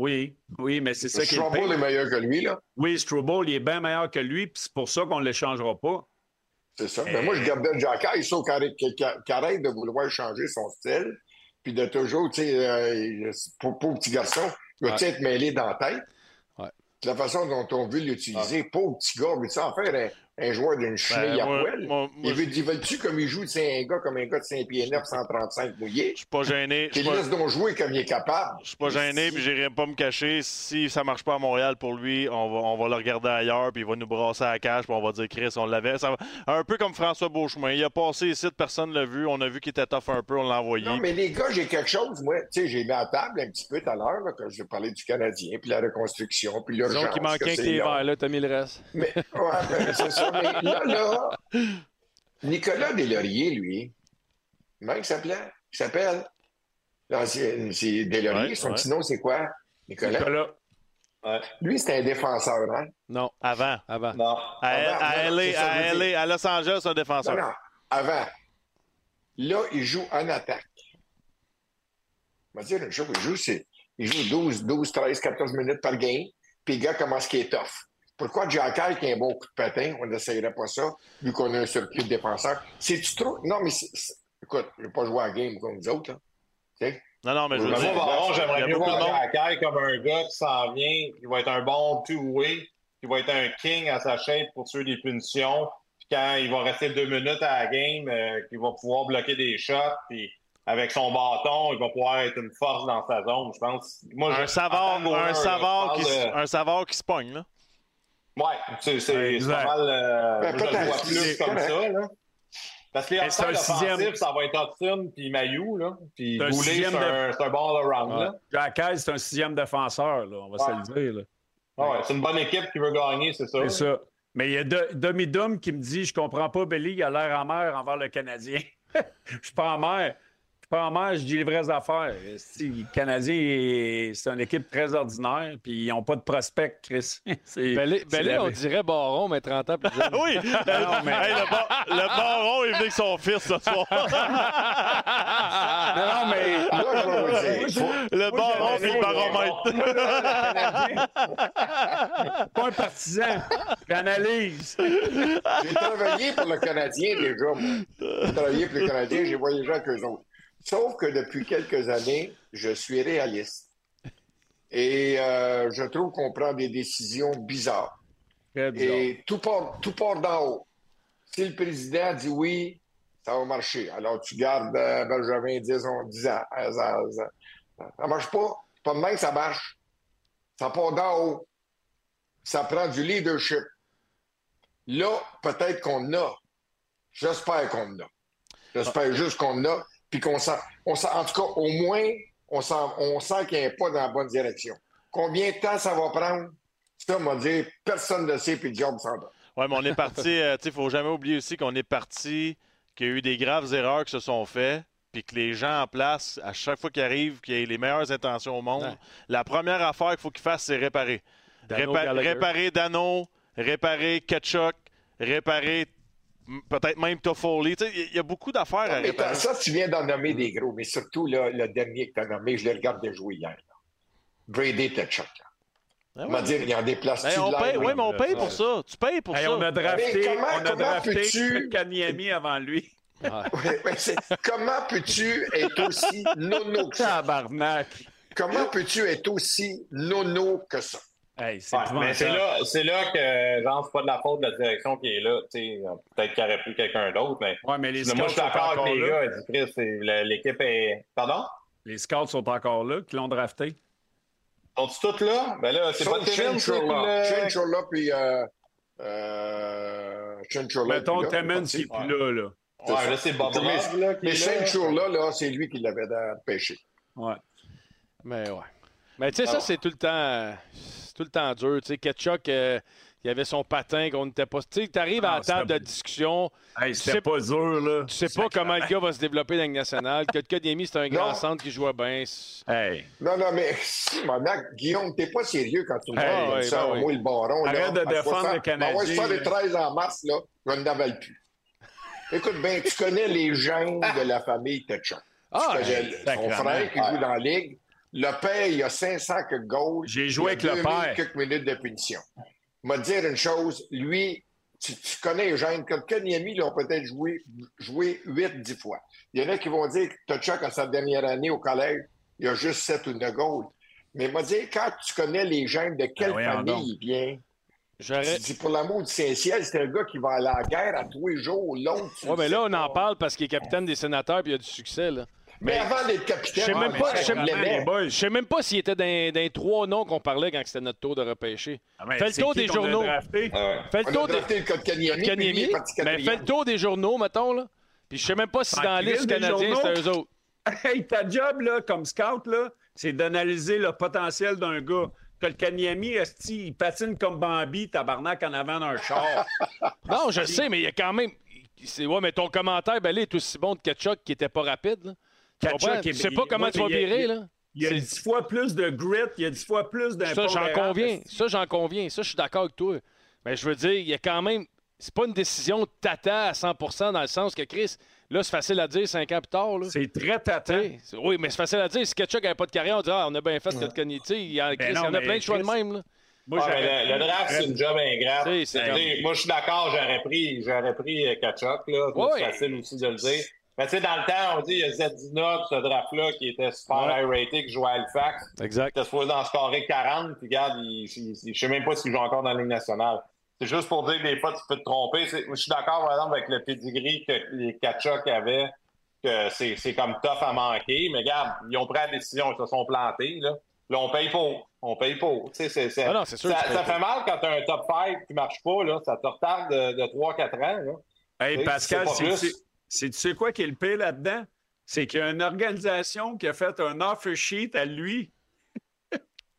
Oui, oui, mais c'est ça qui est Strobel est meilleur que lui, là. Oui, Struble, il est bien meilleur que lui, puis c'est pour ça qu'on ne l'échangera pas. C'est ça. Mais moi, je gardais Jack Hay, sauf qu'il arrête- de vouloir changer son style, puis de toujours, tu sais, euh, pour, pour petit garçon, il va Ouais. être mêlé dans la tête? Ouais. La façon dont on veut l'utiliser, pauvre petit gars, veut-tu en faire un, un joueur d'une chenille Ben, à poil? moi- moi, il veut, il veut-tu comme il joue, c'est un gars comme un gars de 5 pieds 9, 135 mouillé? Je suis pas gêné. Je suis pas- laisse donc jouer comme il est capable. je suis pas gêné, puis j'irai pas me cacher. Si ça marche pas à Montréal pour lui, on va, on va le regarder ailleurs, puis il va nous brasser à la cage, puis on va dire Chris, on l'avait. Ça va- Un peu comme François Beauchemin. Il a passé ici, personne l'a vu. On a vu qu'il était tough un peu, on l'a envoyé. Non, mais les gars, j'ai quelque chose, moi. Tu sais, j'ai mis à table un petit peu tout à l'heure, quand je parlais du Canadien, puis la reconstruction, puis l'urgence. Disons qu'il manquait que long. vert, là, t'as mis le reste. Mais, ouais, ben, c'est ça. Mais là, là, Nicolas Deslauriers, lui, comment il s'appelait? Il s'appelle? Non, c'est Deslauriers. Ouais, Son ouais. petit nom, c'est quoi? Nicolas? Nicolas, Lui, c'est un défenseur, hein? Non, Avant. avant. Non. À, Avant, à non, LA, à LA, à Los Angeles, un Non, défenseur. non, avant. Là, il joue en attaque. On va dire une chose, il joue, c'est, il joue 12, 12, 13, 14 minutes par game, puis le gars commence qui est tough. Pourquoi Jack Hall, qui a un bon coup de patin, on n'essayerait pas ça, vu qu'on a un circuit de défenseur? C'est-tu trop? Non, mais écoute, je ne vais pas jouer à la game comme nous autres, là. Sais? Non, non, mais je veux dire, j'aimerais mieux voir monde. Jack Hall comme un gars qui s'en vient, qui va être un bon two-way, qui va être un king à sa shape pour tuer des punitions. Puis quand il va rester deux minutes à la game, euh, qu'il va pouvoir bloquer des shots, puis avec son bâton, il va pouvoir être une force dans sa zone, je pense. Moi, je- Un savard, en tant que un savard, je qui, de- un savard qui se pogne, là. Ouais, c'est pas mal. euh, Ben, je le vois plus comme ça, là. Parce que les offensives sixième. ça va être Hudson puis Mayou, là. Puis Goulet, c'est un, c'est un bon all-around, Ouais. là. C'est un sixième défenseur, là, on va Ouais. se le dire. là. Ah ouais, c'est une bonne équipe qui veut gagner, c'est ça. C'est ça. Mais il y a De- Domi Dum qui me dit Je comprends pas, Billy, il a l'air amer envers le Canadien. Je suis pas amer. pas en mer, je dis les vraies affaires. Si, les Canadiens, c'est une équipe très ordinaire, puis ils n'ont pas de prospect, Chris. C'est- Belé, c'est Belé, la- on dirait Baron, mais 30 ans plus jeune. oui! Non, mais- Hey, le, bar- le baron est venu avec son fils ce soir. Non, non, mais. Le baron et le baromètre. Pas un partisan. Puis analyse. J'ai travaillé pour le Canadien déjà, moi. J'ai travaillé pour le Canadien, j'ai voyagé avec eux autres. Sauf que depuis quelques années, je suis réaliste. Et euh, je trouve qu'on prend des décisions bizarres. Bizarre. Et tout part, tout part d'en haut. Si le président dit oui, ça va marcher. Alors tu gardes euh, Benjamin 10, on- 10 ans. Ça, ça, ça marche pas. Pas de même que ça marche. Ça part d'en haut. Ça prend du leadership. Là, peut-être qu'on a. J'espère qu'on a. J'espère juste qu'on a. Puis qu'on sent, on sent, en tout cas, au moins, on sent, on sent qu'il n'y a pas dans la bonne direction. Combien de temps ça va prendre? Ça, m'a dit, personne ne sait, puis Diable s'en donne. Oui, mais on est parti. euh, tu sais, il ne faut jamais oublier aussi qu'on est parti, qu'il y a eu des graves erreurs qui se sont faites, puis que les gens en place, à chaque fois qu'ils arrivent, qu'ils aient les meilleures intentions au monde, Ouais. la première affaire qu'il faut qu'ils fassent, c'est réparer. Dano Répa- Gallagher. réparer Dano, réparer Ketchuk, réparer peut-être même Toffoli. Il y a beaucoup d'affaires à Mais réparer. ça, tu viens d'en nommer des gros, mais surtout là, le dernier que tu as nommé, je l'ai regardé jouer hier. là. Brady Tetchuk. Ah On va ouais. dire, il y a des places Ben, on paye, oui, mais on paye pour ça. Tu payes pour Hey, ça. on a drafté, comment- on a comment drafté peux-tu- Kanyemi avant lui. Comment peux-tu être aussi nono que ça? Tabarnak. Comment peux-tu être aussi nono que ça? Hey, c'est Ouais, mais c'est épouvantable. là, c'est là que, genre, c'est pas de la faute de la direction qui est là. tu sais. Peut-être qu'il aurait pris quelqu'un d'autre, mais. Ouais, mais les moi, je scouts suis sont d'accord encore avec les là. gars. L'équipe est. Pardon? Les scouts sont encore là, qui l'ont drafté. Sont-ils tous là? Ben là, c'est pas Chinchilla, puis... Euh, euh, Mettons, Timmons, c'est plus là, là. Ouais, là, c'est Bob Mais-. Chinchilla, là, c'est lui qui l'avait pêché. Ouais. Mais ouais. Mais tu sais, ça, c'est tout le temps. Tout le temps dur. Tu sais, Ketchuk, euh, il avait son patin qu'on n'était pas. Tu sais, t'arrives à Ah, la table de discussion, Hey, sais- c'était pas dur, là. tu sais pas comment le gars va se développer dans le national. Que Kodiemi, c'est un grand centre qui jouait bien. Hey. Non, non, mais si, mon mec, Guillaume, t'es pas sérieux quand tu me Hey, ouais, ça, ben oui. moi, le baron. là, Arrête de défendre 60, le Canadien, Ben ouais, ça, les là. 13 en mars, là, je n'avale plus. Écoute bien, tu connais les gènes de la famille Tetchuk. Ah, tu connais son frère qui joue dans la ligue. Le père, il a 500 que goals. J'ai joué avec le 2000 père. quelques minutes de punition. M'a dire une chose, lui, tu, tu connais les gènes. Comme Kanyemi, ils ont peut-être joué, joué 8-10 fois. Il y en a qui vont dire que Tetchuk, à sa dernière année au collège, il a juste 7 ou 9 goals. Mais m'a dit, quand tu connais les gènes de quelle Ben famille donc. il vient, dis pour l'amour du Saint-Ciel, c'est un gars qui va à la guerre à tous les jours. L'autre, le mais là, on en parle parce qu'il est capitaine des sénateurs et il a du succès. Là. Mais avant d'être capitaine, Je sais même ouais, pas- je sais même- pas s'il était dans, dans les trois noms qu'on parlait quand c'était notre tour de repêcher. Ah, Fais le c'est tour des journaux. Ah. Fais le tour des. Kanyemi, mais fais le tour des journaux, mettons, là. Puis je sais même pas si dans la liste journaux. c'était eux autres. Hey, ta job, là, comme scout, là, c'est d'analyser le potentiel d'un gars. Que le Kanyemi, esti, il patine comme Bambi, tabarnak, en avant d'un char. Non, je sais, mais il y a quand même. c'est- Ouais, mais ton commentaire, ben, là, est aussi bon de Ketchuk qui était pas rapide. Là. Comprends? est- Tu sais pas comment ouais, tu vas virer, il- là. Il y a dix fois plus de grit, il y a dix fois plus Ça, j'en conviens. Ça, j'en conviens. Ça, je suis d'accord avec toi. Mais je veux dire, il y a quand même. C'est pas une décision tata à 100% dans le sens que Chris, là, c'est facile à dire cinq ans plus tard. C'est très c'est- Oui, mais c'est facile à dire. Si Ketchuk n'avait pas de carrière, on dirait, ah, on a bien fait. Tu sais, Il y, a, Chris, il y non, en a mais plein de choix de même. Là. Moi, le, le draft, c'est une job ingrate. Moi, je suis d'accord, j'aurais pris, j'aurais pris euh, Kachuk, là. C'est ouais. facile aussi de le dire. Mais tu sais, dans le temps, on dit, il y a Zedina, ce draft-là, qui était super Ouais. high rated, qui jouait à Halifax. Exact. Il était supposé en scorer 40, puis regarde, il, il- il- je sais même pas s'il joue encore dans la Ligue nationale. C'est juste pour dire que des fois, tu peux te tromper. Je suis d'accord, par exemple, avec le pedigree que les Kachuk avaient, que c'est c'est comme tough à manquer. Mais regarde, ils ont pris la décision, ils se sont plantés, là. Là, on paye pour. On paye pour. Ah non, c'est sûr ça, ça fait mal quand tu as un top 5 qui marche pas, là. Ça te retarde de, de 3-4 ans, là. Hey, Pascal, c'est pas c'est- tu sais quoi qui est le pire là-dedans? C'est qu'il y a une organisation qui a fait un offer sheet à lui.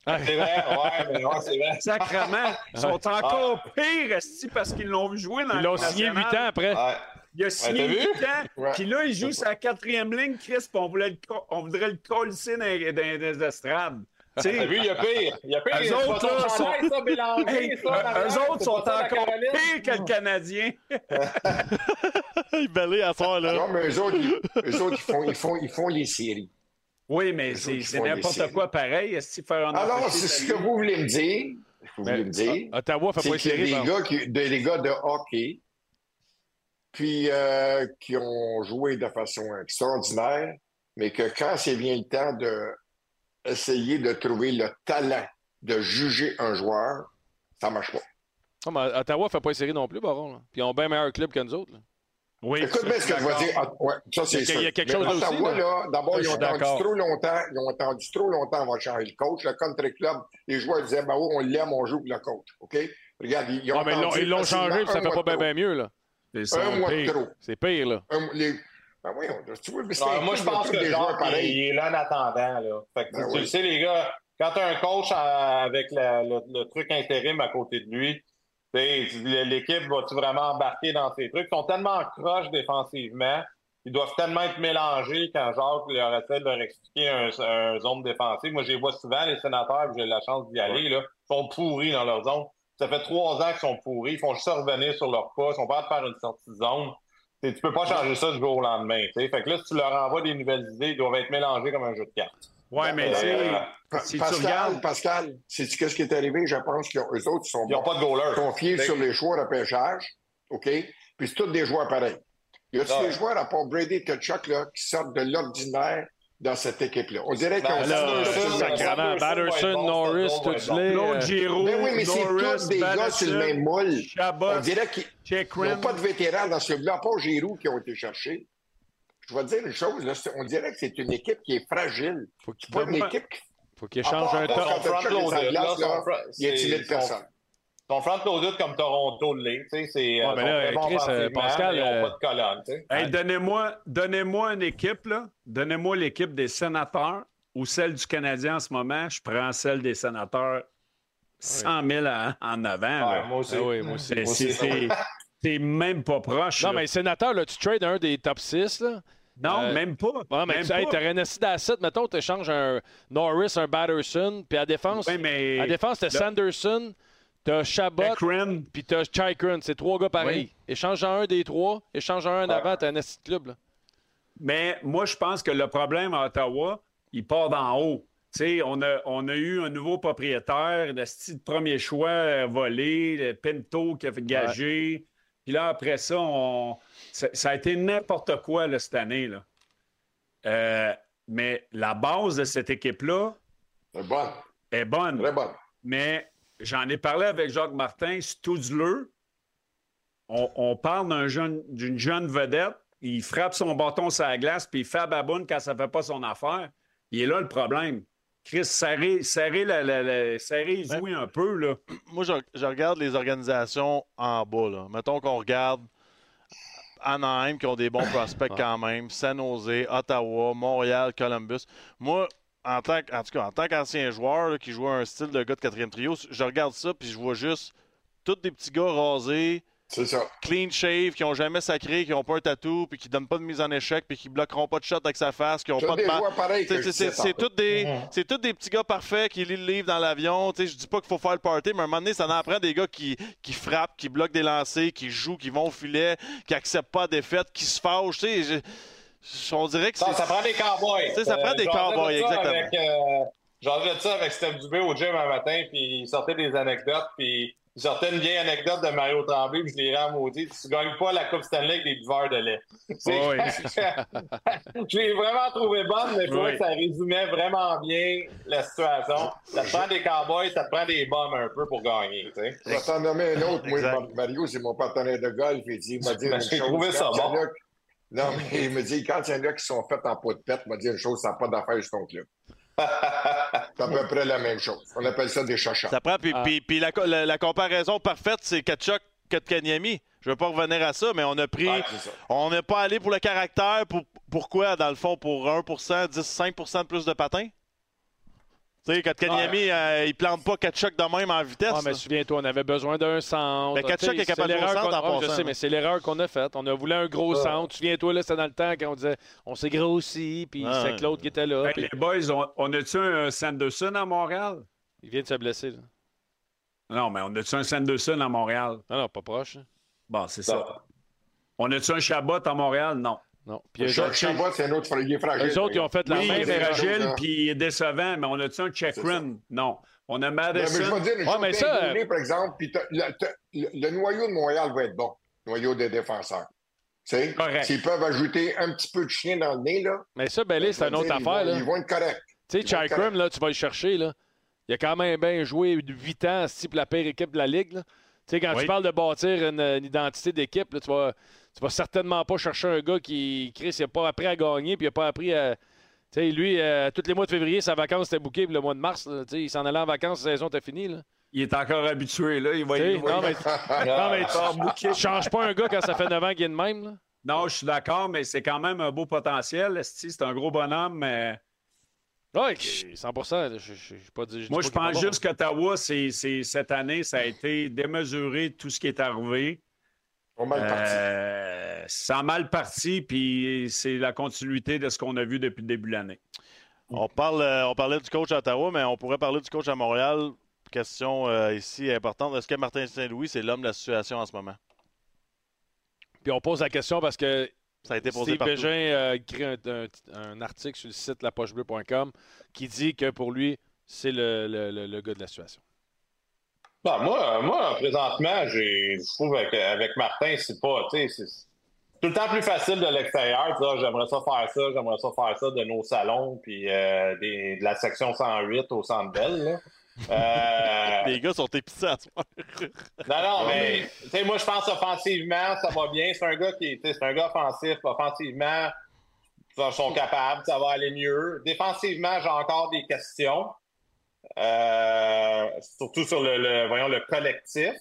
C'est vrai, ouais, mais ouais, c'est vrai. Sacrement. Ils sont encore pires, esti, parce qu'ils l'ont vu jouer dans Ils l'ont signé 8 nationale. ans après. Ouais. il a signé vu? 8 ans, Ouais. puis là, il joue sa quatrième ligne, Chris, puis on, voulait le co- on voudrait le coller dans, les- dans les estrades. Tu sais, T'as vu, il y a pire. Il y a pire. Eux C'est autres, son là, chandail, ça, hey, eux autres c'est sont encore pires que le Canadien. Il belait à soir, là. Non, mais eux autres, ils, eux autres, ils font, ils, font, ils font les séries. Oui, mais c'est c'est n'importe séries. quoi pareil. Est-ce qu'il fait un Alors, c'est ce que vous voulez me dire. Vous voulez me dire. Ottawa fait c'est pas qu'il y a série. des par- gars, qui, des, des gars de hockey puis euh, qui ont joué de façon extraordinaire, mais que quand c'est bien le temps de essayer de trouver le talent de juger un joueur, ça marche pas. Ah, mais Ottawa fait pas série non plus, Baron. là. Puis ils ont bien meilleur club que nous autres. là. Oui, Écoute bien ce que je vais dire. Ah, ouais, ça, c'est Il y a- sûr. il y a quelque Mais chose Ottawa, aussi, là. d'abord, ils ont attendu trop longtemps. Ils ont attendu trop longtemps avant de changer le coach. Le country club, les joueurs disaient, ben oui, on l'aime, on joue pour le coach. OK? Regarde, ils, ont Ah, mais ils l'ont- attendu ils l'ont facilement changé, puis ça un fait pas bien trop. mieux. là. C'est ça. Un mois de pire. trop. C'est pire, là. Un- les... Ben oui, on... tu Ouais, un moi, je pense que joueurs pareils. il est là en attendant. Là. Fait que, Ben tu oui. le sais, les gars, quand tu as un coach à- avec la- le, le truc intérim à côté de lui, l'équipe va-tu vraiment embarquer dans ces trucs? Ils sont tellement croches défensivement, ils doivent tellement être mélangés quand Jacques leur essaie de leur expliquer un, un zone défensive. Moi, je les vois souvent, les sénateurs, j'ai la chance d'y aller, là, ils sont pourris dans leur zone. Ça fait trois ans qu'ils sont pourris, ils font juste revenir sur leur pas, ils sont pas de faire une sortie de zone. Tu tu peux pas changer ça du jour au lendemain. tu sais. Fait que là, si tu leur envoies des nouvelles idées, ils doivent être mélangés comme un jeu de cartes. Ouais, mais tu sais, Euh, Pa- si tu Pascal, regardes- Pascal, sais-tu qu'est-ce qui est arrivé? Je pense qu'eux autres, ils sont Ils n'ont pas de goaler. confiés sur les choix de pêchage, OK? Puis c'est tous des joueurs pareils. Y Ouais. des joueurs, à part Brady et Kachuk, là, qui sortent de l'ordinaire dans cette équipe-là? On dirait Ben, Sanderson va Batterson, Norris, tout les. Claude euh, Giroux, Ben oui, mais c'est Norris, tous des gars sur le même moule. Chabot, On dirait qu'ils n'ont pas de vétérans dans ce là pas Giroux qui ont été cherchés. Je vais te dire une chose, là, on dirait que c'est une équipe qui est fragile. Faut qu'il C'est pas une équipe qui faut qu'il change un top. Il est c'est- timide son- personne. Son front loaded comme Toronto l'est. tu sais, C'est Ouais, euh, très bons Chris, euh, Pascal, ils n'ont euh, pas de colonne. tu sais. Hey, donnez-moi, donnez-moi une équipe, là. Donnez-moi l'équipe des sénateurs ou celle du Canadien en ce moment. Je prends celle des sénateurs 100 000 en, en avant. Ouais, moi aussi. Ah oui, moi aussi. C'est- C'est même pas proche. Non, là. mais sénateur, là, tu trades un des top 6, là? non, euh, même pas. Ouais, mais Même tu hey, pas. t'aurais un assis d'asset, mettons, tu échanges un Norris, un Batterson, puis à défense, Oui, mais à défense, t'as le- Sanderson, t'as Chabot, puis t'as Chikrin. C'est trois gars pareils. Échange en un des trois, échange en un en avant, t'as un assis de club, là. Mais moi, je pense que le problème à Ottawa, il part d'en haut. Tu sais, on a, on a eu un nouveau propriétaire, le style de premier choix euh, volé, le Pinto qui a fait gager. Puis là, après ça, on... ça, ça a été n'importe quoi là, cette année. Là. Euh, mais la base de cette équipe-là C'est bonne, est bonne. très bonne. Mais j'en ai parlé avec Jacques Martin, Stoudleux. On, on parle jeune, d'une jeune vedette. Il frappe son bâton sur la glace, puis il fait baboune quand ça ne fait pas son affaire. Il est là le problème. Chris, serrez, serrez, la, la- la- serrez les ouïes un peu. Là. Moi, je, je regarde les organisations en bas. Là. Mettons qu'on regarde Anaheim, qui ont des bons prospects quand même, San Jose, Ottawa, Montréal, Columbus. Moi, en tant, en tout cas, en tant qu'ancien joueur là, qui joue un style de gars de quatrième trio, je regarde ça puis je vois juste tous des petits gars rasés, ça. clean shave, qui n'ont jamais sacré, qui n'ont pas un tatou, puis qui donnent pas de mise en échec, puis qui bloqueront pas de shot avec sa face, qui n'ont pas des de ma- joueurs pareils que c'est- tous des, Mhm. c'est tous des petits gars parfaits qui lisent le livre dans l'avion. Tu sais, Je dis pas qu'il faut faire le party, mais à un moment donné, ça en apprend des gars qui, qui frappent, qui bloquent des lancers, qui jouent, qui vont au filet, qui acceptent pas la défaite, qui se fâchent. je- on dirait que Ça, c'est. ça prend des cowboys. Tu sais, ça prend des j'en cowboys, faisais de ça exactement. Avec, euh, j'en de ça avec Steph Dubé au gym un matin, puis il sortait des anecdotes, puis il sortait une vieille anecdote de Mario Tremblay, puis je l'ai rends maudit. Tu gagnes pas la Coupe Stanley avec des buveurs de lait. Oui. je l'ai vraiment trouvé bonne, mais je trouvais Oui. que ça résumait vraiment bien la situation. Ça te prend des cowboys, ça te prend des bombes un peu pour gagner. tu sais. Je vais t'en nommer un autre. Moi, Exact. Mario, c'est mon partenaire de golf. Il dit, il m'a dit Ben, une j'ai chose. trouvé ça bon. Non, mais il me dit, quand il y en a qui sont faits en pot de pète, il m'a dit une chose, ça n'a pas d'affaire sur ton club. C'est à peu près la même chose. On appelle ça des chachas. Ça prend. Puis, Ah. puis- puis la, co- la- la comparaison parfaite, c'est Kachuk, Kotkaniemi. Je veux pas revenir à ça, mais on a pris. Ouais. On n'est pas allé pour le caractère. Pour, pourquoi, dans le fond, pour 1% 10, 5% de plus de patins? Tu sais, Kotkaniemi, euh, il plante pas Kachuk de même en vitesse. Ah, mais souviens-toi, on avait besoin d'un centre. Mais Kachuk est capable de centre qu'on- en Ah, Je sais, mais c'est l'erreur qu'on a faite. On a voulu un gros Ah. centre. Souviens-toi, là, c'était dans le temps quand on disait on s'est grossi, puis Ah, c'est ouais. Claude qui était là. Hey, puis les boys, on, on a-tu un Sanderson à Montréal? Il vient de se blesser. Là. Non, mais on a-tu un Sanderson à Montréal? Non, non, pas proche. hein. Bon, c'est ça. On a-tu un Chabot à Montréal? Non. Non. Puis c'est un autre fragile. eux autres, ils ont fait la Oui, même fragile, puis il est décevant, mais on a-tu un check C'est ça. run? Non. On a Non, mais je Madison. vais dire mais ça, goaler, par exemple, puis le, le- le noyau de Montréal va être bon, noyau des défenseurs. Tu sais, Correct. s'ils peuvent ajouter un petit peu de chien dans le nez, là, Mais ça, Belé, c'est je une autre dire, ils affaire. vont- là. Ils vont être corrects. Tu sais, Chikrum, là, tu vas le chercher. Là. Il a quand même bien joué 8 ans, c'est pour la pire équipe de la Ligue. là. Tu sais, quand Oui. tu parles de bâtir une, une identité d'équipe, là, tu vas, tu vas certainement pas chercher un gars qui, Chris, n'a pas appris à gagner, puis il n'a pas appris à. Tu sais, lui, euh, tous les mois de février, sa vacance était bouquée, puis le mois de mars, là, il s'en allait en vacances, la saison était finie. Là. Il est encore habitué, là. Il va va- non, mais, non, mais tu, tu changes pas un gars quand ça fait 9 ans qu'il est de même. Là. Non, je suis d'accord, mais c'est quand même un beau potentiel. C'est un gros bonhomme, mais Oui, 100 Je je- je- pas dit- moi, pas je pense juste qu'Ottawa, c'est, c'est- cette année, ça a été démesuré tout ce qui est arrivé. Mal partis. Euh, ça a mal parti, puis c'est la continuité de ce qu'on a vu depuis le début de l'année. On, parle, euh, on parlait du coach à Ottawa, mais on pourrait parler du coach à Montréal. Question euh, ici importante. Est-ce que Martin Saint-Louis, c'est l'homme de la situation en ce moment? Puis on pose la question parce que Ça a été posé Steve partout. Bégin euh, écrit un, un- un article sur le site lapochebleu.com qui dit que pour lui, c'est le, le- le- le gars de la situation. Bon, moi, moi, présentement, je trouve avec, avec Martin, c'est pas, tu sais, c'est tout le temps plus facile de l'extérieur. J'aimerais ça faire ça, j'aimerais ça faire ça de nos salons, puis euh, des- de la section 108 au Centre Bell. Euh, Les gars sont épicés à soir. non, non, mais, moi, je pense offensivement, ça va bien. C'est un gars qui, c'est un gars offensif. Offensivement, ils sont capables, ça va aller mieux. Défensivement, j'ai encore des questions. Euh, surtout sur le, le- voyons, le collectif.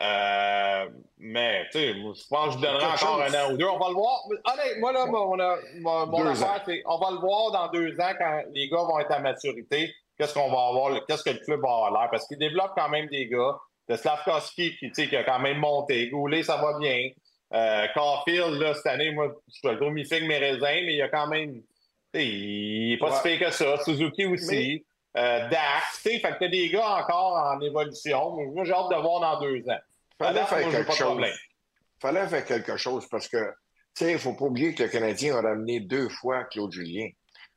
Euh, mais, tu sais, moi, je pense que je donnerai encore chose. un an ou deux. On va le voir. Honnêtement, là, mon, mon, mon Deux affaire, c'est on va le voir dans deux ans quand les gars vont être à maturité. Qu'est-ce qu'on va avoir, qu'est-ce que le club va avoir l'air? Parce qu'il développe quand même des gars. De Slavkovski qui, tu sais, qui a quand même monté. Goulet, ça va bien. Euh, Caulfield, là, cette année, moi, je suis le gros mi-figue mes raisins, mais il a quand même. Il n'est pas si pire que ça. Suzuki aussi. Euh, Dax, tu sais, fait que t'as des gars encore en évolution. Moi, j'ai hâte de voir dans deux ans. Fallait faire quelque pas de chose. Fallait faire quelque chose parce que, tu sais, il faut pas oublier que le Canadien a ramené deux fois Claude Julien.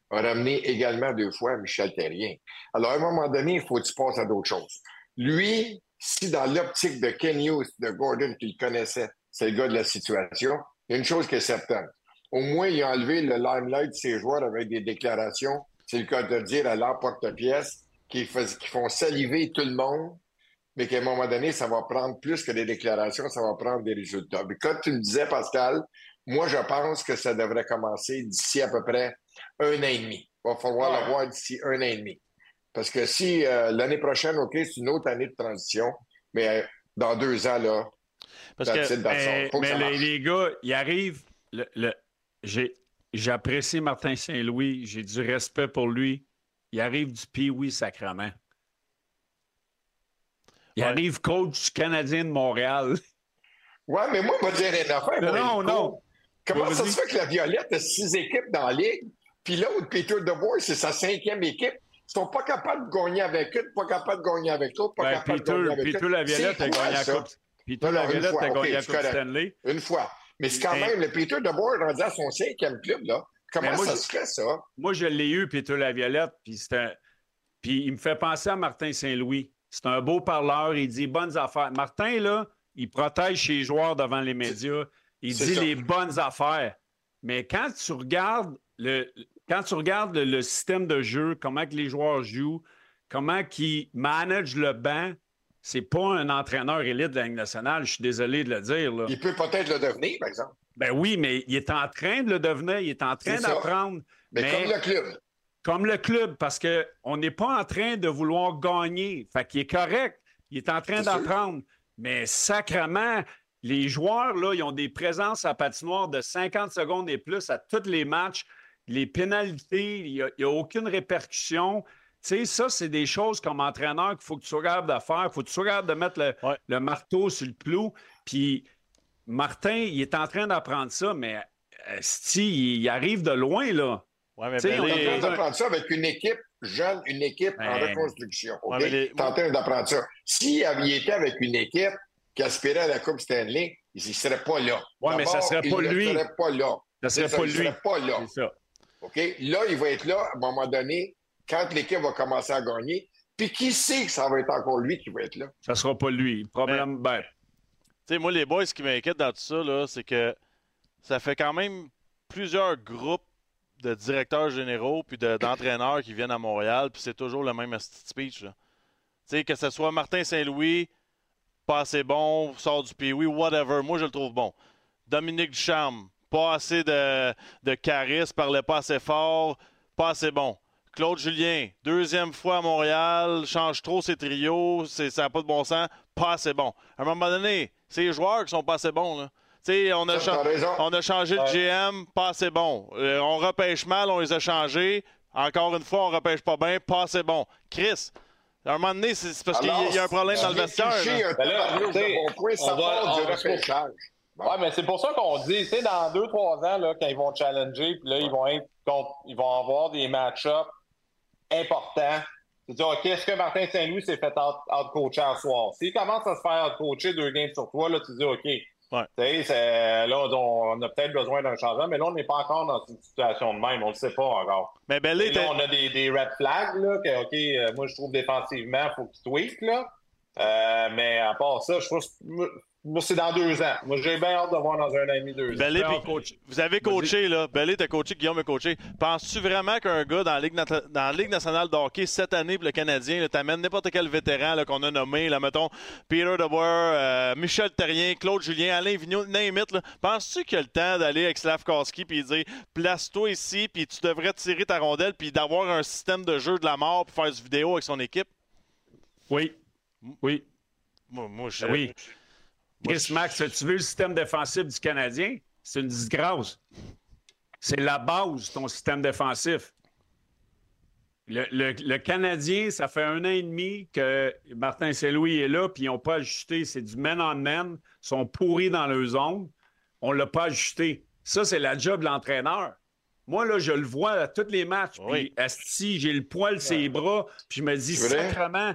A ramené également deux fois Michel Terrien. Alors, à un moment donné, il faut que tu passes à d'autres choses. Lui, si dans l'optique de Ken Hughes, de Gordon qu'il connaissait, c'est le gars de la situation, il y a une chose qui est certaine. Au moins, il a enlevé le limelight de ses joueurs avec des déclarations, c'est le cas de dire à l'emporte-pièce, qui, qui font saliver tout le monde, mais qu'à un moment donné, ça va prendre plus que des déclarations, ça va prendre des résultats. Mais comme tu me disais, Pascal, moi, je pense que ça devrait commencer d'ici à peu près un an et demi. Il va falloir Ouais. le voir d'ici un an et demi. Parce que si euh, l'année prochaine, OK, c'est une autre année de transition, mais euh, dans deux ans, là, Parce que. Mais, que mais les, les gars, ils arrivent. le- le- j'ai, j'apprécie Martin Saint-Louis. J'ai du respect pour lui. Il arrive du Pee-Wee Sacrament. Il Ouais. arrive coach canadien de Montréal. Ouais, mais moi, je vais dire une affaire. Non, non. Comment ça se fait que la Violette a six équipes dans la ligue, puis l'autre, Peter DeBoer, c'est sa cinquième équipe? Ils sont pas capables de gagner avec une, pas capables de gagner avec l'autre, pas Ben, capables Peter, de gagner avec Peter l'autre. Laviolette C'est a gagné la? Coupe. Peter Laviolette fois, a gagné la Coupe. Stanley. Une fois. Mais c'est quand Mais- même le Peter DeBoer rendu à son cinquième club, là. Comment moi, ça se fait, ça? Moi, je l'ai eu, Peter Laviolette, puis un- Puis il me fait penser à Martin Saint-Louis. C'est un beau parleur, il dit bonnes affaires. Martin, là, il protège ses joueurs devant les médias. Il dit ça. les bonnes affaires. Mais quand tu regardes le, quand tu regardes le, le système de jeu, comment que les joueurs jouent, comment ils managent le banc, c'est pas un entraîneur élite de la Ligue nationale, je suis désolé de le dire. Là. Il peut peut-être le devenir, par exemple. Ben oui, mais il est en train de le devenir, il est en train d'apprendre. Mais, Mais- comme le club. Comme le club, parce qu'on n'est pas en train de vouloir gagner. Fait qu'il est correct. Il est en train d'apprendre. Mais sacrement, les joueurs, là, ils ont des présences à patinoire de 50 secondes et plus à tous les matchs. Les pénalités, il n'y a aucune répercussion. Tu sais, ça, c'est des choses comme entraîneur qu'il faut que tu sois capable de faire. Il faut que tu sois capable de mettre le, Ouais. le marteau sur le clou. Puis Martin, il est en train d'apprendre ça, mais euh, Sti, il, arrive de loin, là. Ouais, mais Belly- on Il est en train d'apprendre ça avec une équipe jeune, une équipe en Ben, reconstruction. OK? ouais, les- en train d'apprendre ça. S'il avait été avec une équipe qui aspirait à la Coupe Stanley, il ne serait pas là. Ouais, mais ça D'abord, serait pas il ne lui. serait pas là. Ça serait pas il lui. serait pas là. Ça. OK? Là, il va être là à un moment donné, quand l'équipe va commencer à gagner. Puis qui sait que ça va être encore lui qui va être là? Ça sera pas lui. Le problème, ben, Tu sais, moi, les boys, ce qui m'inquiète dans tout ça, là, c'est que ça fait quand même plusieurs groupes de directeurs généraux puis de- d'entraîneurs qui viennent à Montréal, puis c'est toujours le même speech. Tu sais, que ce soit Martin Saint-Louis, pas assez bon, sort du pays, whatever, moi, je le trouve bon. Dominique Ducharme, pas assez de, de charisme, parlait pas assez fort, pas assez bon. Claude Julien, deuxième fois à Montréal, change trop ses trios, c'est- ça n'a pas de bon sens, pas assez bon. À un moment donné, c'est les joueurs qui sont pas assez bons. Là. Tu sais, on a, cha- on changé de GM, pas assez bon. Euh, on repêche mal, on les a changés. Encore une fois, on repêche pas bien, pas assez bon. Chris, à un moment donné, c'est c'est parce qu'il y a- il y a un problème dans le vestiaire. là. Ben bon mais c'est pour ça qu'on dit, tu sais, dans deux, trois ans, là, quand ils vont challenger, puis là, ils vont être contre, ils vont avoir des match-ups importants. Tu dis, OK, est-ce que Martin Saint-Louis s'est fait out-coacher en soir? S'il commence à se faire out-coacher deux games sur toi, là, tu dis, OK. Ouais. C'est- là, on, a peut-être besoin d'un changement, mais là, on n'est pas encore dans une situation de même. On ne le sait pas encore. Mais Belly, là, on a des, des red flags, là, que, OK, euh, moi, je trouve défensivement, il faut qu'il tweak, là. Euh, mais à part ça, je trouve moi, c'est dans deux ans. Moi, j'ai bien hâte de voir dans un an et demi, deux ans. Vous avez coaché, là. Belly t'a coaché, Guillaume a coaché. Penses-tu vraiment qu'un gars dans la, Ligue, nata- dans la Ligue nationale de hockey cette année pour le Canadien, t'amènes n'importe quel vétéran qu'on a nommé, là, mettons Peter DeBoer, euh, Michel Terrien, Claude Julien, Alain Vigneault, name it. Penses-tu qu'il a le temps d'aller avec Slavkowski puis dire place-toi ici, puis tu devrais tirer ta rondelle, puis d'avoir un système de jeu de la mort pour faire du vidéo avec son équipe? oui. Oui. Moi, moi, je- Oui. moi, Chris Max, tu veux le système défensif du Canadien? C'est une disgrâce. C'est la base, ton système défensif. Le, le- le Canadien, ça fait un an et demi que Martin Saint-Louis est là, puis ils n'ont pas ajusté. C'est du man-on-man. Ils sont pourris dans leur zone. On ne l'a pas ajusté. Ça, c'est la job de l'entraîneur. Moi, là, je le vois à tous les matchs. Oui. Puis, asti, j'ai le poil sur les bras, puis je me dis, sacrement,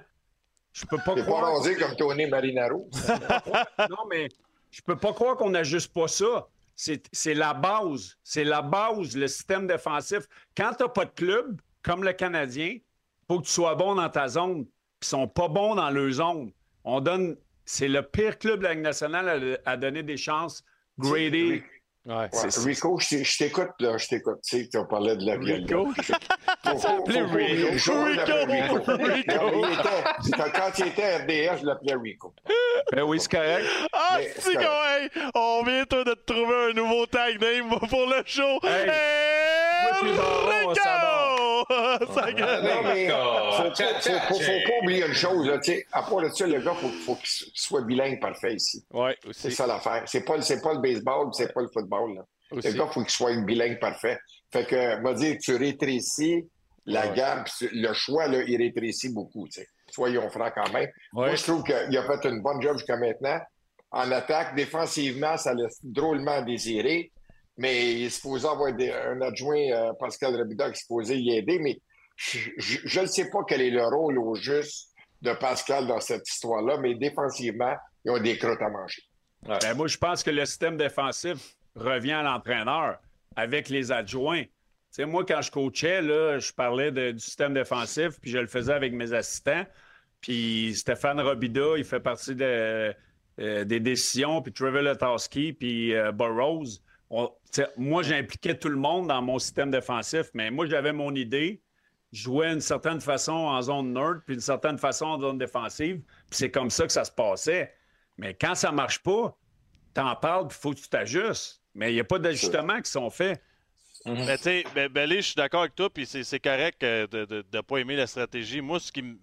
je peux pas croire. rasé comme Tony Marinaro. Non, mais je peux pas croire qu'on n'ajuste pas ça. C'est la base. C'est la base, le système défensif. Quand tu n'as pas de club, comme le Canadien, faut que tu sois bon dans ta zone. Puis ils sont pas bons dans leur zone. On donne. C'est le pire club de la Ligue nationale à, à donner des chances gradées. Ouais. Rico, je t'écoute, là, je t'écoute. Tu sais, tu as parlé de la Rico? Faut, s'appelait Rico. Rico. Rico. Il quand- il était à RDS, je l'appelais Rico. Ben oui, c'est correct. Ah, c'est hey, on vient toi de te trouver un nouveau tag name pour le show. Hey. Hey, Ça gueule. Non, mais D'accord. faut, faut, faut, faut, faut pas oublier une chose. Là, à part de ça, le gars, faut, faut qu'il soit bilingue parfait ici. Ouais, C'est ça l'affaire. C'est pas, c'est pas le baseball, c'est pas le football. Là. aussi. Le gars, faut qu'il soit un bilingue parfait. Fait que, va dire, tu rétrécis la Ouais. gamme, le choix, là, il rétrécit beaucoup, tu sais. Soyons francs quand même. Moi, je trouve qu'il a fait une bonne job jusqu'à maintenant. En attaque, défensivement, ça laisse drôlement désirer. Mais il est supposé avoir des- un adjoint, euh, Pascal Rabida, qui est supposé y aider. Mais je ne sais pas quel est le rôle au juste de Pascal dans cette histoire-là. Mais défensivement, ils ont des crottes à manger. Ben, moi, je pense que le système défensif revient à l'entraîneur avec les adjoints. Tu sais, moi, quand je coachais, là, je parlais de- du système défensif, puis je le faisais avec mes assistants. Puis Stéphane Robida, il fait partie de- euh, des décisions, puis Trevor Letowski, puis euh, Burroughs. On- moi, j'impliquais tout le monde dans mon système défensif, mais moi, j'avais mon idée. Je jouais d'une certaine façon en zone nerd, puis d'une certaine façon en zone défensive. Puis c'est comme ça que ça se passait. Mais quand ça marche pas, t'en parles, puis il faut que tu t'ajustes. Mais il n'y a pas d'ajustements qui sont faits. Mais tu sais, ben, je suis d'accord avec toi, puis c'est c'est correct euh, de ne pas aimer la stratégie. Moi, ce qui, m-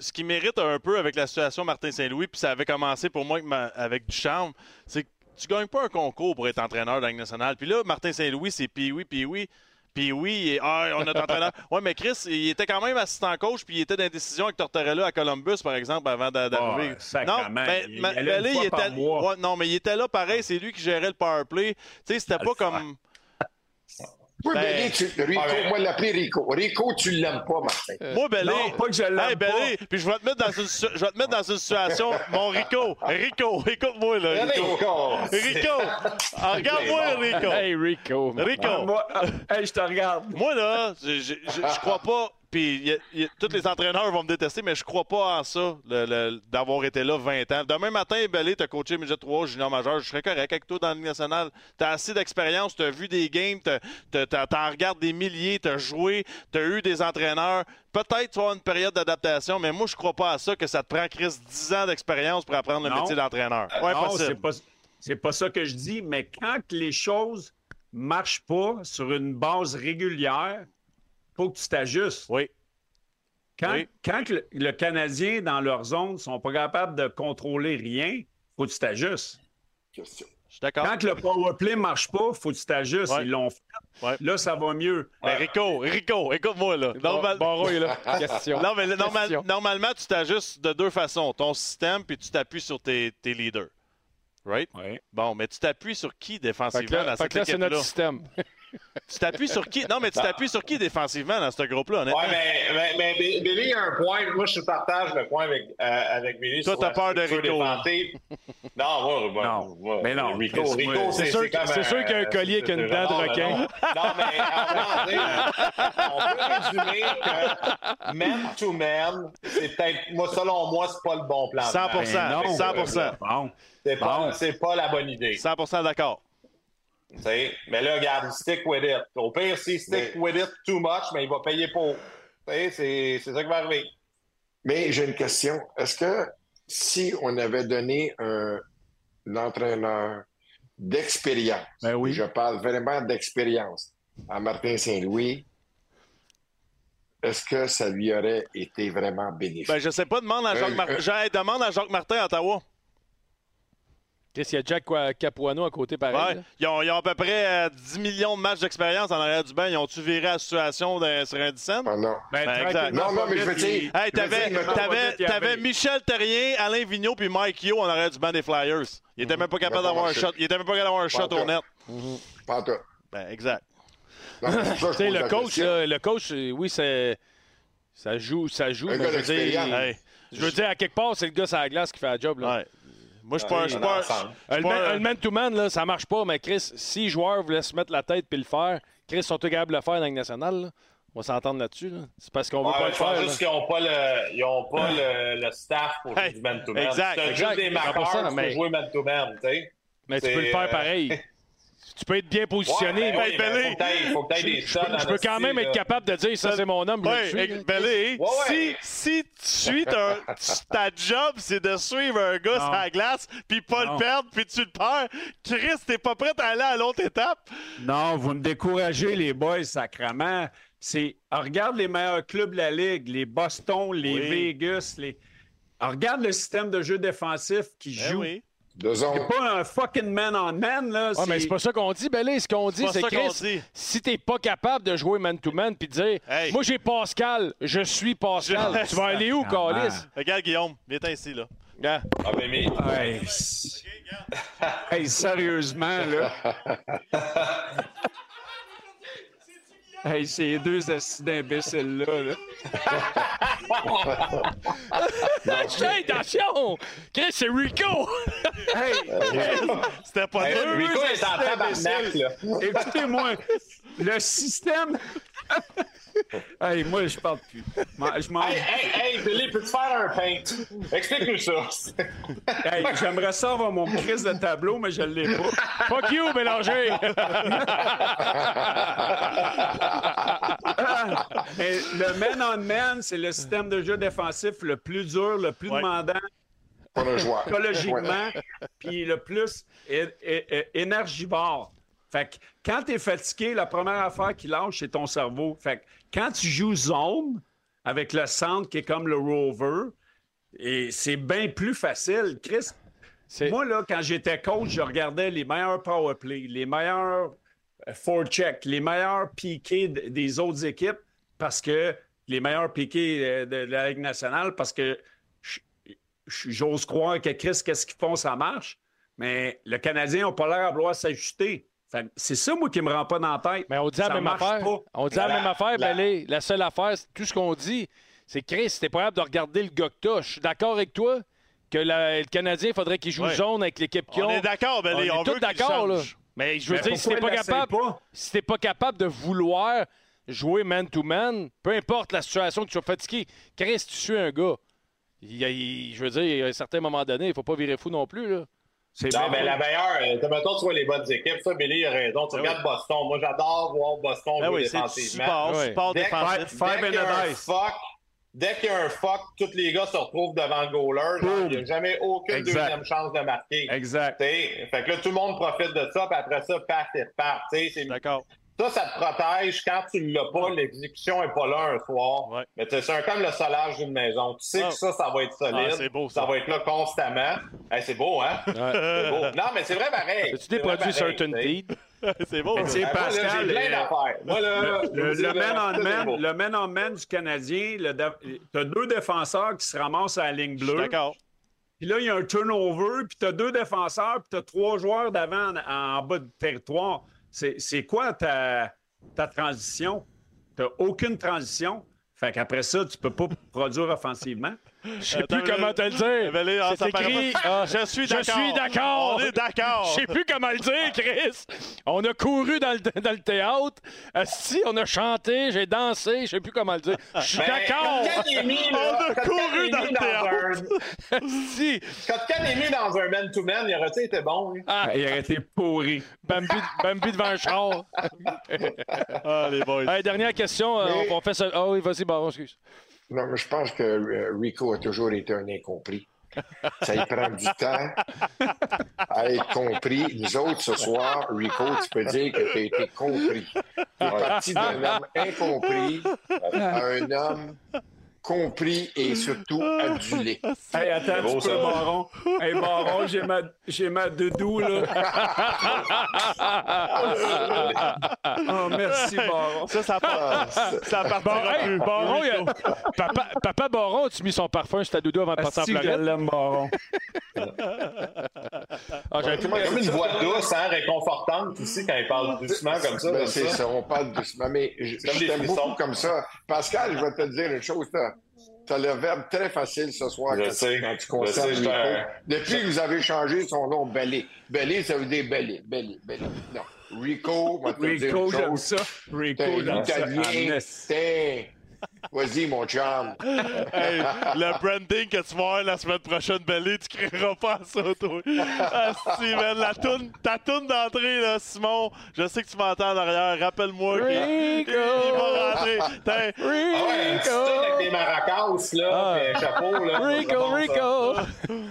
ce qui mérite un peu avec la situation Martin Saint-Louis, puis ça avait commencé pour moi avec, ma- avec Ducharme, c'est que tu gagnes pas un concours pour être entraîneur de la Ligue nationale. Puis là, Martin Saint-Louis, c'est puis oui, puis oui. Puis oui, est- ah, on a entraîneur. Ouais, mais Chris, il était quand même assistant coach, puis il était dans la décision avec Tortorella à Columbus, par exemple, avant d'a- d'arriver. Mais- il- il allait il par était, mois. ouais, non, mais il était là pareil, c'est lui qui gérait le power play. Tu sais, c'était pas comme. Oui, Ben- Belé, tu, Rico, Ah, ben- moi, l'appeler Rico. Rico, tu l'aimes pas, Martin. Moi, Belé. Non, pas que je l'aime Hey, pas. Belé, puis je vais te mettre dans une, je vais te mettre dans une situation. Mon Rico, Rico, écoute-moi, là. Rico. Rico! Rico, Ah, regarde-moi, Rico. Hey, Rico. Rico. Ah, moi, ah, hey, je te regarde. Moi, là, je, je, je- je crois pas. Puis, tous les entraîneurs vont me détester, mais je crois pas en ça, d'avoir été là 20 ans. Demain matin, Belé, t'as coaché Midget 3, junior majeur, je serais correct avec toi dans la Ligue nationale. T'as assez d'expérience, t'as vu des games, t'en regardes des milliers, t'as joué, t'as eu des entraîneurs. Peut-être tu avoir une période d'adaptation, mais moi, je crois pas à ça, que ça te prend, Chris, 10 ans d'expérience pour apprendre le Non. métier d'entraîneur. Ouais, non, possible. c'est pas, c'est pas ça que je dis, mais quand les choses marchent pas sur une base régulière, faut que tu t'ajustes. Oui. Quand, Oui. quand le, le Canadien, dans leur zone, sont pas capables de contrôler rien, faut que tu t'ajustes. Question. Je suis d'accord. Quand que le powerplay marche pas, faut que tu t'ajustes. Ouais. Ils l'ont fait. Ouais. Là, ça va mieux. Mais Rico, Rico, écoute-moi, là. Normal- est là. Question. Non, mais le- normal- Question. normalement, tu t'ajustes de deux façons. Ton système, puis tu t'appuies sur tes, tes leaders. Right? Ouais. Bon, mais tu t'appuies sur qui défensivement là, dans cette que là, c'est notre équipe-là? système. Tu t'appuies sur qui? Non, mais tu t'appuies sur qui défensivement dans ce groupe-là, honnêtement? Ouais, mais, mais, mais Bi- Billy a un point. Moi, je partage le point avec, euh, avec Billy. Toi, t'as peur de Rico. Non, moi, moi, Non. moi, Mais non, Rico, Rico, c'est sûr c'est sûr qu'il y a un euh, collier qui a une dent de requin. Non, Non, mais en vrai, on peut résumer que man-to-man, c'est peut-être, moi, selon moi, c'est pas le bon plan. de 100 match. Ben non. 100 Bon. C'est pas, Bon. c'est pas la bonne idée. 100% d'accord. Mais là, regarde, stick with it. Au pire, s'il stick with it too much, mais il va payer pour. C'est c'est ça qui va arriver. Mais j'ai une question. Est-ce que si on avait donné un, entraîneur d'expérience, Ben oui. je parle vraiment d'expérience, à Martin Saint-Louis, est-ce que ça lui aurait été vraiment bénéfique? Ben, je sais pas, demande à Jacques Euh, Martin. euh, demande à Jacques Martin à Ottawa. Qu'il y a Jack Capuano à côté, pareil? Ouais. Ils ont, ils ont à peu près euh, 10 millions de matchs d'expérience en arrière du banc. Ils ont-tu viré la situation de- sur un? Ah non. Ben, Ben, Non, non, mais je veux pas dire- il- Hey, t'avais, il Michel Terrien, Alain Vigneault puis Mike Yo en arrière du banc des Flyers. Il était même pas capable pas d'avoir un shot. Il était même pas capable d'avoir un shot Pas au net. Pas en tout. Ben, exact. Non, ça je pose le coach, là, le coach, euh, oui, c'est. Ça joue, ça joue. Mais je veux dire, d'expérience. Hey, je veux dire, à quelque part, c'est le gars sur la glace qui fait la job. Là. ouais. Moi, je suis Le pas man- un- le man-to-man, là, ça marche pas, mais Chris, si les joueurs voulaient se mettre la tête puis le faire, Chris sont tous capables de le faire dans la nationale. là. On va s'entendre là-dessus. là. C'est parce qu'on veut Ouais, pas le je pense faire. juste qu'ils n'ont pas, le, ils ont pas le, le staff pour jouer Hey, du man-to-man. exact, exact, juste des 100%, marqueurs, tu mais- peux jouer man-to-man. Mais tu c'est, peux le faire euh, pareil. Tu peux être bien positionné. Ouais, ben faut que des je, peux, je en peux quand même être capable de dire ça, c'est mon homme, Ouais. Belé, si, si tu suis ton- tu- ta job, c'est de suivre un gars Non. sur la glace, puis pas Non. le perdre, puis tu le perds, Chris, t'es pas prêt à aller à l'autre étape? Non, vous me découragez, les boys, sacrement. C'est, ah, regarde les meilleurs clubs de la Ligue, les Boston, les Oui. Vegas, les... Ah, regarde le système de jeu défensif qui Ben joue. oui. C'est pas un fucking man-on-man, là. Ouais, mais c'est pas ça qu'on dit, Belé. Ce qu'on dit, c'est Chris, dit. si t'es pas capable de jouer man-to-man puis de dire Hey. Moi, j'ai Pascal, je suis Pascal. Je- Tu vas aller où, Calis? Regarde, Guillaume, viens ici, là. Regarde. Ah, ben, mais- Hey, hey, sérieusement, là. hey, ces deux assis d'imbéciles-là, là. Hey, attention! Chris, c'est Rico! Hey, C'était pas Hey, dur. Rico est en tabarnak, là. écoutez-moi, le système... hey, moi, je parle plus. Je. Hey, hey, hey, Billy, peux-tu faire un paint? Explique-nous ça. Hey, j'aimerais ça avoir mon crise de tableau, mais je l'ai pas. Fuck you, Bélanger! Mais le man-on-man, c'est le système de jeu défensif le plus dur, le plus Ouais. demandant Pour un joueur. psychologiquement, puis le plus é- é- é- énergivore. Fait que quand tu es fatigué, la première affaire qui lâche, c'est ton cerveau. Fait que quand tu joues zone avec le centre qui est comme le rover, et c'est bien plus facile. Chris, moi, là, quand j'étais coach, je regardais les meilleurs power play, les meilleurs forecheck, les meilleurs piqués d- des autres équipes parce que les meilleurs piqués euh, de, la Ligue nationale parce que j'ose croire que Chris, qu'est-ce qu'ils font, ça marche. Mais le Canadien n'a pas l'air à vouloir s'ajuster. C'est ça, moi, qui me rend pas dans la tête. Mais on dit la Ça même affaire. pas. On dit la, La- même affaire, la-. La seule affaire, c'est- tout ce qu'on dit, c'est Chris, t'es pas capable de regarder le gars que t'as. Je suis d'accord avec toi que la- le Canadien, il faudrait qu'il joue Ouais. zone avec l'équipe qui On est d'accord, ben, On est on, tous d'accord. Mais je veux Mais dire, si t'es pas capable, pas? si t'es pas capable de vouloir jouer man-to-man, peu importe la situation que tu sois fatigué, Chris, tu suis un gars. Il y a- il- je veux dire, à un certain moment donné, il faut pas virer fou non plus. Là. C'est Non, mais la meilleure, euh, mettons, tu vois les bonnes équipes. Ça, Billy a raison. Tu Ben regardes Boston. Moi, j'adore voir Boston Ben jouer oui, défensivement. support, Ouais. support Dès- défensif. Five Dès qu'il y a and a un dice. fuck, dès qu'il y a un fuck, tous les gars se retrouvent devant le goaler. Genre. Il n'y a jamais aucune Exact. deuxième chance de marquer. Exact. T'sais, fait que là, tout le monde profite de ça, puis après ça, paf, et repart. D'accord. Ça, ça te protège quand tu ne l'as pas, l'exécution n'est pas là un soir. Ouais. Mais c'est un comme le solage d'une maison. Tu sais Ah. que ça, ça va être solide. Ah, c'est beau, ça. ça va être là constamment. Hey, c'est beau, hein? C'est beau. Non, mais c'est vrai pareil. As-tu des C'est vrai produits Certainty? c'est beau. Mais tu sais, Hey, moi, là, Pascal, plein euh, d'affaires. Moi, là, Le, man on c'est man, beau. le man on man du Canadien, tu as deux défenseurs qui se ramassent à la ligne bleue. d'accord. Puis là, il y a un turnover, puis tu as deux défenseurs, puis tu as trois joueurs d'avant en, en bas de territoire. C'est quoi ta, ta transition? Tu aucune transition? Fait qu'après ça, tu peux pas produire offensivement? Je sais plus comment te le dire. ben là, C'est ça paraît écrit. pas- ah, Je suis Je d'accord. suis d'accord. On est d'accord. Je sais plus comment le dire, Chris. On a couru dans le, dans le théâtre. Si, on a chanté, j'ai dansé, je sais plus comment le dire. Je suis Ben, d'accord. On a couru dans le théâtre. un- si. Quand Kat est mis dans un man-to-man, il aurait-il été bon, lui? Ah, Il aurait été pourri. Bambi, Bambi devant un char. Ah, les boys. Hey, dernière question. euh, Mais- on, on fait ça. Ah oui, vas-y, Baron, excuse. Non, mais je pense que euh, Rico a toujours été un incompris. Ça y prend du temps à être compris. Nous autres, ce soir, Rico, tu peux dire que tu as été compris. Tu es parti d'un homme incompris à un homme compris et surtout adulé. Hey, attends beau, petit peu, ça. Baron. Hey, Baron, j'ai ma, j'ai ma doudou, là. oh, merci, Baron. Ça, ça part. ça Bon, partira hey, plus. Baron, il a- papa, papa Baron, as-tu mis son parfum sur ta doudou avant de partir en que je Floride? l'aime, Baron. Ah, plus- Comme une voix douce, hein, réconfortante aussi, quand il parle doucement comme ça. Ben, c'est ça. ça, on parle doucement. Mais je, Comme je t'aime beaucoup comme ça. Pascal, je vais te dire une chose. Tu as le verbe très facile ce soir Je quand, sais. quand tu Je concernes sais, je Rico. t'ai- Depuis que vous avez changé son nom, Belé. Belé, ça veut dire Belé. Belé, Belé. Non. Rico, Rico, j'aime ça. Rico, j'aime ça. Italien. Vas-y, mon chum. Hey, le branding que tu vas avoir la semaine prochaine, Belly, tu créeras pas à ça, toi. Ah, si, man, la toune, ta toune d'entrée, là, Simon, je sais que tu m'entends en arrière. Rappelle-moi qu'il il- il va rentrer. T'es- Ah ouais, avec des maracas, là, Ah. un chapeau, là. Rico. Rico!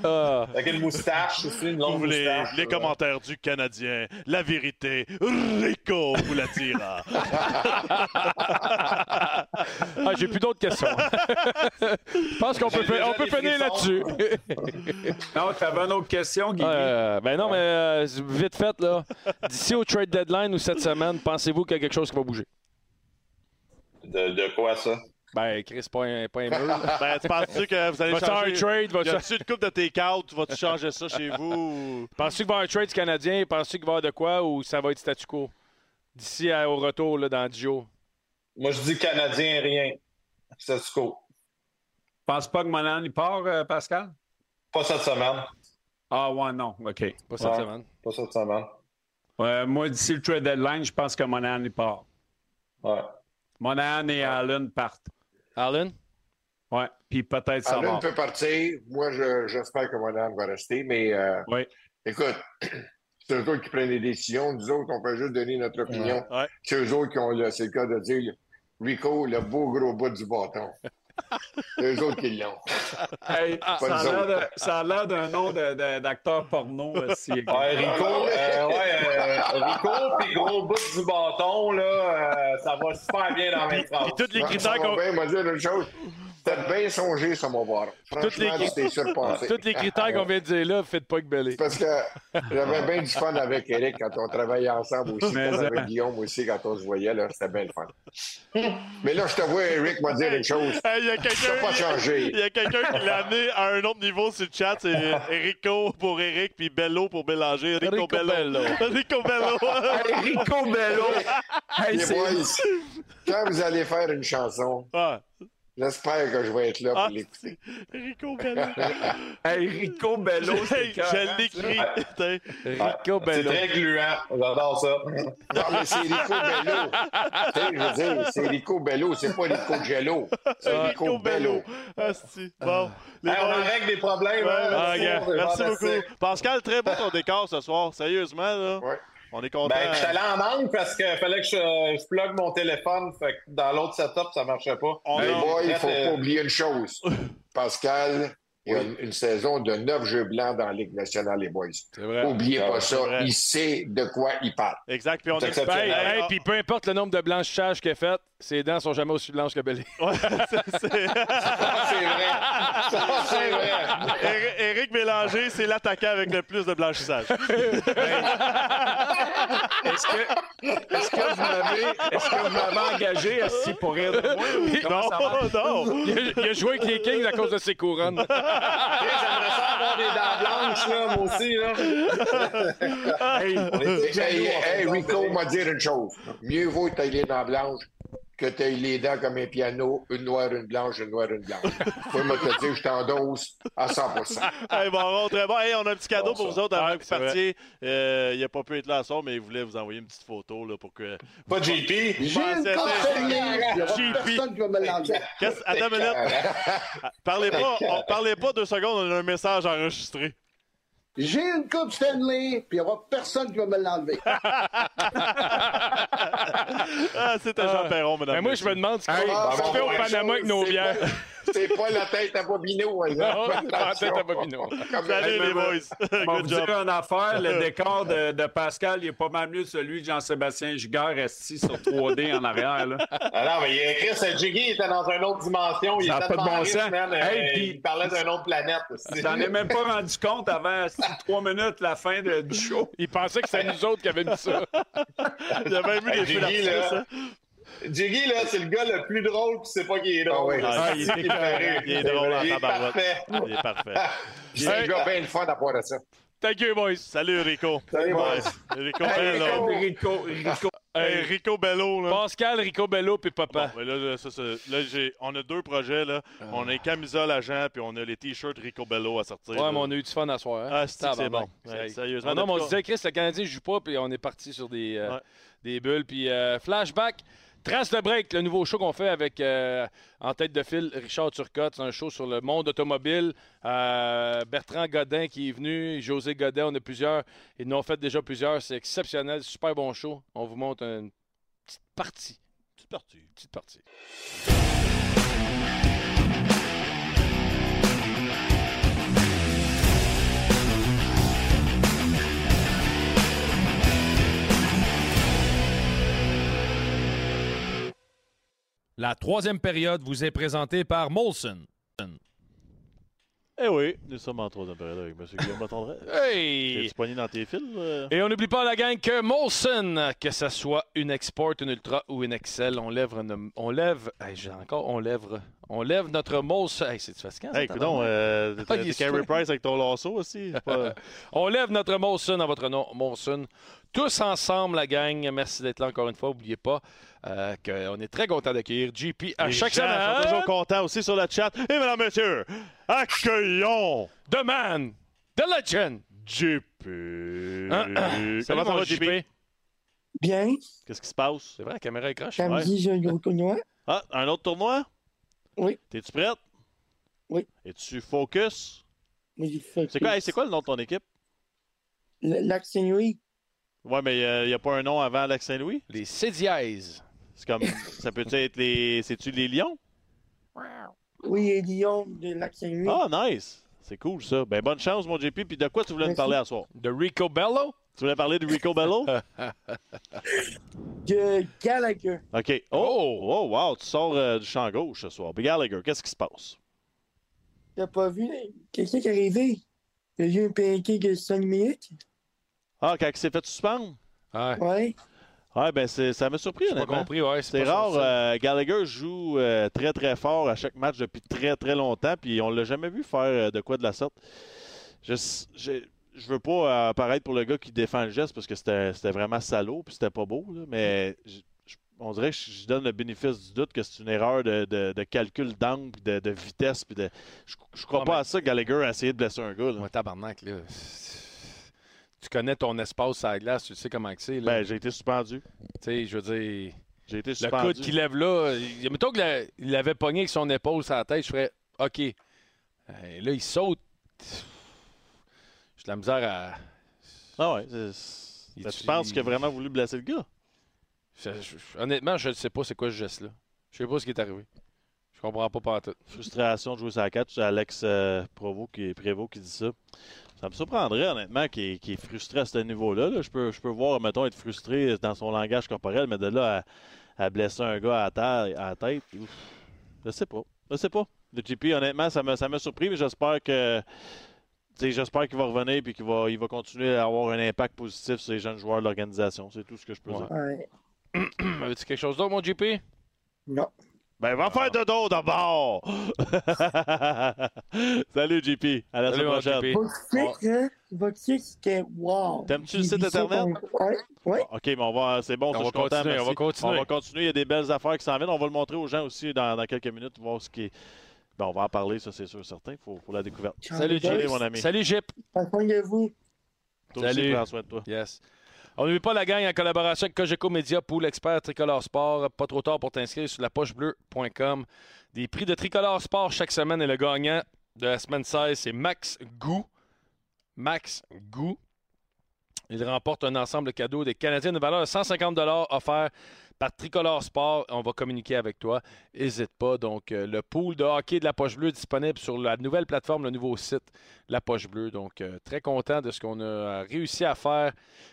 Ah. Avec une moustache aussi, une longue Ouvre les, moustache. les là. commentaires du Canadien. La vérité, Rico vous la dira. Ah, j'ai plus d'autres questions. Je pense qu'on peut, on peut finir là-dessus. Non, t'avais une autre question, Guy? Euh, ben non, mais euh, vite fait, là. D'ici au trade deadline ou cette semaine, pensez-vous qu'il y a quelque chose qui va bouger? De, de quoi, ça? Ben, Chris, pas un, pas un mur. Ben, tu penses-tu que vous allez Va-tu avoir un changer... trade? Y Va-tu a-tu une coupe de tes out? Vas-tu changer ça chez vous? Penses-tu qu'il va y avoir un trade Canadien? Penses-tu qu'il va y avoir de quoi ou ça va être statu quo? D'ici au retour là, dans 10 jours. Moi, je dis Canadien, rien. C'est ce coup. Pense pas que Monan il part, euh, Pascal? Pas cette semaine. Ah, ouais, non. OK. Pas cette Ouais. semaine. Pas cette semaine. Ouais, moi, d'ici le trade deadline, je pense que Monan il part. Ouais. Monan et Allen partent. Arlen? Ouais. Puis peut-être ça Allen peut partir. Moi, je- j'espère que Monan va rester. Mais euh, Oui. écoute, c'est eux autres qui prennent les décisions. Nous autres, on peut juste donner notre opinion. Ouais. C'est eux autres qui ont le, c'est le cas de dire Rico, le beau gros bout du bâton. c'est eux autres qui l'ont. Hey, ça, a l'air d'un nom d'acteur porno. euh, si- Ouais, Rico, euh, ouais, euh, Rico, puis gros bout du bâton, là, euh, ça va super bien dans mes phrases. Puis tous les critères qu'on... bien, moi, dire une chose. C'était bien songé, ça, mon voir. Toutes les- Franchement, c'était surpassé. Tous les critères qu'on vient de dire là, faites pas que Belly. Parce que j'avais bien du fun avec Eric quand on travaillait ensemble aussi, Mais comme ça. avec Guillaume aussi quand on se voyait, là, c'était bien le fun. Mais là, je te vois, Eric, m'a dire une chose. Il y a quelqu'un pas changé. il y a quelqu'un qui l'a amené à un autre niveau sur le chat. C'est Rico pour Eric, puis Bello pour Bélanger. Rico, Rico Bello. Bello. Rico Bello. Rico Bello. Hey, Les c'est- boys, quand vous allez faire une chanson, Ah, j'espère que je vais être là pour Ah, l'écouter. Rico Bello. Hey, Rico Bello, c'est je l'écris. Rico C'est Bello. très gluant. J'adore ça. Non, mais c'est Rico Bello. Tu sais, je veux dire, c'est Rico Bello, c'est pas Rico Gello. C'est Rico Bello. Ah, si. Bon. Les Hey, on en règle des problèmes. Ouais, hein, ah, c'est c'est merci beaucoup. Pascal, très beau ton décor ce soir. Sérieusement, là. Ouais. On est content. Ben, je suis allé en angle parce qu'il fallait que je, je plug mon téléphone. Fait que dans l'autre setup, ça marchait pas. On Mais a- boy, il faut euh, pas oublier une chose. Pascal, il y a une, une saison de neuf jeux blancs dans la Ligue nationale, les boys. Vrai. Oubliez pas ça. vrai. Il sait de quoi il parle. Exact. Puis on est. Hey, hey, puis peu importe le nombre de blanchissages qu'il a fait, ses dents sont jamais aussi blanches que Belly. Ouais, c'est- c'est- Ça, c'est vrai. Ça, c'est vrai. Éric- Bélanger, c'est l'attaquant avec le plus de blanchissage. Est-ce que, est-ce que vous m'avez, est-ce que vous m'avez engagé assis pour rire de moi? ou? Non, non. Il a, il a joué avec les Kings à cause de ses couronnes. Hey, J'aimerais ça avoir des dents blanches, là, moi aussi. Là. Hey, Hey, hey, Rico m'a dit une chose. Mieux vaut que tu les dents blanches que tu les dents comme un piano, une noire, une blanche, une noire, une blanche. Moi, moi, te dire, je t'endosse à 100 Hey, bon, très bon. Hey, on a un petit cadeau pour vous autres avant Ouais, que vous vrai. partiez. Euh, il n'a pas pu être là à soir, mais il voulait vous envoyer une petite photo là, pour que. Pas JP. JP. personne qui va me l'enlever. Attends une minute. Parlez pas, on- parlez pas deux secondes, on a un message enregistré. J'ai une coupe Stanley, puis il n'y aura personne qui va me l'enlever. Ah, c'était Jean Perron, madame. Mais moi, je me demande ce qu'on fait au Panama avec nos bières. C'est pas la tête à Bobino. hein, Non, la tête à Bobino. Comme- Salut les boys. Good vous job. dire une affaire, le décor de, de Pascal, il est pas mal mieux que celui de Jean-Sébastien Giguère assis sur 3D en arrière. Là. Ah non, mais Chris, Jiggy il était dans une autre dimension. Il Ça a était pas de bon riche, sens. man, Hey, euh, puis- Il parlait d'une autre planète. T'en ai même pas rendu compte avant trois minutes la fin de- du show. Il pensait que c'était nous autres qui avions mis ça. Il y a même eu d'artifice. là. là, c'est le gars le plus drôle qui sait pas qu'il est drôle. Ah oui. Ah, il, il est parfait. Il est drôle en Il est parfait. Il est parfait. C'est un gars bien le fun à ça. Thank you, boys. Salut Rico. Salut, boys. Rico Hey, Bello. Rico, Rico. Hey, Rico Bello, là. Pascal, Rico Bello, puis papa. Bon, ben là, là, ça, ça- là, j'ai- on a deux projets. Là. On a les camisoles à Jean, puis on a les t-shirts Rico Bello à sortir. Ouais, là. mais on a eu du fun à soir. Hein? Ah, c'est bon? Ouais, sérieusement, Ah non, mais on se disait, Chris, le Canadien joue pas, puis on est parti sur des, euh, Ouais. des bulles. Puis euh, flashback, trace de break, le nouveau show qu'on fait avec, euh, en tête de fil, Richard Turcotte. C'est un show sur le monde automobile. Euh, Bertrand Godin qui est venu, José Godin, on a plusieurs. Ils nous ont fait déjà plusieurs. C'est exceptionnel, super bon show. On vous montre une petite partie. C'est parti. Petite partie. La troisième période vous est présentée par Molson. Eh oui, nous sommes en troisième période avec M. Guillaume Latendresse. Hey! Poigné dans tes fils? euh? Et on n'oublie pas la gang que Molson, que ce soit une Export, une Ultra ou une Excel, on lève, une- on lève, hey, j'ai encore, on lève, on lève notre Molson. Hey, c'est fatigant. Hey, écoute tabarnak? euh, Ah, Carey. Price avec ton lasso aussi. pas- On lève notre Molson en votre nom, Molson. Tous ensemble, la gang. Merci d'être là encore une fois. N'oubliez pas euh, qu'on est très content d'accueillir JP à Les chaque gens semaine. sont toujours contents aussi sur le chat. Et mesdames, messieurs, accueillons The man, the legend. JP. Salut, Comment ça mon va, JP? Bien. Qu'est-ce qui se passe? C'est vrai, la caméra est croche. Samedi, j'ai un gros tournoi. Ah, un autre tournoi? Oui. T'es-tu prête? Oui. Es-tu focus? Il fait C'est quoi, hey, c'est quoi le nom de ton équipe? Lac Saint-Louis. Ouais, mais il n'y a pas un nom avant Lac Saint-Louis? Les C-dièse. C'est comme. ça peut être les. C'est-tu les Lions? Oui, et Lyon de Lac Saint-Louis. Ah, nice! C'est cool ça. Ben bonne chance, mon JP. Puis de quoi tu voulais me Merci. parler à soir? De Rico Bello? Tu voulais parler de Rico Bello? de Gallagher. OK. Oh, oh wow, tu sors euh, du champ gauche ce soir. Big Gallagher, qu'est-ce qui se passe? T'as pas vu? Qu'est-ce qui est arrivé? Il y a eu un pancake de 5 minutes? Ah, quand il s'est fait suspendre? Ouais. Ouais. Ouais, ben c'est- ça m'a surpris, pas compris, ouais. C'est rare. euh, Gallagher joue euh, très, très fort à chaque match depuis très, très longtemps, puis on l'a jamais vu faire euh, de quoi de la sorte. Je, je, je veux pas apparaître pour le gars qui défend le geste parce que c'était vraiment salaud, puis c'était pas beau, là, mais je- on dirait que je donne le bénéfice du doute que c'est une erreur de, de- de calcul d'angle, de, de vitesse, puis de. Je, je crois pas mais- à ça que Gallagher a essayé de blesser un gars. là. Ouais, tabarnak, là. Tu connais ton espace à la glace, tu sais comment c'est. Ben, j'ai été suspendu. Tu sais, je veux dire. J'ai été Le suspendu. coude qu'il lève là, il, mettons qu'il l'avait pogné avec son épaule sur la tête, je ferais OK. Et là, il saute. J'ai de la misère à. Ah ouais. Ben, tu penses qu'il a vraiment voulu blesser le gars? je- je- honnêtement, je ne sais pas c'est quoi ce geste-là. Je sais pas ce qui est arrivé. Je comprends pas par tout. frustration de jouer sa 4. C'est Alex euh, Provo qui, Prévost qui dit ça. Ça me surprendrait, honnêtement, qu'il est, frustré à ce niveau-là. là. Je, peux, je peux voir, mettons, être frustré dans son langage corporel, mais de là à, à blesser un gars à la, terre- à la tête, ouf, je sais pas. Je sais pas. Le GP, honnêtement, ça m'a ça surpris, mais j'espère que. tu sais, J'espère qu'il va revenir et qu'il va, il va continuer à avoir un impact positif sur les jeunes joueurs de l'organisation. C'est tout ce que je peux dire. Ouais. Avais-tu quelque chose d'autre, mon JP? Non. Ben, va faire de dos d'abord! Salut, JP. À la Salut, semaine mon prochaine. Votre site, c'était wow. T'aimes-tu le site Internet? comme- Ouais. Ouais. OK, mais on va, c'est bon, On ça, va je suis content, continuer, on va continuer. On va continuer, il y a des belles affaires qui s'en viennent. On va le montrer aux gens aussi dans, dans quelques minutes, voir ce qui est... Ben, on va en parler, ça, c'est sûr, certain. Il faut, faut la découverte. Salut, Salut, JP. mon ami. Salut, Jip. Prends soin de vous. Toi aussi, Salut. prends soin de toi. Yes. On n'oublie pas la gang en collaboration avec Cogeco Média pour l'expert Tricolore Sport. Pas trop tard pour t'inscrire sur la pochebleu.com. Des prix de Tricolore Sport chaque semaine et le gagnant de la semaine 16, c'est Max Gou. Max Gou. Il remporte un ensemble de cadeaux des Canadiens de valeur de 150 offert par Tricolore Sport. On va communiquer avec toi. N'hésite pas. Donc, euh, le pool de hockey de la Poche Bleue est disponible sur la nouvelle plateforme, le nouveau site La Poche Bleue. Donc, euh, très content de ce qu'on a réussi à faire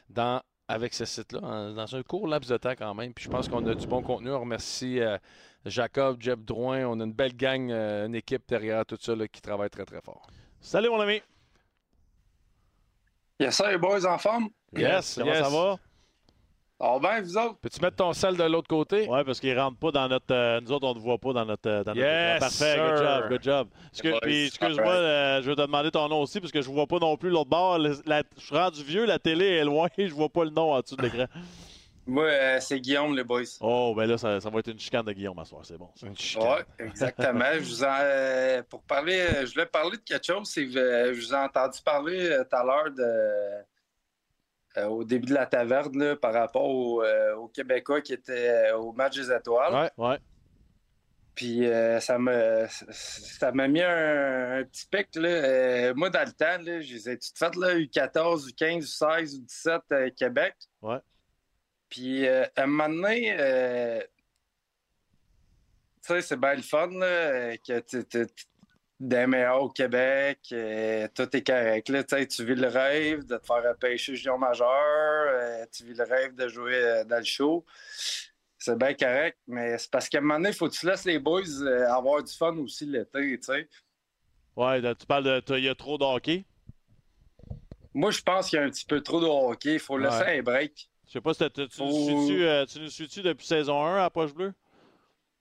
dans, avec ce site-là, en- dans un court laps de temps quand même. Puis je pense qu'on a du bon contenu. On remercie euh, Jacob, Jeff Drouin. On a une belle gang, euh, une équipe derrière tout ça là, qui travaille très, très fort. Salut, mon ami. Yes, sir, les boys en forme? Yes, comment yes. ça va? Va bien, vous autres? Peux-tu mettre ton sel de l'autre côté? Ouais, parce qu'il rentre pas dans notre. euh, nous autres, on ne voit pas dans notre. euh, dans Yes. Parfait, good sir. job, good job. Excuse- boys, puis, excuse-moi, euh, je vais te demander ton nom aussi, parce que je vois pas non plus l'autre bord. La- je suis rendu vieux, la télé est loin, je vois pas le nom en dessous de l'écran. Moi, euh, c'est Guillaume, les boys. Oh, ben là, ça, ça va être une chicane de Guillaume à soir, c'est bon. ça. Une chicane. Oui, exactement. je vous en, euh, pour parler, je voulais parler de quelque chose. Je vous ai entendu parler tout à l'heure de. Euh, au début de la taverne là, par rapport au, euh, aux Québécois qui étaient euh, au match des étoiles. Ouais. Ouais. Puis euh, ça me ça m'a mis un, un petit pic. Là. Moi, dans le temps, là, je les ai toutes faites, là, U14, U15, U16, U17 euh, Québec. Ouais. Puis à un moment donné, tu sais, c'est bien le fun là, que tu- des meilleurs au Québec, euh, tout est correct. Là, Tu vis le rêve de te faire pêcher junior majeur, tu vis le rêve de jouer euh, dans le show. C'est bien correct, mais c'est parce qu'à un moment donné, il faut que tu laisses les boys euh, avoir du fun aussi l'été, tu sais. Ouais, là, tu parles de. Il y a trop de hockey? Moi, je pense qu'il y a un petit peu trop de hockey. Il faut laisser Ouais. un break. Je sais pas si tu, nous suis-tu, euh, tu nous suis-tu depuis saison 1 à Poche Bleue?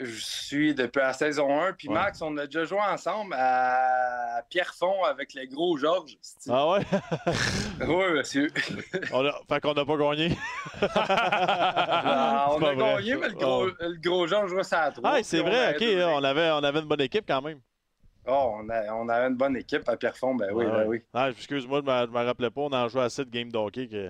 Je suis depuis la saison 1. Puis Ouais. Max, on a déjà joué ensemble à Pierrefonds avec le gros Georges. Ah ouais? Oui, monsieur. on a, fait qu'on n'a pas gagné. On a vrai. gagné, mais le gros, le gros Georges jouait ça à 3. Ah, c'est vrai, ok, hein, on avait, on avait une bonne équipe quand même. Oh, on, a, on avait une bonne équipe à Pierrefonds, ben oui, Ouais, ben oui. Ah, excuse-moi, je me, je me rappelais pas, on en jouait assez de games d'hockey que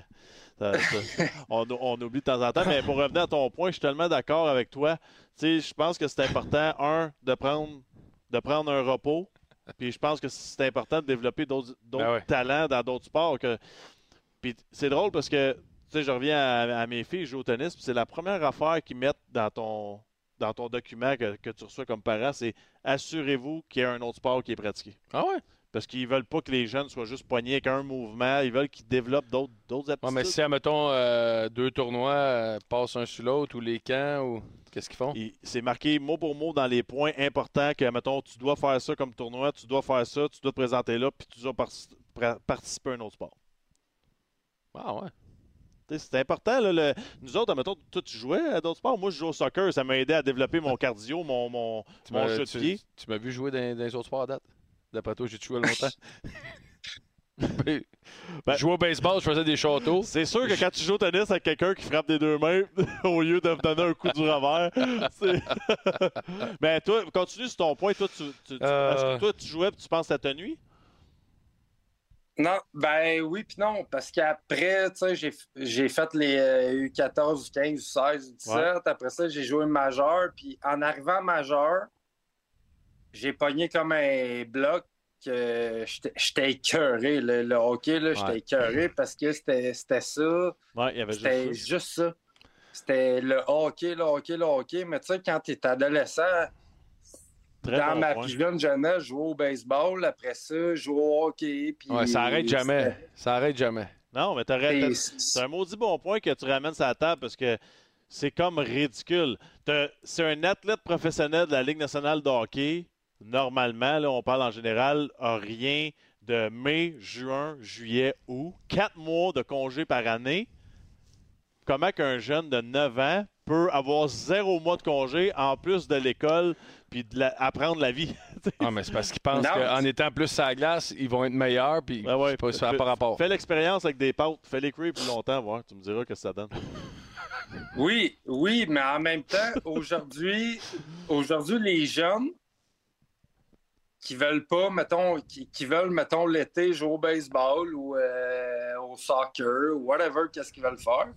ça- ça- on, on oublie de temps en temps. Mais pour revenir à ton point, je suis tellement d'accord avec toi. Tu sais, je pense que c'est important, un, de prendre, de prendre un repos. Puis je pense que c'est important de développer d'autres Ben ouais. talents dans d'autres sports. Que... Puis c'est drôle parce que, tu sais, je reviens à, à mes filles, je joue au tennis, puis c'est la première affaire qu'ils mettent dans ton, dans ton document que, que tu reçois comme parent, c'est assurez-vous qu'il y a un autre sport qui est pratiqué. Ah ouais? Parce qu'ils veulent pas que les jeunes soient juste poignés avec un mouvement. Ils veulent qu'ils développent d'autres d'autres Ouais, aptitudes. mais si, admettons, euh, deux tournois euh, passent un sur l'autre ou les camps, ou qu'est-ce qu'ils font? Et C'est marqué mot pour mot dans les points importants que, mettons, tu dois faire ça comme tournoi, tu dois faire ça, tu dois te présenter là, puis tu dois par- participer à un autre sport. Ah ouais. C'est important. Là, le- Nous autres, admettons, toi, tu jouais à d'autres sports. Moi, je joue au soccer. Ça m'a aidé à développer mon cardio, mon, mon, Tu mon jeu de tu- pied. Tu m'as vu jouer dans, dans les autres sports à date? D'après toi, j'ai joué longtemps. je jouais au baseball, je faisais des châteaux. Ben, C'est sûr que quand tu joues au tennis avec quelqu'un qui frappe des deux mains au lieu de me donner un coup du revers, c'est- Mais toi, continue sur ton point. Toi, tu, tu- tu- Euh. est-ce que toi, tu jouais et tu penses à ta nuit? Non, ben oui, puis non, parce qu'après, tu sais, j'ai- j'ai fait les euh, U14, U15, U16, U17. Ouais. Après ça, j'ai joué majeur. Puis en arrivant majeur, j'ai pogné comme un bloc. que J'étais écœuré. Le, le hockey, là, j'étais Ouais. écœuré parce que c'était c'était ça. Ouais, il y avait C'était juste ça. juste ça. C'était le hockey, le hockey, le hockey. Mais tu sais, quand tu es adolescent, Très dans bon ma point. plus jeune jeunesse, je jouais au baseball. Après ça, je jouais au hockey. Puis Ouais, ça arrête jamais. Ça arrête jamais. Non, mais c'est- un maudit bon point que tu ramènes sur la table parce que c'est comme ridicule. C'est un athlète professionnel de la Ligue nationale de hockey. Normalement, là, on parle en général, a rien de mai, juin, juillet, août. Quatre mois de congé par année. Comment qu'un jeune de 9 ans peut avoir zéro mois de congé en plus de l'école puis de la- apprendre la vie? Ah, mais c'est parce qu'ils pensent qu'en étant plus sur la glace, ils vont être meilleurs, puis Ben ouais, pas- ça fais- rapport. Fais l'expérience avec des pâtes. Fais-les cuire plus longtemps, voir. Tu me diras que ça donne. Oui, oui, mais en même temps, aujourd'hui, aujourd'hui, les jeunes qui veulent pas, mettons, qui, qui veulent, mettons, l'été jouer au baseball ou euh, au soccer ou whatever, qu'est-ce qu'ils veulent faire,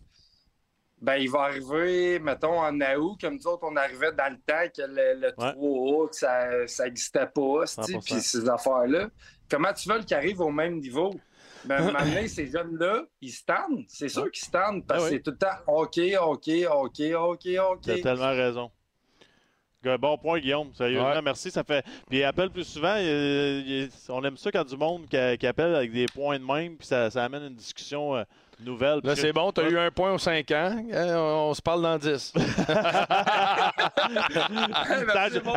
ben, il va arriver, mettons, en août, comme nous autres, on arrivait dans le temps que le, le 3 août, ça n'existait pas, c'ti, 100%. puis ces affaires-là. Comment tu veux qu'ils arrivent au même niveau? Ben, maintenant, ces jeunes-là, ils se tannent. C'est sûr qu'ils se tannent parce que Ah oui. c'est tout le temps OK, OK, OK, OK, OK. Tu as tellement raison. Bon point, Guillaume. Sérieusement, Ouais. merci. Ça fait. Puis appelle plus souvent. il- il- on aime ça quand du monde qui, appelle avec des points de même, puis ça, ça amène une discussion euh, nouvelle. Là, c'est bon, tu as eu un point aux 5 ans. Hein, On, on se parle dans 10. Ça-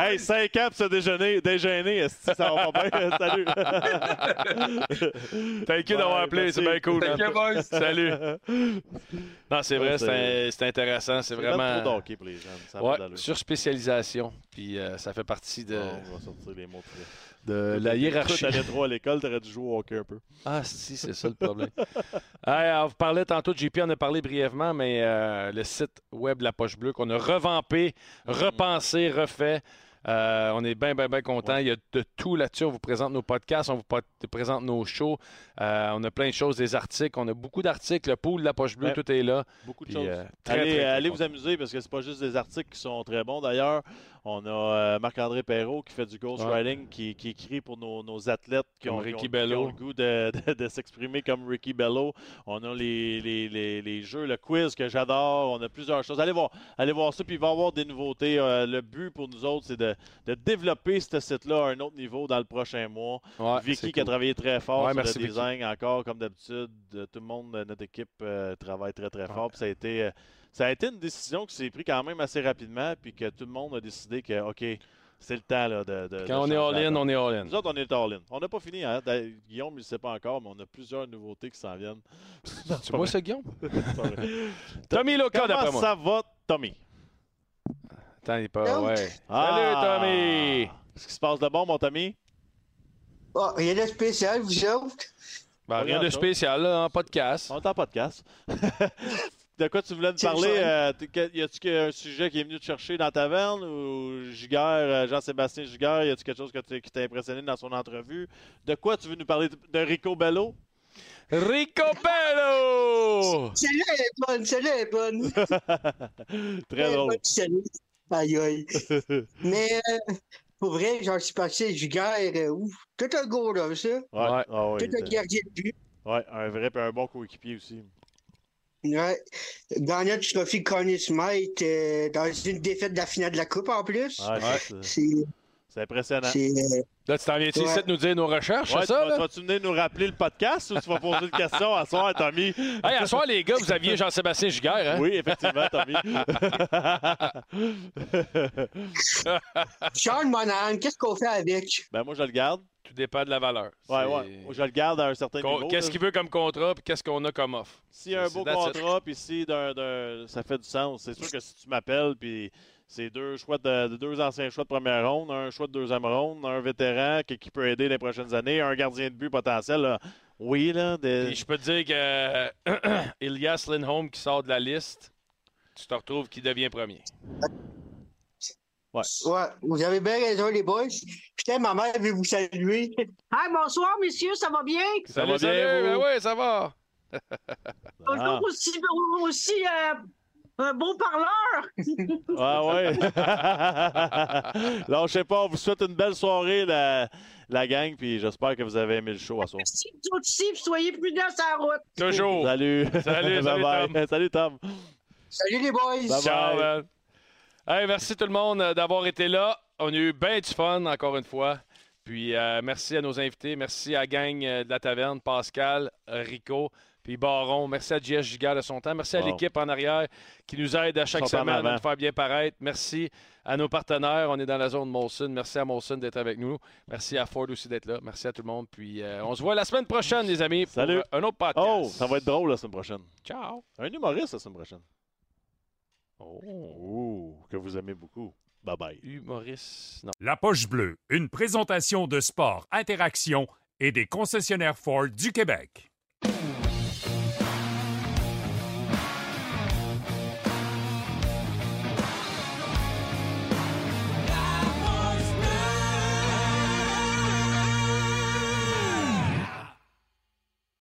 hey, 5 ans pour se déjeuner, déjeuner, est-ce que ça va pas bien? Salut! Thank you d'avoir Ouais, appelé, c'est bien cool. Thank you, boys. Salut. Non, c'est vrai, c'est c'est- c'est intéressant. C'est C'est vraiment. vraiment trop d'hockey pour les jeunes. Ça Ouais, sur spécialisation. Puis euh, ça fait partie de, On va sortir les mots de. De la hiérarchie. T'allais trop à l'école, t'aurais dû jouer au hockey un peu. Ah, si, c'est ça le problème. Hey, on vous parlait tantôt de JP, on a parlé brièvement, mais euh, le site web de la Poche Bleue qu'on a revampé, repensé, refait. Euh, on est bien, bien, bien content. Il y a de tout là-dessus. On vous présente nos podcasts, on vous présente nos shows. Euh, on a plein de choses, des articles. On a beaucoup d'articles. Le pool de la Poche Bleue, Ouais. tout est là. Beaucoup de Puis, choses. euh, très, allez très, très allez vous amuser parce que c'est pas juste des articles qui sont très bons. D'ailleurs, on a euh, Marc-André Perrault qui fait du ghostwriting, qui, qui écrit pour nos, nos athlètes qui ont, qui Ricky ont- qui Bello. ont le goût de, de- de s'exprimer comme Ricky Bello. On a les, les, les- les jeux, le quiz que j'adore. On a plusieurs choses. Allez voir, allez voir ça. Puis il va y avoir des nouveautés. Euh, le but pour nous autres, c'est de, de développer ce site-là à un autre niveau dans le prochain mois. Ouais, Vicky qui a travaillé très fort Ouais, sur merci, le Vicky. design encore, comme d'habitude. Euh, Tout le monde de notre équipe euh, travaille très très fort. Puis ça a été euh, ça a été une décision qui s'est prise quand même assez rapidement, puis que tout le monde a décidé que OK, c'est le temps là, de, de- de Quand on est all-in, donne. on est all-in. Nous autres, on est all-in. On n'a pas fini. Hein? Guillaume, il ne sait pas encore, mais on a plusieurs nouveautés qui s'en viennent. C'est moi, c'est Guillaume? Tommy Loca, d'après Comment moi. ça va, Tommy? Attends, il est pas. Ouais. Ah! Salut, Tommy! Qu'est-ce qui se passe de bon, mon Tommy? Rien de spécial, vous autres? Ben, rien de ça. spécial, là, en podcast. On est en podcast. De quoi tu voulais nous C'est parler? Euh, y a-tu un sujet qui est venu te chercher dans ta taverne ou Giguère, euh, Jean-Sébastien Giguère, y a-tu quelque chose que qui t'a impressionné dans son entrevue? De quoi tu veux nous parler? De Rico Bello? Rico Bello! Celle-là est bonne, celle-là est bonne. Très Elle est drôle. bonne, celle-là. Aïe, aïe. Mais euh, pour vrai, j'en suis passé. Euh, ouf, tout un gros là, ça. Ouais, Ouais. ah ouais, tout un gardien de but. ouais, un vrai et un bon coéquipier aussi. Ouais. Gagnant du trophée Connie Smith euh, dans une défaite de la finale de la Coupe en plus. Ouais, ça, c'est- impressionnant. Euh, Là, tu t'en viens-tu Ouais. ici de nous dire nos recherches, Ouais, c'est tu ça? vas- là? tu vas-tu venir nous rappeler le podcast ou tu vas poser une question à soir, Tommy? Hey, à soir, les gars, vous aviez Jean-Sébastien Giguère, hein? Oui, effectivement, Tommy. Sean Monahan, qu'est-ce qu'on fait avec? ben, moi, je le garde. Tout dépend de la valeur. Ouais, ouais. Je le garde à un certain Qu'on- niveau. Qu'est-ce qu'il veut comme contrat, puis qu'est-ce qu'on a comme offre? S'il y a un beau contrat, puis si d'un- d'un- ça fait du sens, c'est sûr que si tu m'appelles, puis c'est deux choix de, de deux anciens choix de première ronde, un choix de deuxième ronde, un vétéran qui, qui peut aider les prochaines années, un gardien de but potentiel, là, oui, là. de- Puis je peux te dire que Elias Lindholm qui sort de la liste, tu te retrouves qui devient premier. Ouais. Ouais, vous avez bien raison, les boys. Putain, ma mère veut vous saluer. Hi, bonsoir, messieurs, ça va bien? Ça va bien, salut, vous? ben oui, ça va. Toujours Ah. aussi, aussi euh, un bon parleur. Ah ouais. Alors, je sais pas, on vous souhaite une belle soirée, la, la gang, puis j'espère que vous avez aimé le show à soir. Merci, vous aussi, puis soyez prudents sur la route. Toujours. Salut. Salut, salut, Bye-bye. Tom. Salut, Tom. Salut, les boys. Bye Ciao, bye. man. Hey, merci tout le monde euh, d'avoir été là. On a eu bien du fun, encore une fois. Puis euh, merci à nos invités. Merci à la gang euh, de la taverne, Pascal, Rico, puis Baron. Merci à JS Giga de son temps. Merci à l'équipe en arrière qui nous aide à chaque semaine à nous faire bien paraître. Merci à nos partenaires. On est dans la zone Molson. Merci à Molson d'être avec nous. Merci à Ford aussi d'être là. Merci à tout le monde. Puis euh, on se voit la semaine prochaine, les amis, pour Salut. un autre podcast. Oh, ça va être drôle la semaine prochaine. Ciao. Un humoriste la semaine prochaine. Oh, que vous aimez beaucoup. Bye bye. Humoriste. Non. La poche bleue, une présentation de sport, interaction et des concessionnaires Ford du Québec.